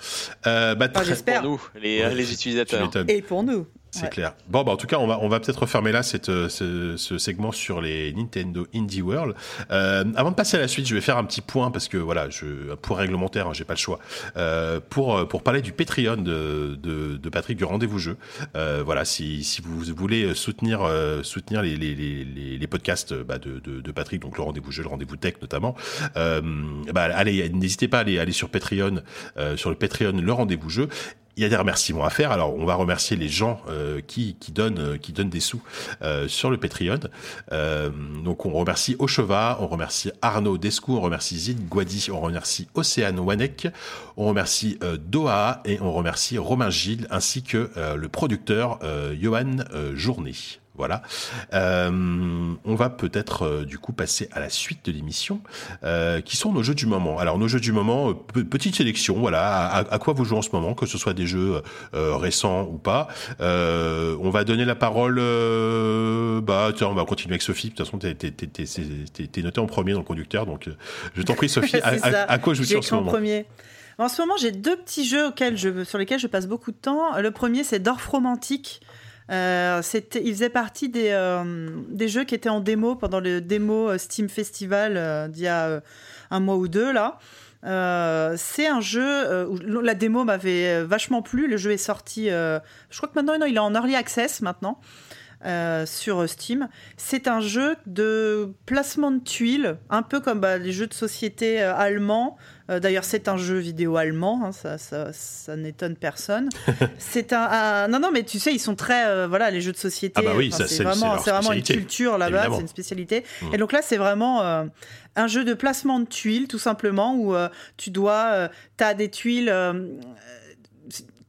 Euh, bah, Enfin, très- j'espère. Pour nous, les, Ouais, les utilisateurs. Et pour nous. C'est Ouais. clair. Bon, bah, en tout cas, on va, on va peut-être refermer là cette, euh, ce, ce segment sur les Nintendo Indie World. Euh, avant de passer à la suite, je vais faire un petit point parce que voilà, je, pour réglementaire, hein, j'ai pas le choix. Euh, pour, euh, pour parler du Patreon de, de, de Patrick du Rendez-vous Jeu. Euh, voilà, si, si vous voulez soutenir, euh, soutenir les, les, les, les- podcasts bah, de, de, de Patrick, donc le Rendez-vous Jeu, le Rendez-vous Tech notamment, euh, bah, allez, n'hésitez pas à aller, aller sur Patreon, euh, sur le Patreon, le Rendez-vous Jeu. Il y a des remerciements à faire. Alors, on va remercier les gens euh, qui, qui donnent euh, qui donnent des sous euh, sur le Patreon. Donc, on remercie Ocheva, on remercie Arnaud Descou, on remercie Zid Guadi, on remercie Océane Wanek, on remercie Doha et on remercie Romain Gilles ainsi que le producteur Johan Journet. Voilà. Euh, on va peut-être euh, du coup passer à la suite de l'émission, euh, qui sont nos jeux du moment. Alors nos jeux du moment, pe- petite sélection, voilà, à, à quoi vous jouez en ce moment, que ce soit des jeux récents ou pas. On va donner la parole. bah tiens, on va continuer avec Sophie. De toute façon, t'es t'es- t'es- t'es- t'es- t'es noté en premier dans le conducteur, donc je t'en prie Sophie. à, quoi joues-tu J'ai en ce moment? premier. En ce moment, j'ai deux petits jeux auxquels je, sur lesquels je passe beaucoup de temps. Le premier, c'est Dorf Romantique. Euh, il faisait partie des, euh, des jeux qui étaient en démo pendant le démo euh, Steam Festival d'il y a un mois ou deux là. C'est un jeu où la démo m'avait vachement plu. Le jeu est sorti, je crois que maintenant il est en early access maintenant sur Steam. C'est un jeu de placement de tuiles, un peu comme bah, les jeux de société allemands. Euh, D'ailleurs, c'est un jeu vidéo allemand, hein, ça, ça, ça n'étonne personne. c'est un, un- non, non, mais tu sais, ils sont très, euh, voilà, les jeux de société. Ah bah oui, enfin, ça, c'est vraiment, vraiment une culture là-bas, c'est une spécialité. Mm. Et donc là, c'est vraiment euh, un jeu de placement de tuiles, tout simplement, où euh, tu dois, tu as des tuiles.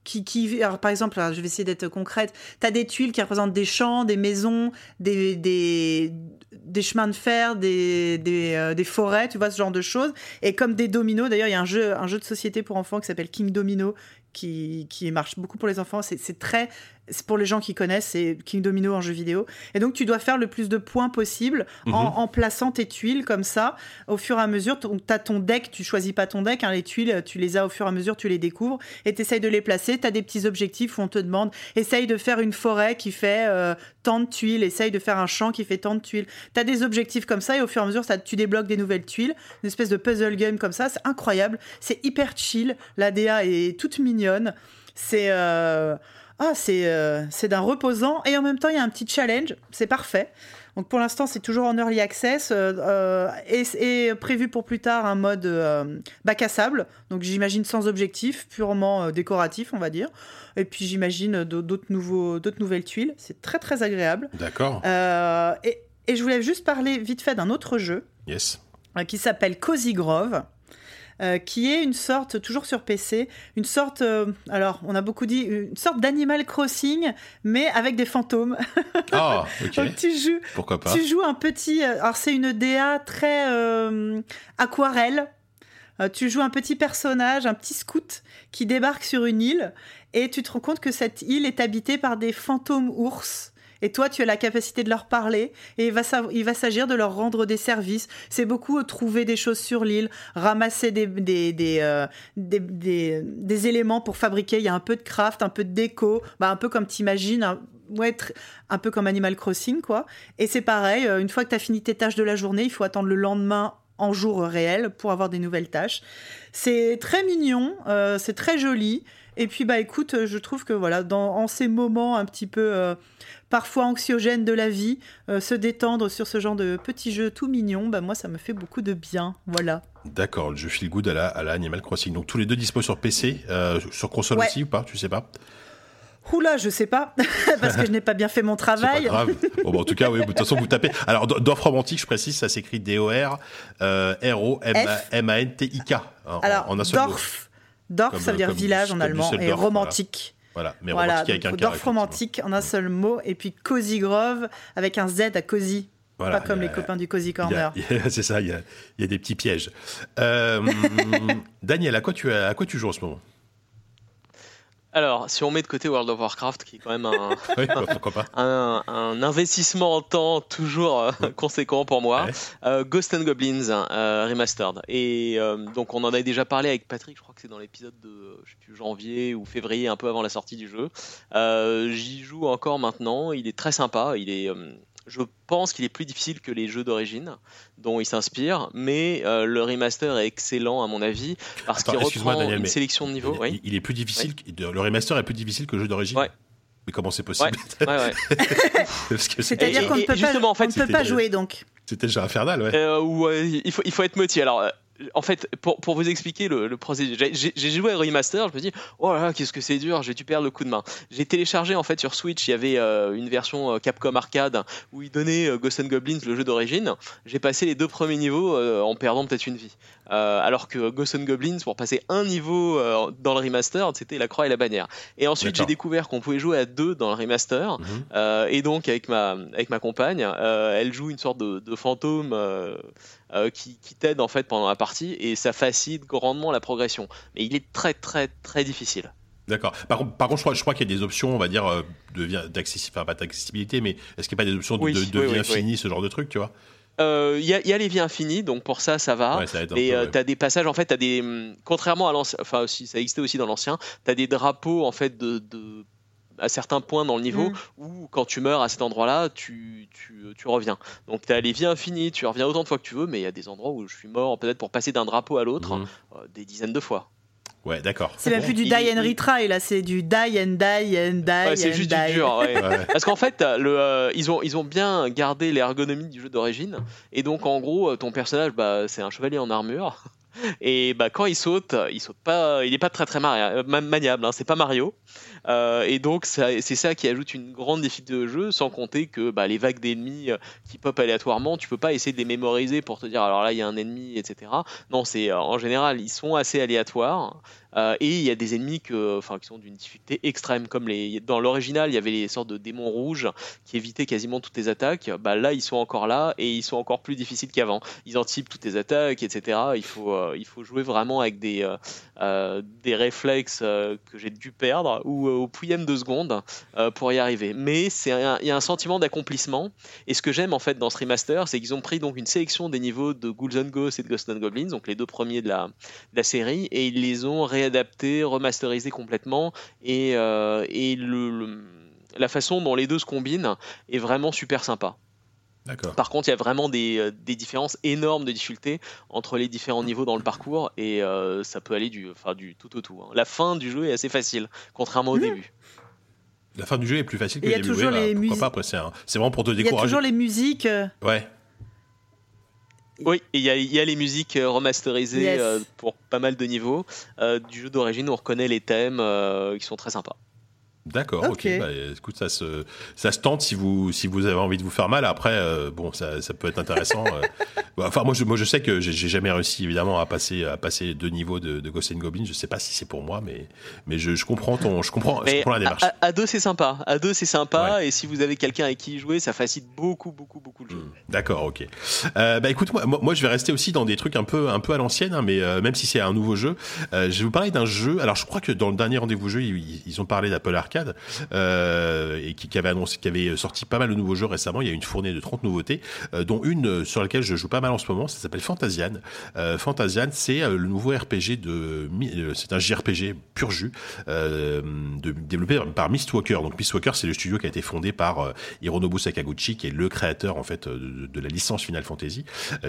Qui, alors, par exemple, je vais essayer d'être concrète. Tu as des tuiles qui représentent des champs, des maisons, des, des, des chemins de fer, des, des, euh, des forêts, tu vois, ce genre de choses. Et comme des dominos, d'ailleurs, il y a un jeu, un jeu de société pour enfants qui s'appelle King Domino, qui, qui marche beaucoup pour les enfants. C'est très. C'est pour les gens qui connaissent, c'est King Domino en jeu vidéo. Et donc, tu dois faire le plus de points possible en, Mhm. en plaçant tes tuiles comme ça, au fur et à mesure. Tu as ton deck, tu choisis pas ton deck, hein, les tuiles, tu les as au fur et à mesure, tu les découvres et tu essayes de les placer. Tu as des petits objectifs où on te demande essaye de faire une forêt qui fait euh, tant de tuiles, essaye de faire un champ qui fait tant de tuiles. Tu as des objectifs comme ça et au fur et à mesure, ça, tu débloques des nouvelles tuiles, une espèce de puzzle game comme ça. C'est incroyable, c'est hyper chill. La DA est toute mignonne. C'est. euh, Ah, c'est euh, c'est d'un reposant et en même temps il y a un petit challenge, c'est parfait. Donc pour l'instant c'est toujours en early access euh, et, et prévu pour plus tard un mode bac à sable, donc j'imagine sans objectif, purement décoratif on va dire. Et puis j'imagine d'au- d'autres nouveaux d'autres nouvelles tuiles, c'est très très agréable. D'accord. Et, et je voulais juste parler vite fait d'un autre jeu Yes. qui s'appelle Cozy Grove. Euh, qui est une sorte, toujours sur PC, une sorte, euh, alors on a beaucoup dit, une sorte d'Animal Crossing, mais avec des fantômes. Ah, ok. Donc tu joues, Pourquoi pas tu joues un petit, euh, alors c'est une DA très aquarelle. Tu joues un petit personnage, un petit scout qui débarque sur une île et tu te rends compte que cette île est habitée par des fantômes ours. Et toi, tu as la capacité de leur parler et il va, s'agir de leur rendre des services. C'est beaucoup euh, trouver des choses sur l'île, ramasser euh, des, éléments pour fabriquer. Il y a un peu de craft, un peu de déco, bah, un peu comme t'imagines, un, ouais, un peu comme Animal Crossing, quoi. Et c'est pareil, euh, une fois que tu as fini tes tâches de la journée, il faut attendre le lendemain en jour réel pour avoir des nouvelles tâches. C'est très mignon, c'est très joli. Et puis bah écoute, je trouve que voilà, dans en ces moments un petit peu parfois anxiogènes de la vie, euh, se détendre sur ce genre de petits jeux tout mignons, bah moi ça me fait beaucoup de bien. Voilà. D'accord, le jeu feel good à la, à la Animal Crossing. Donc tous les deux dispo sur PC, euh, sur console Ouais. aussi ou pas Tu sais pas? Oula, je sais pas, parce que je n'ai pas bien fait mon C'est pas travail. grave. Bon, bah, en tout cas, oui, de toute façon, vous tapez. Alors, D- Dorf Romantique, je précise, ça s'écrit D-O-R, euh, R-O-M-A-N-T-I-K. En, Alors, en. Dorf, Dorf, Comme, ça veut dire village en allemand, et romantique. Voilà, mais Voilà, romantique avec un Dorf romantique en un seul mot, et puis Cozy Grove avec un Z à Cozy. Voilà, pas comme a- les copains du Cozy Corner. C'est ça, il y, a, il y a des petits pièges. Euh, Daniel, à quoi, tu, à quoi tu joues en ce moment? Alors, si on met de côté World of Warcraft, qui est quand même un, Oui, bah, un, un investissement en temps toujours euh, conséquent pour moi. Ouais. Euh, Ghost and Goblins euh, Remastered. Et donc on en avait déjà parlé avec Patrick, je crois que c'est dans l'épisode de je sais plus, janvier ou février, un peu avant la sortie du jeu. J'y joue encore maintenant, il est très sympa, il est... je pense qu'il est plus difficile que les jeux d'origine dont il s'inspire, mais euh, le remaster est excellent à mon avis parce qu'il reprend Daniel, une sélection de niveaux. il, Oui. il est plus difficile, que- le remaster est plus difficile que le jeu d'origine Ouais. Mais comment c'est possible? Ouais, ouais. C'est-à-dire qu'on ne peut pas, justement, en fait, on ne peut c'était- pas jouer donc. C'était déjà infernal, ouais. Euh, ouais, il faut, il faut être motivé. Alors, euh, en fait, pour, pour vous expliquer le, le procédé, j'ai- joué à Remaster, je me dis, oh là là, qu'est-ce que c'est dur, j'ai dû perdre le coup de main. J'ai téléchargé en fait sur Switch, il y avait euh, une version euh, Capcom Arcade où il donnait euh, Ghosts and Goblins, le jeu d'origine. J'ai passé les deux premiers niveaux euh, en perdant peut-être une vie. Euh, alors que Ghosts and Goblins, pour passer un niveau euh, dans le remaster, c'était la croix et la bannière. Et ensuite, j'ai découvert qu'on pouvait jouer à deux dans le remaster. Mhm. Euh, et donc avec ma avec ma compagne, elle joue une sorte de, de fantôme qui, qui t'aide en fait pendant la partie et ça facilite grandement la progression. Mais il est très très très difficile. D'accord. Par contre, par contre, je crois, je crois qu'il y a des options, on va dire, enfin, pas d'accessibilité, mais est-ce qu'il n'y a pas des options de, Oui, de, de oui, vie oui, infinie, ce genre de truc, tu vois? Euh, Il y, a, il y a les vies infinies, donc pour ça ça va. Ouais, ça Et peu, euh, t'as des passages en fait, t'as des hum, contrairement à l'ancien, enfin aussi ça existait aussi dans l'ancien, t'as des drapeaux en fait de, de- à certains points dans le niveau Mm. où quand tu meurs à cet endroit-là, tu, tu, tu reviens. Donc t'as les vies infinies, tu reviens autant de fois que tu veux, mais il y a des endroits où je suis mort peut-être pour passer d'un drapeau à l'autre Mhm. euh, des dizaines de fois. Ouais, d'accord. C'est même Bon, plus du il- die and retry là, c'est du die and die and die Ouais, c'est juste die. du dur. ouais. Ouais. Parce qu'en fait, le, euh, ils, ont, ils ont bien gardé l'ergonomie du jeu d'origine. Et donc, en gros, euh, ton personnage, bah, c'est un chevalier en armure. Et bah, quand il saute, il saute pas, il est pas très très mari- euh, ma- maniable. Hein, c'est pas Mario. Euh, et donc, c'est ça qui ajoute une grande difficulté au jeu, sans compter que bah, les vagues d'ennemis euh, qui pop aléatoirement, tu peux pas essayer de les mémoriser pour te dire alors là il y a un ennemi, etc. Non, c'est euh, en général ils sont assez aléatoires. Euh, et il y a des ennemis qui sont d'une difficulté extrême, comme dans l'original, il y avait les sortes de démons rouges qui évitaient quasiment toutes les attaques. Bah, là, ils sont encore là et ils sont encore plus difficiles qu'avant. Ils anticipent toutes les attaques, etc. Il faut, euh, il faut jouer vraiment avec des, euh, réflexes que j'ai dû perdre ou au pouillème de seconde euh, pour y arriver. Mais il y a un sentiment d'accomplissement. Et ce que j'aime en fait dans ce remaster, c'est qu'ils ont pris donc une sélection des niveaux de Ghouls and Ghosts et de Ghosts and Goblins, donc les deux premiers de la, de la série, et ils les ont réadaptés, remasterisés complètement. Et, euh, et le- le- la façon dont les deux se combinent est vraiment super sympa. D'accord. Par contre, il y a vraiment des, euh, des différences énormes de difficulté entre les différents niveaux dans le parcours et euh, ça peut aller du, enfin, du tout au tout. hein. La fin du jeu est assez facile, contrairement au Mmh. début. La fin du jeu est plus facile que Et il y a le début. toujours Ouais, les pourquoi musi- pas Après, c'est un- c'est vraiment pour te Il y a toujours les musiques. Ouais. Oui, et il y, a- il y a les musiques euh, remasterisées Yes. euh, pour pas mal de niveaux. Euh, du jeu d'origine, on reconnaît les thèmes qui sont très sympas. D'accord, ok. Bah, écoute, ça se, ça se tente si vous, si vous avez envie de vous faire mal. Après, euh, bon, ça, ça peut être intéressant. euh. Bah, enfin, moi je, moi, je sais que j'ai jamais réussi, évidemment, à passer, à passer deux niveaux de, de Ghosts and Goblins. Je sais pas si c'est pour moi, mais, mais je, je comprends ton, je comprends, je comprends la démarche. à, deux, c'est sympa. À deux, c'est sympa. Et si vous avez quelqu'un avec qui jouer, ça facilite beaucoup, beaucoup, beaucoup le jeu. D'accord, ok. Euh, bah écoute, moi, moi, moi, je vais rester aussi dans des trucs un peu, un peu à l'ancienne, hein, mais euh, même si c'est un nouveau jeu, euh, je vais vous parler d'un jeu. Alors, je crois que dans le dernier rendez-vous jeu, ils, ils ont parlé d'Apple Arcade euh, et qui, avait annoncé, qui avait sorti pas mal de nouveaux jeux récemment. Il y a une fournée de 30 nouveautés, euh, dont une euh, sur laquelle je joue pas mal en ce moment. Ça s'appelle Fantasian. Fantasian, c'est le nouveau RPG de, c'est un JRPG pur jus développé par Mistwalker. Donc Mistwalker, c'est le studio qui a été fondé par Hironobu Sakaguchi, qui est le créateur en fait de, la licence Final Fantasy,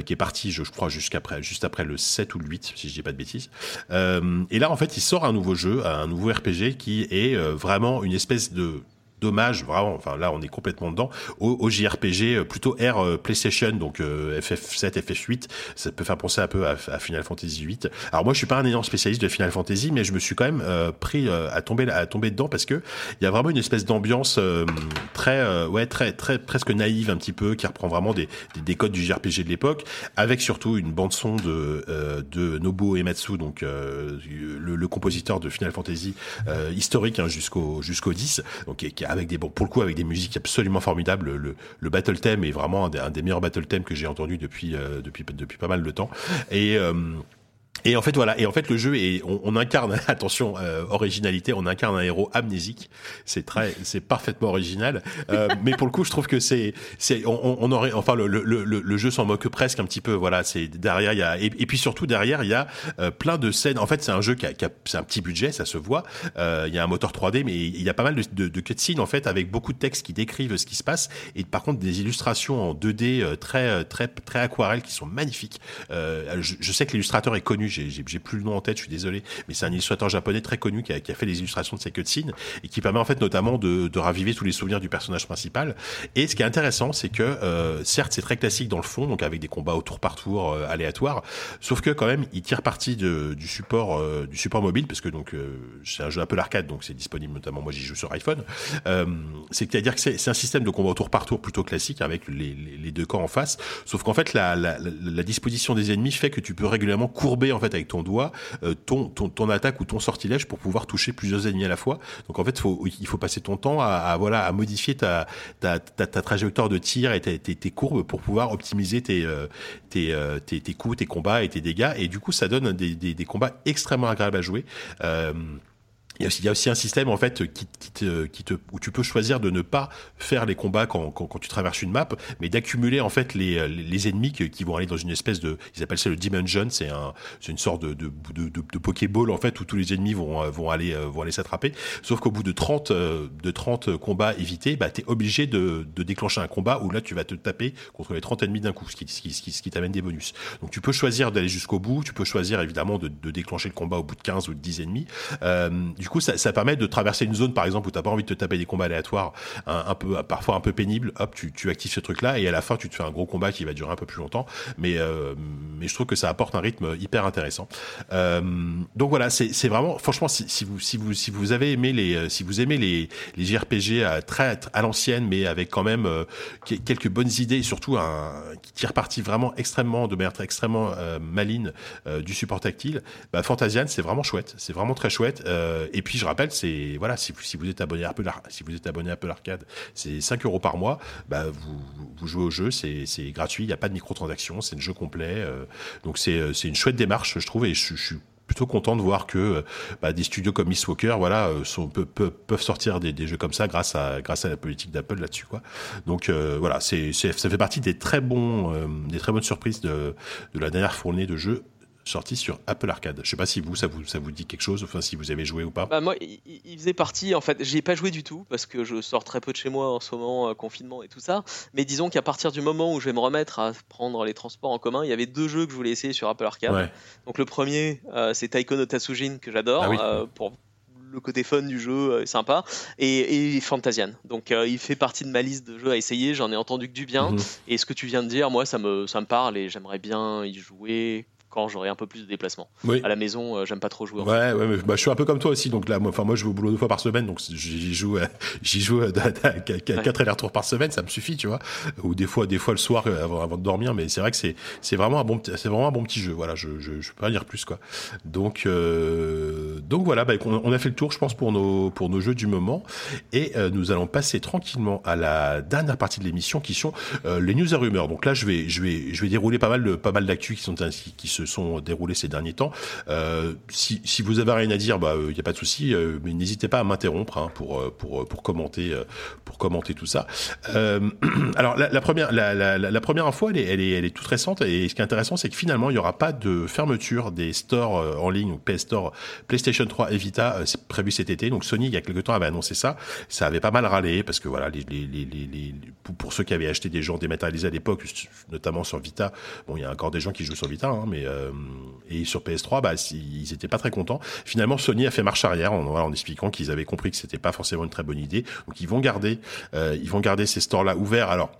qui est parti, je, crois, jusqu'après, juste après le 7 ou le 8, si je dis pas de bêtises. Et là, en fait, il sort un nouveau jeu, un nouveau RPG qui est euh, une espèce de dommage, vraiment, enfin là on est complètement dedans, au, au JRPG euh, plutôt R euh, PlayStation, donc euh, FF7, FF8, ça peut faire penser un peu à, à Final Fantasy 8. Alors moi je suis pas un énorme spécialiste de Final Fantasy, mais je me suis quand même euh, pris euh, à tomber à tomber dedans parce que il y a vraiment une espèce d'ambiance euh, très euh, ouais très très presque naïve un petit peu qui reprend vraiment des, des, des codes du JRPG de l'époque, avec surtout une bande son de euh, de Nobuo Ematsu, donc euh, le, le compositeur de Final Fantasy euh, historique hein, jusqu'au jusqu'au 10, donc qui, qui avec des pour le coup avec des musiques absolument formidables. Le, le battle theme est vraiment un des, meilleurs battle themes que j'ai entendu depuis euh, depuis depuis pas mal de temps. Et euh, et en fait voilà, et en fait le jeu est, on, on incarne, attention, euh, originalité, on incarne un héros amnésique. C'est très, c'est parfaitement original. Euh, mais pour le coup, je trouve que c'est, c'est, on, on aurait, enfin le, le, le, le jeu s'en moque presque un petit peu. Voilà, c'est derrière il y a, et, et puis surtout derrière il y a euh, plein de scènes. En fait, c'est un jeu qui a, qui a c'est un petit budget, ça se voit. Euh, il y a un moteur 3D, mais il y a pas mal de, de, de cutscenes en fait avec beaucoup de textes qui décrivent ce qui se passe et par contre des illustrations en 2D euh, très très très aquarelles qui sont magnifiques. Euh, je, je sais que l'illustrateur est connu j'ai plus le nom en tête, je suis désolé, mais c'est un illustrateur japonais très connu qui a, qui a, fait les illustrations de ces cutscenes et qui permet en fait notamment de, de, raviver tous les souvenirs du personnage principal. Et ce qui est intéressant, c'est que euh, certes c'est très classique dans le fond, donc avec des combats au tour par tour euh, aléatoires, sauf que quand même il tire parti de, du support euh, du support mobile parce que donc euh, c'est un jeu un peu l'arcade, donc c'est disponible notamment moi j'y joue sur iPhone. Euh, C'est-à-dire que c'est un système de combat au tour par tour plutôt classique avec les, les, les deux camps en face, sauf qu'en fait la, la, la, la disposition des ennemis fait que tu peux régulièrement courber en fait avec ton doigt euh, ton, attaque ou ton sortilège pour pouvoir toucher plusieurs ennemis à la fois. Donc en fait, il faut passer ton temps à, voilà à modifier ta, trajectoire de tir et tes, courbes pour pouvoir optimiser tes, euh, tes, euh, tes, tes, coups, tes combats et tes dégâts. Et du coup, ça donne des, combats extrêmement agréables à jouer. Il y, a aussi, y a aussi un système en fait qui, te, qui te, où tu peux choisir de ne pas faire les combats quand, quand, quand tu traverses une map, mais d'accumuler en fait les, les, ennemis qui, qui, vont aller dans une espèce de, ils appellent ça le dimension, c'est un, c'est une sorte de, de, de, de, de pokéball en fait où tous les ennemis vont, vont aller, vont aller s'attraper. Sauf qu'au bout de 30, de 30 combats évités, bah t'es obligé de, de déclencher un combat où là tu vas te taper contre les 30 ennemis d'un coup, ce qui, ce qui, ce qui, t'amène des bonus. Donc tu peux choisir d'aller jusqu'au bout, tu peux choisir évidemment de, déclencher le combat au bout de 15 ou de 10 ennemis. Euh, coup, ça, permet de traverser une zone, par exemple, où t'as pas envie de te taper des combats aléatoires, un, peu, parfois un peu pénibles. Hop, tu, actives ce truc-là et à la fin, tu te fais un gros combat qui va durer un peu plus longtemps. Mais, euh, mais je trouve que ça apporte un rythme hyper intéressant. Euh, donc voilà, c'est vraiment, franchement, si, vous, si vous, si vous avez aimé les, si vous aimez les, les JRPG à très à l'ancienne, mais avec quand même euh, quelques bonnes idées et surtout un qui tire parti vraiment extrêmement de manière extrêmement euh, maligne du support tactile, bah, Fantasian, c'est vraiment chouette, c'est vraiment très chouette. Et puis je rappelle, c'est voilà, si vous, êtes abonné à Apple, si vous êtes abonné à Apple Arcade, c'est 5 euros par mois. Bah, vous, jouez au jeu, c'est gratuit, il n'y a pas de microtransactions, c'est le jeu complet. Euh, donc c'est une chouette démarche, je trouve, et je, suis plutôt content de voir que bah, des studios comme Miss Walker, voilà, sont, peuvent, sortir des, des, jeux comme ça grâce à grâce à la politique d'Apple là-dessus, quoi. Donc euh, voilà, c'est ça fait partie des très bons, euh, des très bonnes surprises de, de la dernière fournée de jeux sorti sur Apple Arcade. Je sais pas si vous ça vous ça vous dit quelque chose, enfin si vous avez joué ou pas. Bah moi, il, faisait partie. En fait, j'y ai pas joué du tout parce que je sors très peu de chez moi en ce moment, euh, confinement et tout ça. Mais disons qu'à partir du moment où je vais me remettre à prendre les transports en commun, il y avait deux jeux que je voulais essayer sur Apple Arcade. Ouais. Donc le premier, euh, c'est Taiko no Tatsujin que j'adore ah oui. euh, pour le côté fun du jeu est sympa et, et Fantasian donc euh, il fait partie de ma liste de jeux à essayer j'en ai entendu que du bien Mhm. et ce que tu viens de dire moi ça me ça me parle et j'aimerais bien y jouer quand j'aurai un peu plus de déplacement. Oui. À la maison, euh, j'aime pas trop jouer. en Ouais, ouais, mais, bah, je suis un peu comme toi aussi. Donc là, moi, enfin, moi, je vais au boulot deux fois par semaine, donc j'y joue, euh, j'y joue euh, quatre allers-retours par semaine, ça me suffit, tu vois. Ou des fois, des fois le soir euh, avant, avant de dormir. Mais c'est vrai que c'est, c'est vraiment un bon, petit- c'est vraiment un bon petit jeu. Voilà, je, je, je peux pas dire plus, quoi. Donc, euh, donc voilà, bah, on, on a fait le tour, je pense, pour nos, pour nos jeux du moment, et nous allons passer tranquillement à la dernière partie de l'émission, qui sont les news et rumeurs. Donc là, je vais, je vais, je vais dérouler pas mal de, pas mal d'actus qui sont, qui, qui se sont déroulés ces derniers temps. Euh, si, si vous avez rien à dire, bah, il y a pas de souci, euh, mais n'hésitez pas à m'interrompre hein, pour, euh, pour, pour commenter, euh, pour commenter tout ça. Euh, alors la, première, la, première info, elle est, elle est, elle toute récente, et ce qui est intéressant, c'est que finalement, il y aura pas de fermeture des stores euh, en ligne ou PS Store PlayStation 3 et Vita, euh, c'est prévu cet été. Donc Sony, il y a quelques temps, avait annoncé ça. Ça avait pas mal râlé parce que voilà, les, les, les, pour ceux qui avaient acheté des gens dématérialisés à l'époque, notamment sur Vita, bon, il y a encore des gens qui jouent sur Vita, hein, mais euh, et sur PS3, bah, ils étaient pas très contents. Finalement, Sony a fait marche arrière en, expliquant qu'ils avaient compris que c'était pas forcément une très bonne idée. Donc ils vont garder, euh, ils vont garder ces stores-là ouverts. Alors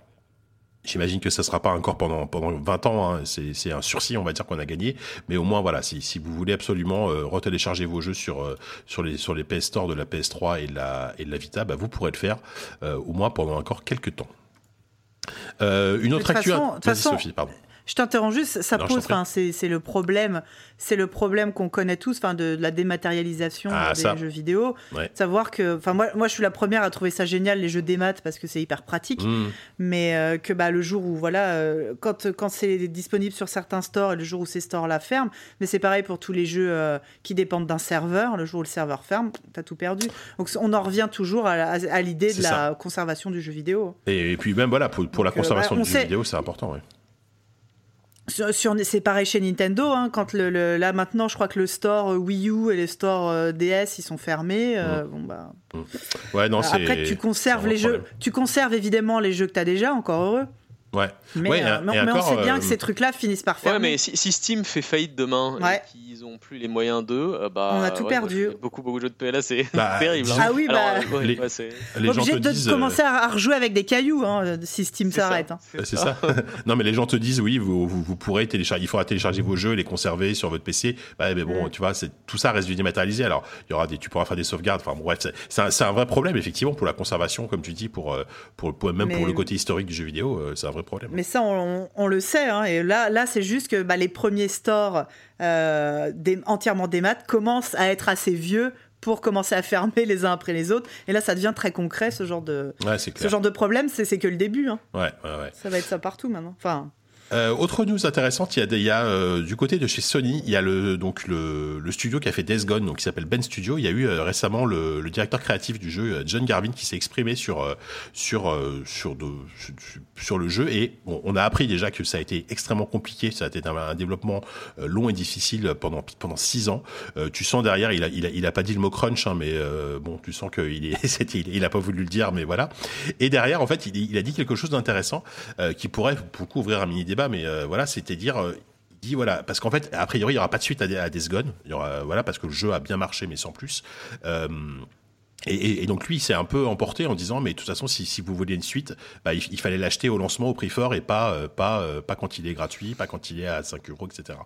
J'imagine que ça sera pas encore pendant pendant 20 ans. Hein. C'est un sursis, on va dire qu'on a gagné. Mais au moins voilà, si, si vous voulez absolument euh, retélécharger vos jeux sur euh, sur les sur les PS Store de la PS3 et de la et de la Vita, bah, vous pourrez le faire au moins pendant encore quelques temps. Une autre toute actu. façon- de Vas-y toute façon, Sophie, pardon. Je t'interromps juste, ça Non, pose, enfin, c'est le problème, c'est le problème qu'on connaît tous, enfin, de, de la dématérialisation Ah, des ça. jeux vidéo. Ouais. Savoir que, enfin, moi, moi, je suis la première à trouver ça génial les jeux démat parce que c'est hyper pratique, Mmh. mais euh, que bah le jour où voilà, euh, quand quand c'est disponible sur certains stores et le jour où ces stores la ferment, mais c'est pareil pour tous les jeux euh, qui dépendent d'un serveur. Le jour où le serveur ferme, t'as tout perdu. Donc on en revient toujours à, l'idée de la conservation du jeu vidéo. Et, et puis même voilà pour, pour la conservation on du jeu vidéo, c'est important. Ouais. Sur, sur- c'est pareil chez Nintendo, hein, quand le, le- là maintenant je crois que le store euh, Wii U et les stores euh, DS ils sont fermés. euh, bon, bah, Ouais, non, c'est. après tu conserves les jeux, problème. tu conserves évidemment les jeux que tu as déjà, encore heureux. Ouais. Mais, Ouais, euh, et- mais- et mais on sait bien euh, que ces trucs-là finissent par Ouais, fermer. mais si, si Steam fait faillite demain Ouais. et qu'ils ont plus les moyens d'eux, euh, bah. On a tout ouais, perdu. beaucoup, beaucoup de jeux de PLA, c'est Bah, terrible. hein. Ah oui, bah- Alors, ouais, Les- ouais, Les gens Obligé te de disent. commencer à, à rejouer avec des cailloux hein, si Steam c'est ça, s'arrête. hein. C'est ça. non, mais les gens te disent, oui, vous, vous, vous pourrez télécharger, il faudra télécharger vos jeux, les conserver sur votre PC. Bah, mais bon, tu vois, tout ça reste du dématérialisé. Alors, il y aura des, tu pourras faire des sauvegardes. Enfin, bon, bref, c'est, un, vrai problème, effectivement, pour la conservation, comme tu dis, pour, pour, pour- même pour le côté historique du jeu vidéo, c'est un vrai problème. Mais ça, on, le sait. hein, et là, là c'est juste que bah, les premiers stores euh, entièrement démat commencent à être assez vieux pour commencer à fermer les uns après les autres. Et là, ça devient très concret, ce genre de, Ouais, ce genre de problème. C'est que le début. hein. Ouais, ouais. Ça va être ça partout maintenant. Enfin, Euh, autre news intéressante, il y a, des- il y a euh, du côté de chez Sony, il y a le donc le, le studio qui a fait Days Gone, donc qui s'appelle Ben Studio. Il y a eu euh, récemment le, le directeur créatif du jeu, euh, John Garvin, qui s'est exprimé sur euh, sur euh, sur, de, sur le jeu et bon, on a appris déjà que ça a été extrêmement compliqué, ça a été un, un développement long et difficile pendant pendant six ans. Tu sens derrière, il a il a, il a pas dit le mot crunch, hein, mais bon, tu sens qu'il est il, il a pas voulu le dire, mais voilà. Et derrière, en fait, il, a dit quelque chose d'intéressant qui pourrait pour le coup ouvrir un mini débat, mais euh, voilà, c'est-à-dire euh, il dit voilà parce qu'en fait a priori il y aura pas de suite à, à y aura voilà parce que le jeu a bien marché mais sans plus. Euh, et, donc lui, s'est un peu emporté en disant, mais de toute façon, si, vous vouliez une suite, bah, il, fallait l'acheter au lancement au prix fort et pas euh, pas euh, pas quand il est gratuit, pas quand il est à 5 euros, etc.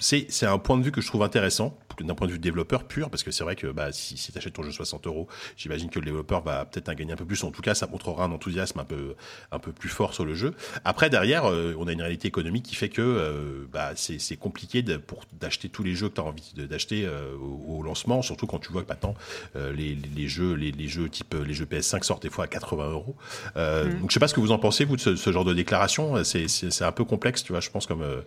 C'est c'est un point de vue que je trouve intéressant d'un point de vue développeur pur parce que c'est vrai que bah, si, si tu achètes ton jeu 60 euros, j'imagine que le développeur va peut-être en gagner un peu plus. En tout cas, ça montrera un enthousiasme un peu un peu plus fort sur le jeu. Après derrière, euh, on a une réalité économique qui fait que euh, bah, c'est c'est compliqué de, pour d'acheter tous les jeux que tu as envie d'acheter euh, au, au lancement, surtout quand tu vois que maintenant euh, les, les- les jeux les, les jeux type les jeux PS5 sortent des fois à 80 euros. Euh, Donc je sais pas ce que vous en pensez vous de ce, ce genre de déclaration. C'est c'est c'est un peu complexe, tu vois. Je pense comme euh,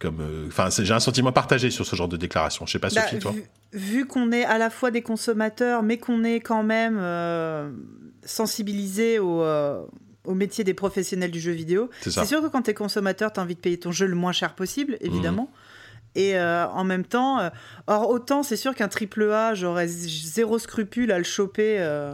comme euh, enfin j'ai un sentiment partagé sur ce genre de déclaration. Je sais pas bah, Sophie toi. vu, vu qu'on est à la fois des consommateurs, mais qu'on est quand même euh, sensibilisés au, euh, au métier des professionnels du jeu vidéo, C'est sûr que quand tu es consommateur, tu as envie de payer ton jeu le moins cher possible, Mhm. évidemment. Et euh, en même temps, euh, or autant c'est sûr qu'un triple A, j'aurais zéro scrupule à le choper euh,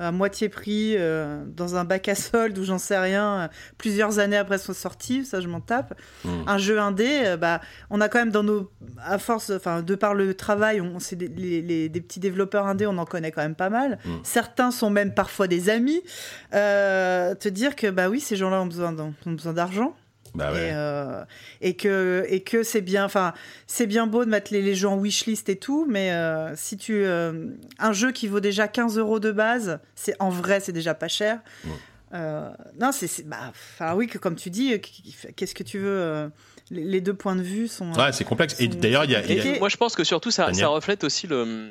à moitié prix euh, dans un bac à solde ou j'en sais rien, euh, plusieurs années après son sortie, ça je m'en tape. Mhm. Un jeu indé, euh, bah, on a quand même dans nos, à force, enfin de par le travail, on, c'est des, les- les- des petits développeurs indés, on en connaît quand même pas mal. Mhm. Certains sont même parfois des amis. Te dire que bah oui, ces gens-là ont besoin d'en- ont besoin d'argent. Bah ouais. Et, euh, et que et que c'est bien enfin c'est bien beau de mettre les, les jeux en wishlist et tout mais euh, si tu euh, un jeu qui vaut déjà 15 euros de base c'est en vrai c'est déjà pas cher Ouais. Euh, non c'est bah enfin oui que comme tu dis qu'est-ce que tu veux les, les deux points de vue sont Ouais, c'est complexe. Et d'ailleurs, il y a, y a- Et- Moi, je pense que surtout, ça, ça reflète aussi le,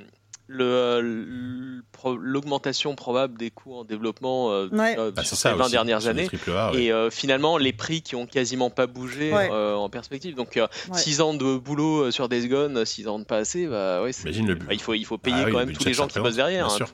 l'augmentation probable des coûts en développement euh, Ouais. euh, bah, sur ça ces 20 aussi, dernières années. triple A, ouais. Et euh, finalement, les prix qui ont quasiment pas bougé Ouais. euh, en perspective. Donc, euh, Ouais. 6 ans de boulot euh, sur Days Gone, 6 ans de pas assez, bah, le bah, il, faut, il faut payer Ah oui, quand même tous les gens qui bossent derrière. Bien hein. sûr.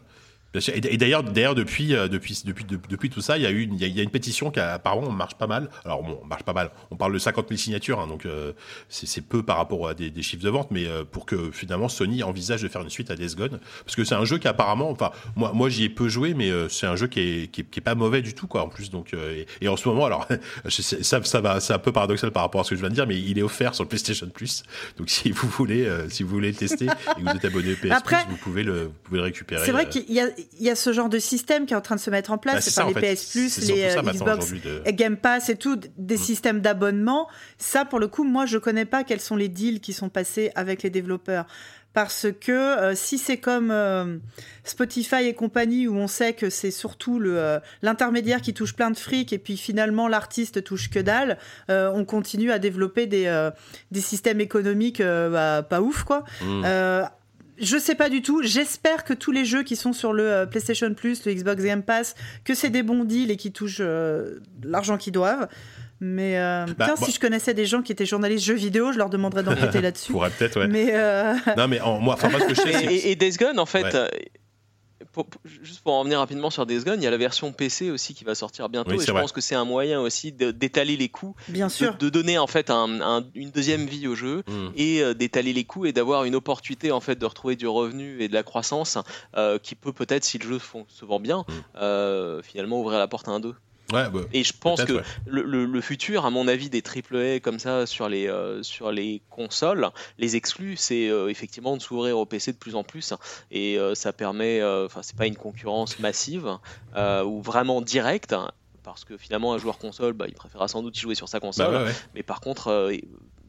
Et d'ailleurs, d'ailleurs depuis, euh, depuis, depuis, de- depuis tout ça, il y a eu, une, il y a, il y a une pétition qui apparemment marche pas mal. Alors bon, marche pas mal. On parle de 50 000 signatures, hein, donc euh, c'est peu par rapport à des, des chiffres de vente, mais euh, pour que finalement Sony envisage de faire une suite à Days Gone, parce que c'est un jeu qui apparemment, enfin moi, moi j'y ai peu joué, mais euh, c'est un jeu qui est, qui est, qui est pas mauvais du tout, quoi. En plus, donc euh, et, et en ce moment, alors ça, ça va, c'est un peu paradoxal par rapport à ce que je viens de dire, mais il est offert sur le PlayStation Plus. Donc si vous voulez, euh, si vous voulez le tester et que vous êtes abonné au PS Après- Plus, vous pouvez le, vous pouvez le récupérer. c'est vrai qu'il y a, y a ce genre de système qui est en train de se mettre en place bah, c'est par les fait. PS Plus les ça euh, Xbox de- et Game Pass et tout, des Mm. systèmes d'abonnement. Ça, pour le coup, moi, je connais pas quels sont les deals qui sont passés avec les développeurs. Parce que euh, si c'est comme euh, Spotify et compagnie, où on sait que c'est surtout le, euh, l'intermédiaire qui touche plein de fric, et puis finalement l'artiste touche que dalle, euh, on continue à développer des, euh, des systèmes économiques euh, bah, pas ouf, quoi. Mm. Je sais pas du tout. J'espère que tous les jeux qui sont sur le euh, PlayStation Plus, le Xbox Game Pass, que c'est des bons deals et qui touchent euh, l'argent qu'ils doivent. Mais euh, Bah, tiens, moi- si je connaissais des gens qui étaient journalistes jeux vidéo, je leur demanderais d'enquêter là-dessus. pourrait peut-être, ouais. Mais euh, Non, mais en, moi, enfin, moi, ce que je sais. Et, et- et Days Gone, en fait, Ouais. Pour- pour- juste pour en revenir rapidement sur Days Gone, il y a la version PC aussi qui va sortir bientôt. Oui, et je vrai. pense que c'est un moyen aussi d'étaler les coûts, bien de, sûr. de donner en fait un- un- une deuxième vie au jeu. Mm. et euh, d'étaler les coûts et d'avoir une opportunité en fait de retrouver du revenu et de la croissance euh, qui peut peut-être si le jeu se vend bien Mm. euh, finalement ouvrir la porte à un 2 Ouais, bah, et je pense que ouais. le, le- le futur à mon avis des AAA comme ça sur les euh, sur les consoles les exclus c'est euh, effectivement de s'ouvrir au PC de plus en plus. Et euh, ça permet enfin c'est pas une concurrence massive ou vraiment directe parce que finalement un joueur console bah, il préférera sans doute y jouer sur sa console. Bah, ouais, mais par contre,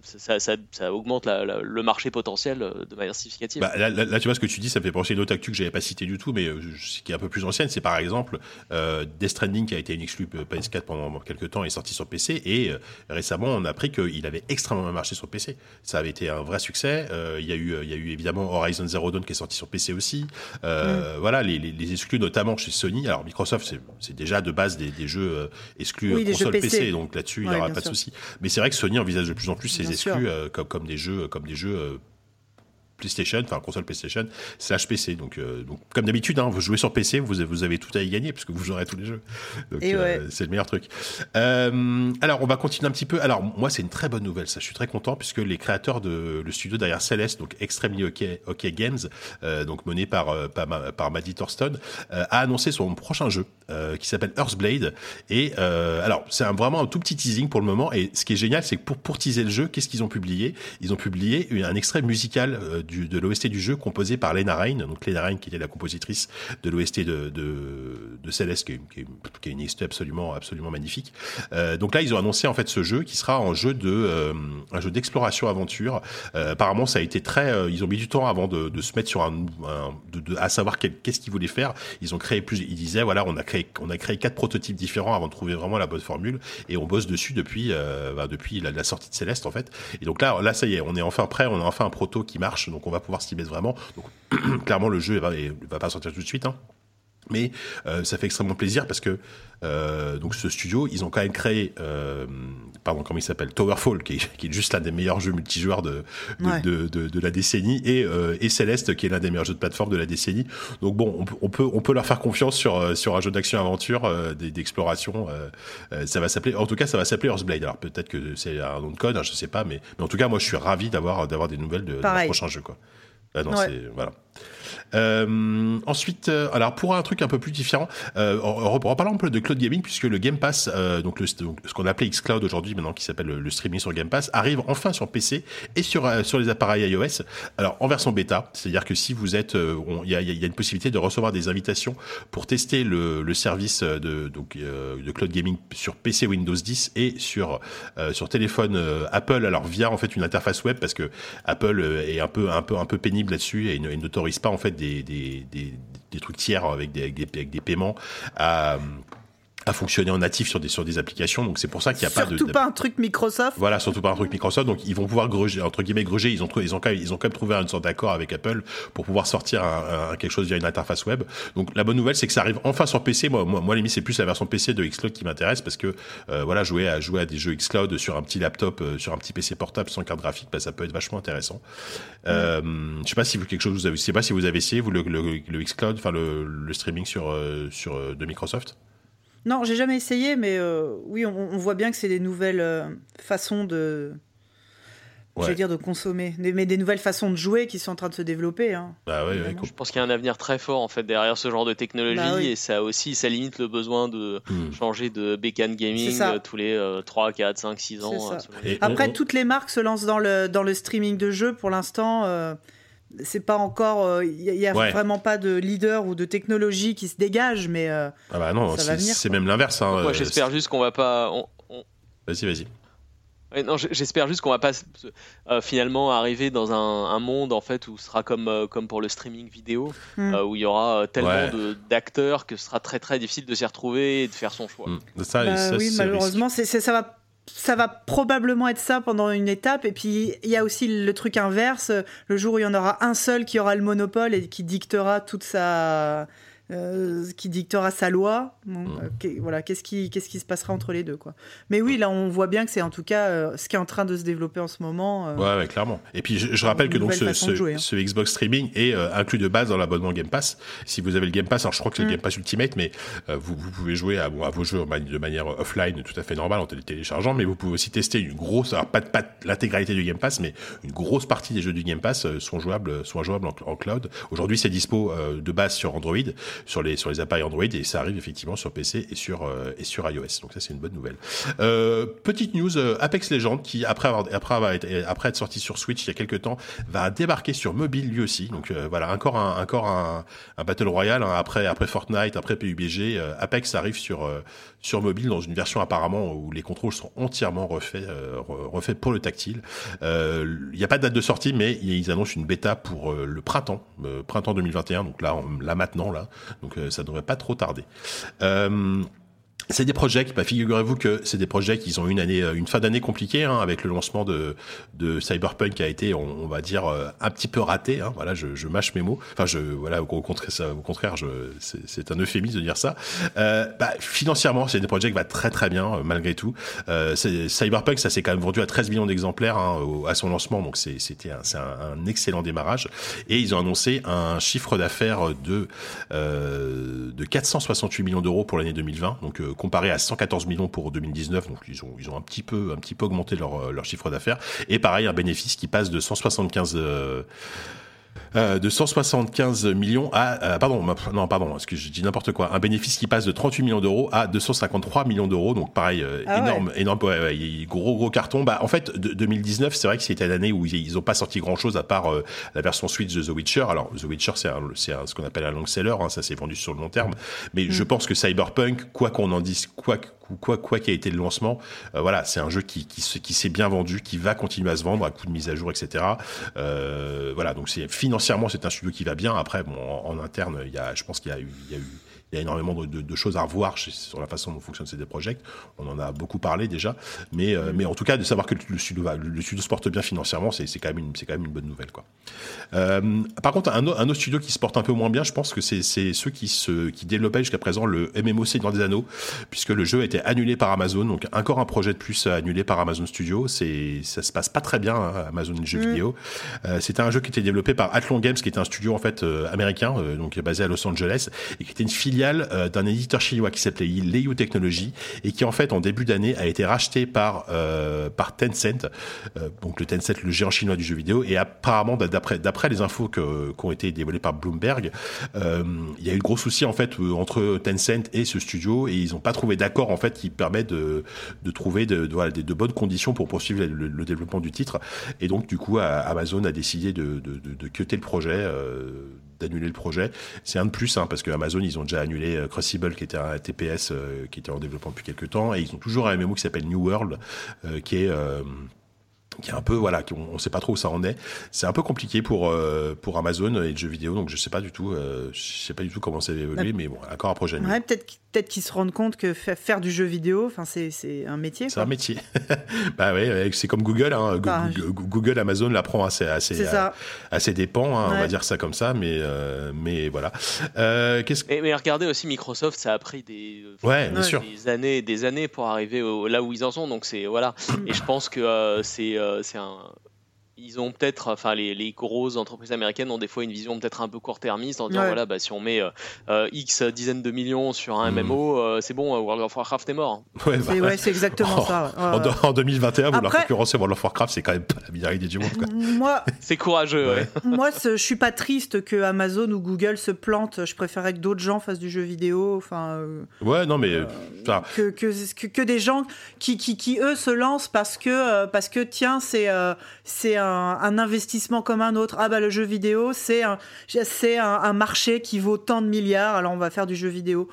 ça, ça- ça augmente la- la- le marché potentiel euh, de manière significative. Bah, là, là- là, tu vois ce que tu dis, ça me fait penser à une autre actu que j'avais pas cité du tout, mais euh, je- qui est un peu plus ancienne. C'est par exemple euh, Death Stranding qui a été une exclue euh, PS4 pendant quelques temps et est sorti sur PC. Et euh, récemment, on a appris qu'il avait extrêmement bien marché sur PC. Ça avait été un vrai succès. Euh, Il y a eu, il y a eu évidemment Horizon Zero Dawn qui est sorti sur PC aussi. Euh, Voilà, les, les, les exclus notamment chez Sony. Alors Microsoft, c'est- déjà de base des, des jeux exclus Oui, jeux console PC. PC. donc là-dessus, il Ouais, n'y aura pas de souci. Mais c'est vrai que Sony envisage de plus en plus ces Sûr. exclus euh, comme, comme des jeux, comme des jeux euh, PlayStation, enfin console PlayStation slash PC. Donc, euh, donc comme d'habitude, hein, vous jouez sur PC, vous avez, vous avez tout à y gagner puisque vous aurez tous les jeux. Donc euh, c'est le meilleur truc. Euh, alors on va continuer un petit peu. Alors moi c'est une très bonne nouvelle, ça. Je suis très content puisque les créateurs de le studio derrière Celeste, donc Extremely OK, OK Games, donc mené par par, par Maddie Thorston, a annoncé son prochain jeu qui s'appelle Earthblade. Et alors c'est un, vraiment un tout petit teasing pour le moment. Et ce qui est génial, c'est que pour pour teaser le jeu, qu'est-ce qu'ils ont publié? Ils ont publié un extrait musical du, de l'OST du jeu composé par Lena Rain, donc Lena Rain qui était la compositrice de l'OST de, de, de Céleste, qui est, qui qui est une OST absolument absolument magnifique. Euh, donc là, ils ont annoncé en fait ce jeu qui sera un jeu de euh, un jeu d'exploration aventure. Euh, apparemment, ça a été très. euh, ils ont mis du temps avant de, de se mettre sur un, un- de, à savoir qu'est-ce qu'ils voulaient faire. Ils ont créé plus. Ils disaient voilà, on a créé on a créé quatre prototypes différents avant de trouver vraiment la bonne formule et on bosse dessus depuis bah, depuis la, la sortie de Céleste en fait. Et donc là, là, ça y est, on est enfin prêt. On a enfin un proto qui marche. Donc on va pouvoir s'y mettre vraiment. Donc clairement, le jeu va, va pas sortir tout de suite. Hein. Mais euh, ça fait extrêmement plaisir parce que euh, donc ce studio, ils ont quand même créé, euh, pardon, comment il s'appelle, Towerfall, qui est, qui est juste l'un des meilleurs jeux multijoueurs de de, Ouais. de, de, de la décennie, et, euh, et Celeste, qui est l'un des meilleurs jeux de plateforme de la décennie. Donc bon, on, peut- on peut on peut leur faire confiance sur euh, sur un jeu d'action aventure, euh, d'exploration. euh, euh, ça va s'appeler, en tout cas, ça va s'appeler Earthblade. Alors peut-être que c'est un nom de code, hein, je sais pas, mais mais en tout cas, moi, je suis ravi d'avoir d'avoir des nouvelles de, prochain jeu, quoi. Ah non, Ouais. c'est voilà. Euh, ensuite, euh, alors pour un truc un peu plus différent, euh, reparlons un peu de cloud gaming puisque le Game Pass, euh, donc, ce qu'on appelait xCloud aujourd'hui, maintenant qui s'appelle le, streaming sur Game Pass, arrive enfin sur PC et sur sur les appareils iOS. Alors en version bêta, c'est-à-dire que si vous êtes, il y a, une possibilité de recevoir des invitations pour tester le, service de donc de cloud gaming sur PC Windows 10 et sur sur téléphone Apple. Alors via en fait une interface web parce que Apple est un peu un peu un peu pénible là-dessus et, et n'autorise pas en fait des, des, des, des trucs tiers avec des, avec des, avec des paiements à à fonctionner en natif sur des sur des applications. Donc c'est pour ça qu'il n'y a surtout pas de surtout pas un truc Microsoft. Voilà surtout pas un truc Microsoft. Donc ils vont pouvoir gruger entre guillemets gruger. Ils ont ils ont quand même, ils ont quand même trouvé une sorte d'accord avec Apple pour pouvoir sortir un, un, quelque chose via une interface web. Donc la bonne nouvelle c'est que ça arrive enfin sur PC moi moi, moi limite c'est plus la version PC de Xcloud qui m'intéresse parce que euh, voilà jouer à jouer à des jeux Xcloud sur un petit laptop euh, sur un petit PC portable sans carte graphique bah, ça peut être vachement intéressant. Euh, je sais pas si vous quelque chose vous avez je sais pas si vous avez essayé vous le, le, le Xcloud enfin le, le streaming sur euh, sur euh, de Microsoft non, j'ai jamais essayé, mais euh, oui, on, on, voit bien que c'est des nouvelles euh, façons de. Ouais. Je veux dire de consommer, mais des nouvelles façons de jouer qui sont en train de se développer. Hein, bah je pense qu'il y a un avenir très fort en fait derrière ce genre de technologie bah oui. et ça aussi ça limite le besoin de mmh. changer de bécane gaming euh, tous les euh, 3, 4, 5, 6 ans. Et Après, on... toutes les marques se lancent dans le, dans le streaming de jeux pour l'instant. C'est pas encore il euh, y a ouais. vraiment pas de leader ou de technologie qui se dégage mais euh, ah bah non c'est même l'inverse hein, moi j'espère juste qu'on va pas on, on... vas-y vas-y ouais, non j'espère juste qu'on va pas euh, finalement arriver dans un, un, monde en fait où ce sera comme euh, comme pour le streaming vidéo mm. où il y aura tellement ouais. d'acteurs que ce sera très très difficile de s'y retrouver et de faire son choix mm. ça, bah, ça, oui malheureusement c'est ça va ça va probablement être ça pendant une étape. Et puis, il y a aussi le truc inverse. Le jour où il y en aura un seul qui aura le monopole et qui dictera toute sa, euh, qui dictera sa loi. Bon, mmh. euh, voilà, qu'est-ce qui, qu'est-ce qui se passera entre les deux, quoi. Mais oui, là, on voit bien que c'est en tout cas euh, ce qui est en train de se développer en ce moment. Ouais, ouais, clairement. Et puis, je, je rappelle que donc ce, ce, jouer, hein. ce, Xbox Streaming est inclus de base dans l'abonnement Game Pass. Si vous avez le Game Pass, alors je crois que c'est mmh. le Game Pass Ultimate, mais vous, vous, pouvez jouer à, bon, à, vos jeux de manière offline, tout à fait normale, en téléchargeant, mais vous pouvez aussi tester une grosse, alors pas, pas l'intégralité du Game Pass, mais une grosse partie des jeux du Game Pass sont jouables, sont jouables en, en cloud. Aujourd'hui, c'est dispo de base sur Android, sur les, sur les appareils Android et ça arrive effectivement sur PC et sur euh, et sur iOS. Donc ça c'est une bonne nouvelle. Euh, petite news euh, Apex Legends qui après avoir après avoir été, après être sorti sur Switch il y a quelques temps va débarquer sur mobile lui aussi. Donc euh, voilà encore un encore un, un battle royale hein, après après Fortnite après PUBG euh, Apex arrive sur sur mobile dans une version apparemment où les contrôles sont entièrement refaits refaits pour le tactile. Il n'y a pas de date de sortie mais ils annoncent une bêta pour le printemps printemps 2021 donc là là maintenant là donc ça devrait pas trop tarder. Euh, c'est des projets, bah, figurez-vous que c'est des projets qui ont une année, une fin d'année compliquée hein, avec le lancement de, de Cyberpunk qui a été, on, va dire, un petit peu raté. Hein, voilà, je, je, mâche mes mots. Enfin, je, voilà, au contraire, au contraire, je, c'est, un euphémisme de dire ça. Euh, bah, financièrement, c'est des projets qui va très très bien malgré tout. Euh, Cyberpunk, ça s'est quand même vendu à 13 millions d'exemplaires hein, à son lancement, donc c'est, c'était un, c'est un, excellent démarrage. Et ils ont annoncé un chiffre d'affaires de euh, de 468 millions d'euros pour l'année 2020. Donc comparé à 114 millions pour 2019, donc ils ont ils ont un petit peu un petit peu augmenté leur leur chiffre d'affaires. Et pareil un bénéfice qui passe de 175 euh, euh, de 175 millions à euh, pardon non pardon parce que je dis n'importe quoi? Un bénéfice qui passe de 38 millions d'euros à 253 millions d'euros. Donc pareil euh, ah énorme ouais. énorme ouais, ouais, gros gros carton. Bah en fait de, 2019 c'est vrai que c'était l'année où ils, ils ont pas sorti grand chose à part euh, la version Switch de The Witcher. Alors The Witcher c'est c'est ce qu'on appelle un long seller hein, ça s'est vendu sur le long terme. Mais mm. je pense que Cyberpunk quoi qu'on en dise quoi quoi quoi qui a été le lancement euh, voilà c'est un jeu qui qui, qui s'est bien vendu qui va continuer à se vendre à coup de mise à jour etc euh, voilà donc c'est c'est un studio qui va bien. Après bon en, interne il y a je pense qu'il y a eu il y a énormément de, de, de choses à revoir chez, sur la façon dont fonctionnent ces projets. On en a beaucoup parlé déjà, mais euh, mais en tout cas de savoir que le studio va, le studio se porte bien financièrement, c'est c'est quand même une c'est quand même une bonne nouvelle quoi. Euh, par contre, un, un, autre studio qui se porte un peu moins bien, je pense que c'est c'est ceux qui se qui développaient jusqu'à présent le MMOC dans des anneaux, puisque le jeu a été annulé par Amazon, donc encore un projet de plus annulé par Amazon Studio. C'est ça se passe pas très bien hein, Amazon jeux mmh. vidéo. Euh, c'était un jeu qui était développé par Athlon Games, qui est un studio en fait américain, donc basé à Los Angeles, et qui était une filiale euh, d'un éditeur chinois qui s'appelait Leiyu Technology et qui en fait en début d'année a été racheté par euh, par Tencent, euh, donc le Tencent, le géant chinois du jeu vidéo. Et apparemment, d'après d'après les infos qui ont été dévoilées par Bloomberg, il y a eu de gros soucis en fait entre Tencent et ce studio et ils n'ont pas trouvé d'accord en fait qui permet de trouver de, de, bonnes conditions pour poursuivre le, développement du titre. Et donc du coup, Amazon a décidé de de, de, de le projet. D'annuler le projet. C'est un de plus, hein, parce que Amazon, ils ont déjà annulé euh, Crucible, qui était un TPS euh, qui était en développement depuis quelques temps, et ils ont toujours un MMO qui s'appelle New World, euh, qui est euh, qui est un peu voilà, on ne sait pas trop où ça en est. C'est un peu compliqué pour euh, pour Amazon et le jeu vidéo, donc je sais pas du tout, euh, je sais pas du tout comment ça va évoluer, mais bon, encore un projet. Ouais, peut-être peut-être qu'ils se rendent compte que faire du jeu vidéo, enfin c'est c'est un métier. C'est un métier. bah ouais, c'est comme Google, hein. bah, Google, Google, Amazon l'apprend assez assez à, à, ses dépens, hein, ouais. on va dire ça comme ça, mais euh, mais voilà. Euh, qu'est-ce que... mais, regardez aussi Microsoft, ça a pris des ouais, bien sûr. des années des années pour arriver au, là où ils en sont, donc c'est voilà. et je pense que euh, c'est c'est un ils ont peut-être, enfin les, les, grosses entreprises américaines ont des fois une vision peut-être un peu court-termiste en disant ouais. voilà, bah, si on met euh, X dizaines de millions sur un MMO, euh, c'est bon, World of Warcraft est mort. Ouais, bah, ouais c'est exactement oh, ça. Euh... En, en, 2021, Après, vouloir concurrencer World of Warcraft, c'est quand même pas la meilleure idée du monde. Quoi. Moi, c'est courageux. Ouais. Moi, je suis pas triste que Amazon ou Google se plantent. Je préférerais que d'autres gens fassent du jeu vidéo. Enfin. euh, ouais, non, mais que, que, que, que, des gens qui, qui, qui, eux se lancent parce que euh, parce que tiens, c'est c'est un, un investissement comme un autre. Ah bah le jeu vidéo, c'est un, marché qui vaut tant de milliards, alors on va faire du jeu vidéo.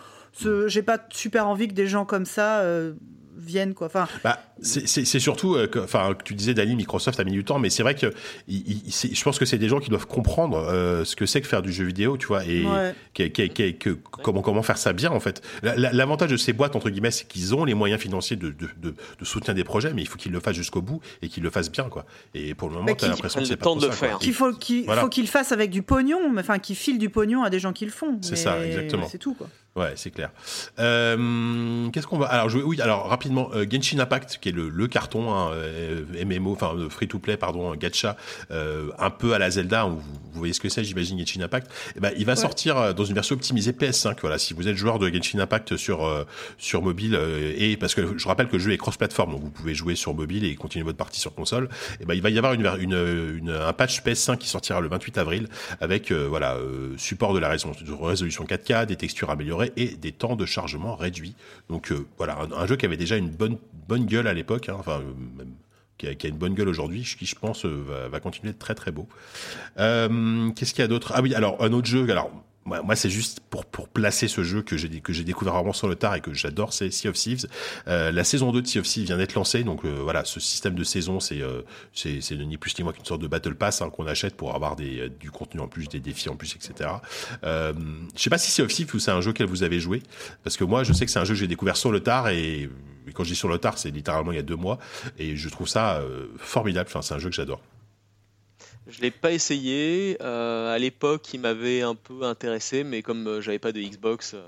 J'ai pas super envie que des gens comme ça euh, viennent quoi. Enfin, bah, c'est surtout, euh, que, enfin, tu disais Dali, Microsoft a mis du temps, mais c'est vrai que il, il, je pense que c'est des gens qui doivent comprendre euh, ce que c'est que faire du jeu vidéo, tu vois, et ouais. que, que, que, comment comment faire ça bien en fait. L'avantage de ces boîtes entre guillemets, c'est qu'ils ont les moyens financiers de, de, de, de, soutien des projets, mais il faut qu'ils le fassent jusqu'au bout et qu'ils le fassent bien, quoi. Et pour le moment, t'as l'impression que c'est pas temps de faire. Qu'il faut qu'il voilà. qu'ils le fassent avec du pognon, enfin qu'ils filent du pognon à des gens qui le font. C'est ça, exactement. C'est tout, quoi. Ouais, c'est clair. Euh, Qu'est-ce qu'on va alors jouer Oui, alors rapidement, euh, Genshin Impact, qui est le, le carton hein, euh, MMO, enfin free to play, pardon, gacha, euh, un peu à la Zelda. Vous, vous voyez ce que c'est, j'imagine Genshin Impact. Et ben, il va ouais. sortir dans une version optimisée PS5. Voilà, si vous êtes joueur de Genshin Impact sur sur mobile et parce que je rappelle que le jeu est cross-platform, donc vous pouvez jouer sur mobile et continuer votre partie sur console. Et ben, il va y avoir une, une, une un patch PS5 qui sortira le 28 avril avec voilà support de la résolution 4K, des textures améliorées et des temps de chargement réduits. Donc euh, voilà, un, un, jeu qui avait déjà une bonne, bonne gueule à l'époque, hein, enfin même qui a, une bonne gueule aujourd'hui, qui je pense euh, va, va, continuer d'être très très beau. Euh, Qu'est-ce qu'il y a d'autre? Ah oui, alors un autre jeu, alors moi, moi c'est juste pour, pour placer ce jeu que j'ai que j'ai découvert vraiment sur le tard et que j'adore, c'est Sea of Thieves. Euh, la saison 2 de Sea of Thieves vient d'être lancée, donc euh, voilà, ce système de saison, c'est euh, c'est ni plus ni moins qu'une sorte de battle pass hein, qu'on achète pour avoir des, du contenu en plus, des défis en plus, etc. Euh, je sais pas si Sea of Thieves c'est un jeu que vous avez joué, parce que moi, je sais que c'est un jeu que j'ai découvert sur le tard et quand je dis sur le tard, c'est littéralement il y a deux mois et je trouve ça euh, formidable. Enfin, c'est un jeu que j'adore. Je l'ai pas essayé. Euh, à l'époque, il m'avait un peu intéressé, mais comme euh, j'avais pas de Xbox, euh,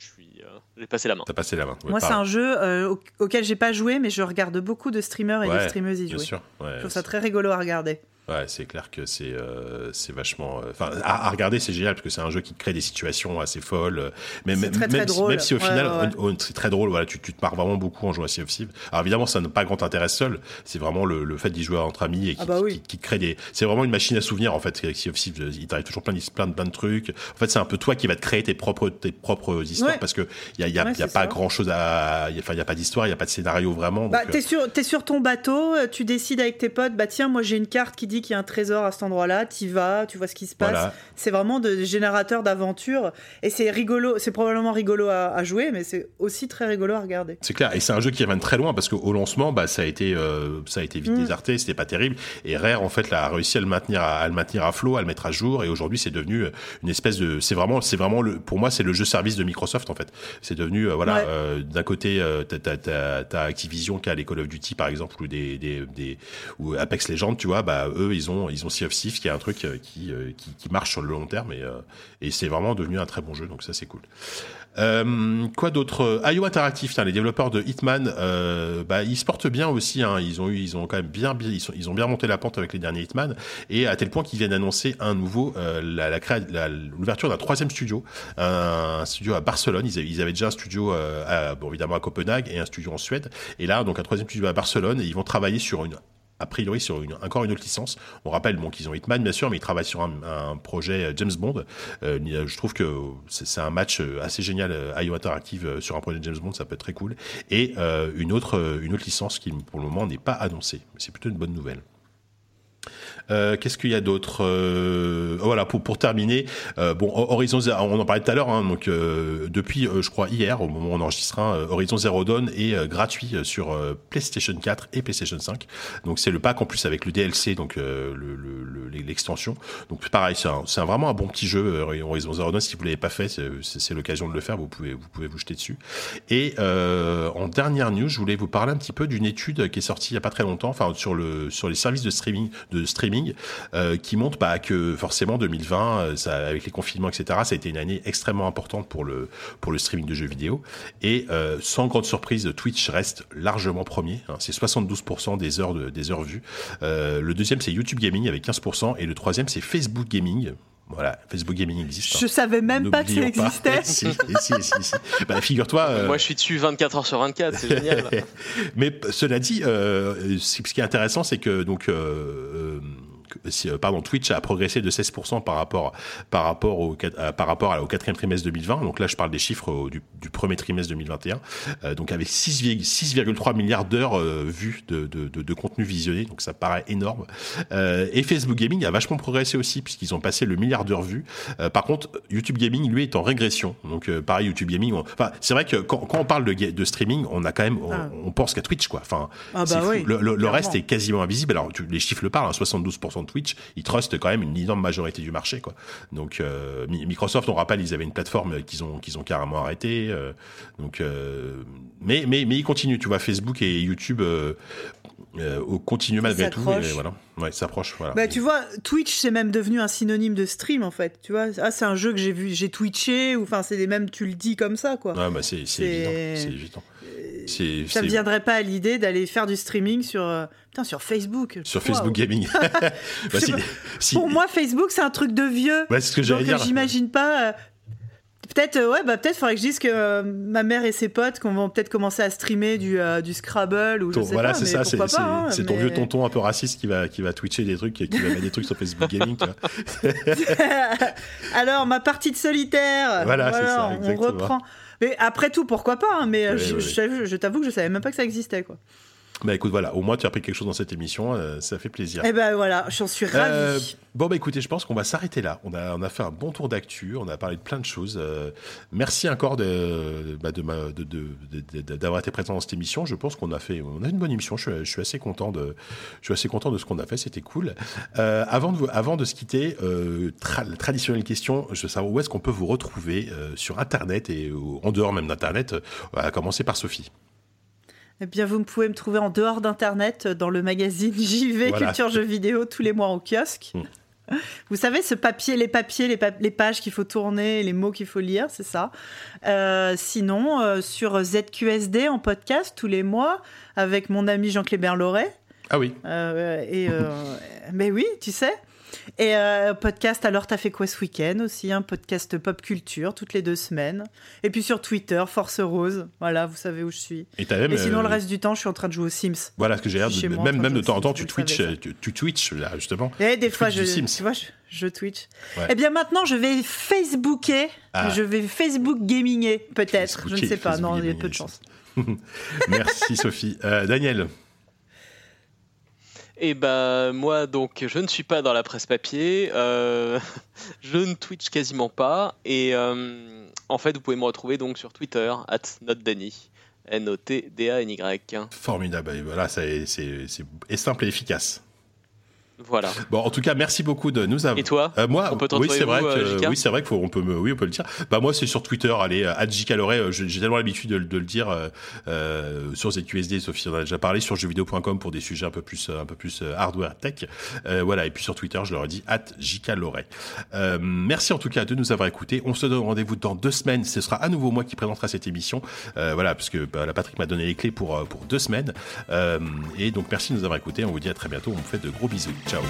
je suis, j'ai passé la main. T'as passé la main. Ouais, Moi, c'est un jeu au auquel j'ai pas joué, mais je regarde beaucoup de streamers et ouais, de streameuses y jouer. Bien sûr. Ouais, je trouve ça très rigolo à regarder. Ouais, c'est clair que c'est euh, c'est vachement. Enfin, euh, à, à, regarder, c'est génial parce que c'est un jeu qui crée des situations assez folles. Mais même, très, très même, drôle. même si au ouais, final, ouais. c'est très drôle. Voilà, tu, tu te marres vraiment beaucoup en jouant à Sea of Thieves. Alors évidemment, ça n'a pas grand intérêt seul. C'est vraiment le, le fait d'y jouer entre amis et qui, ah bah oui. qui, qui, crée des. C'est vraiment une machine à souvenirs en fait. Sea of Thieves, il t'arrive toujours plein de, plein de plein de trucs. En fait, c'est un peu toi qui va te créer tes propres tes propres histoires ouais. parce que il y a, y a, y a pas ça. grand chose à. Enfin, il y a pas d'histoire, il y a pas de scénario vraiment. Bah, donc, t'es sur t'es sur ton bateau, tu décides avec tes potes. Bah tiens, moi j'ai une carte qui dit qu'il y a un trésor à cet endroit-là, tu vas, tu vois ce qui se passe. Voilà. C'est vraiment de générateur d'aventure et c'est rigolo, c'est probablement rigolo à, à jouer, mais c'est aussi très rigolo à regarder. C'est clair, et c'est un jeu qui ramène très loin parce qu'au lancement, bah, ça a été, euh, ça a été vite mmh. déserté, c'était pas terrible. Et Rare en fait a réussi à le maintenir, à, à, le maintenir à flot, à le mettre à jour, et aujourd'hui c'est devenu une espèce de, c'est vraiment, c'est vraiment le, pour moi c'est le jeu service de Microsoft en fait. C'est devenu, euh, voilà, ouais. euh, d'un côté euh, t'as, t'as, Activision qui a les Call of Duty par exemple ou des, des, des ou Apex Legends, tu vois, bah eux ils ont, ils ont Sea of Thieves, qui est un truc qui, qui, qui, marche sur le long terme et, et c'est vraiment devenu un très bon jeu, donc ça c'est cool. Euh, quoi d'autre? IO Interactive, les développeurs de Hitman, euh, bah, ils se portent bien aussi. Hein. Ils ont eu, ils ont quand même bien, ils, ont bien monté la pente avec les derniers Hitman, et à tel point qu'ils viennent d'annoncer un nouveau, euh, l'ouverture d'un troisième studio, un, studio à Barcelone. Ils avaient, déjà un studio, euh, à, bon évidemment à Copenhague et un studio en Suède, et là donc un troisième studio à Barcelone, et ils vont travailler sur une a priori sur encore une autre licence. On rappelle qu'ils ont Hitman, bien sûr, mais ils travaillent sur un, projet euh, James Bond. Euh, je trouve que c'est un match euh, assez génial, IO Interactive sur un projet James Bond, ça peut être très cool. Et une, autre, une autre licence qui, pour le moment, n'est pas annoncée. C'est plutôt une bonne nouvelle. Euh, qu'est-ce qu'il y a d'autre euh, Voilà, pour, pour terminer, euh, bon, Horizon, on en parlait tout à l'heure, hein, donc depuis, je crois, hier, au moment où on enregistrera, Horizon Zero Dawn est gratuit sur PlayStation 4 et PlayStation 5. Donc c'est le pack en plus avec le DLC, donc l'extension. Le, donc pareil, c'est vraiment un bon petit jeu, Horizon Zero Dawn. Si vous l'avez pas fait, c'est l'occasion de le faire. Vous pouvez, vous pouvez vous jeter dessus. Et en dernière news, je voulais vous parler un petit peu d'une étude qui est sortie il y a pas très longtemps, enfin sur le sur les services de streaming de streaming euh, qui montre bah, que forcément 2020, euh, ça, avec les confinements, etc., ça a été une année extrêmement importante pour le, pour le streaming de jeux vidéo. Et euh, sans grande surprise, Twitch reste largement premier. Hein. c'est 72% des heures, de, des heures vues. le deuxième, c'est YouTube Gaming avec 15%. Et le troisième, c'est Facebook Gaming. Voilà, Facebook Gaming existe. Je savais même pas que ça existait. si, si, si, Bah, figure-toi. Moi, je suis dessus 24 heures sur 24, c'est génial. Mais cela dit, euh, ce qui est intéressant, c'est que donc euh, euh, pardon, Twitch a progressé de 16% par rapport, par rapport au, euh, par rapport au quatrième trimestre 2020. Donc là, je parle des chiffres du, du premier trimestre 2021. Euh, donc avec 6,3 milliards d'heures vues de, de, de, de, contenu visionné. Donc ça paraît énorme. et Facebook Gaming a vachement progressé aussi puisqu'ils ont passé le milliard d'heures vues. par contre, YouTube Gaming, lui, est en régression. Donc pareil, YouTube Gaming, enfin, c'est vrai que quand, quand, on parle de, de streaming, on a quand même, on, ah. pense qu'à Twitch, quoi. Enfin, ah bah oui, le, le, reste est quasiment invisible. Alors, tu, les chiffres le parlent, hein, 72% Twitch, ils trustent quand même une énorme majorité du marché. Donc euh, Microsoft, on rappelle, ils avaient une plateforme qu'ils ont qu'ils ont carrément arrêté. Euh, donc, euh, mais mais mais ils continuent. Tu vois, Facebook et YouTube continuent malgré tout. Et voilà, ouais, s'approche. Voilà. Bah, tu vois, Twitch c'est même devenu un synonyme de stream en fait. Tu vois, ah c'est un jeu que j'ai vu, j'ai twitché ou enfin c'est des mêmes, tu le dis comme ça quoi. Ouais, bah c'est évident, c'est évident ça ne viendrait pas à l'idée d'aller faire du streaming sur, euh, sur Facebook. Sur Facebook Gaming. bah, Pour moi, Facebook, c'est un truc de vieux. Ouais, c'est ce que j'allais dire. J'imagine pas. Euh, peut-être, ouais, bah peut-être faudrait que je dise que euh, ma mère et ses potes qu'on vont peut-être commencer à streamer du, du Scrabble ou je sais voilà, pas. c'est ça, c'est hein, ton vieux tonton un peu raciste qui va qui va twitcher des trucs, qui va mettre des trucs sur Facebook Gaming. Alors ma partie de solitaire. Voilà, c'est ça. On reprend. Mais après tout, pourquoi pas hein, Mais je, je t'avoue que je savais même pas que ça existait, quoi. Bah écoute, voilà, au moins tu as appris quelque chose dans cette émission, euh, ça fait plaisir. Eh ben voilà, j'en suis ravi. Euh, bon bah écoutez, je pense qu'on va s'arrêter là. On a, on a fait un bon tour d'actu, on a parlé de plein de choses. Euh, merci encore de, bah, de, de, d'avoir été présent dans cette émission. Je pense qu'on a fait, on a une bonne émission. Je, suis assez content de, je suis assez content de ce qu'on a fait. C'était cool. avant de, avant de se quitter, la traditionnelle question, je veux savoir où est-ce qu'on peut vous retrouver sur Internet et en dehors même d'Internet. On va commencer par Sophie. Eh bien, vous pouvez me trouver en dehors d'Internet euh, dans le magazine JV Culture Jeux Vidéo tous les mois au kiosque. Mm. Vous savez, ce papier, les papiers, les, pages qu'il faut tourner, les mots qu'il faut lire, c'est ça. Euh, sinon, euh, sur ZQSD en podcast tous les mois avec mon ami Jean-Clébert Loret. Ah oui. et, mais oui, tu sais. Et euh, podcast, alors t'as fait quoi ce week-end aussi Un podcast pop culture toutes les deux semaines. Et puis sur Twitter, Force Rose. Voilà, vous savez où je suis. Et, sinon, le euh, reste du temps, je suis en train de jouer aux Sims. Voilà ce que j'ai l'air de. Même, même de temps en temps, tu Twitch, tu, tu Twitch là, justement. Et des fois, je, tu vois, je, Twitch. Eh bien, maintenant, je vais Facebooker. Ah. Je vais Facebook gaminger, peut-être. Je ne sais pas. non, il y a peu de chance. Merci, Sophie. Euh, Daniel et eh ben moi donc je ne suis pas dans la presse papier, euh, je ne Twitch quasiment pas et euh, en fait vous pouvez me retrouver donc sur Twitter at notdany, N O T D A N Y. Formidable, voilà c'est simple et efficace. Voilà. Bon, en tout cas, merci beaucoup de nous avoir. Et toi Euh, Moi, On peut oui, c'est vrai euh, oui, c'est vrai qu'il faut, on peut me, oui, on peut le dire. Bah moi, c'est sur Twitter. Allez, à Loret, j'ai tellement l'habitude de, de le dire euh, euh, sur ZQSD. Sophie en a déjà parlé sur jeuxvideo.com pour des sujets un peu plus, un peu plus euh, hardware tech. Euh, voilà. Et puis sur Twitter, je leur ai dit. Euh, merci en tout cas de nous avoir écoutés. On se donne rendez-vous dans deux semaines. Ce sera à nouveau moi qui présentera cette émission. Euh, voilà, parce que bah, la Patrick m'a donné les clés pour euh, pour deux semaines. Euh, et donc merci de nous avoir écoutés. On vous dit à très bientôt. On vous fait de gros bisous. Ciao.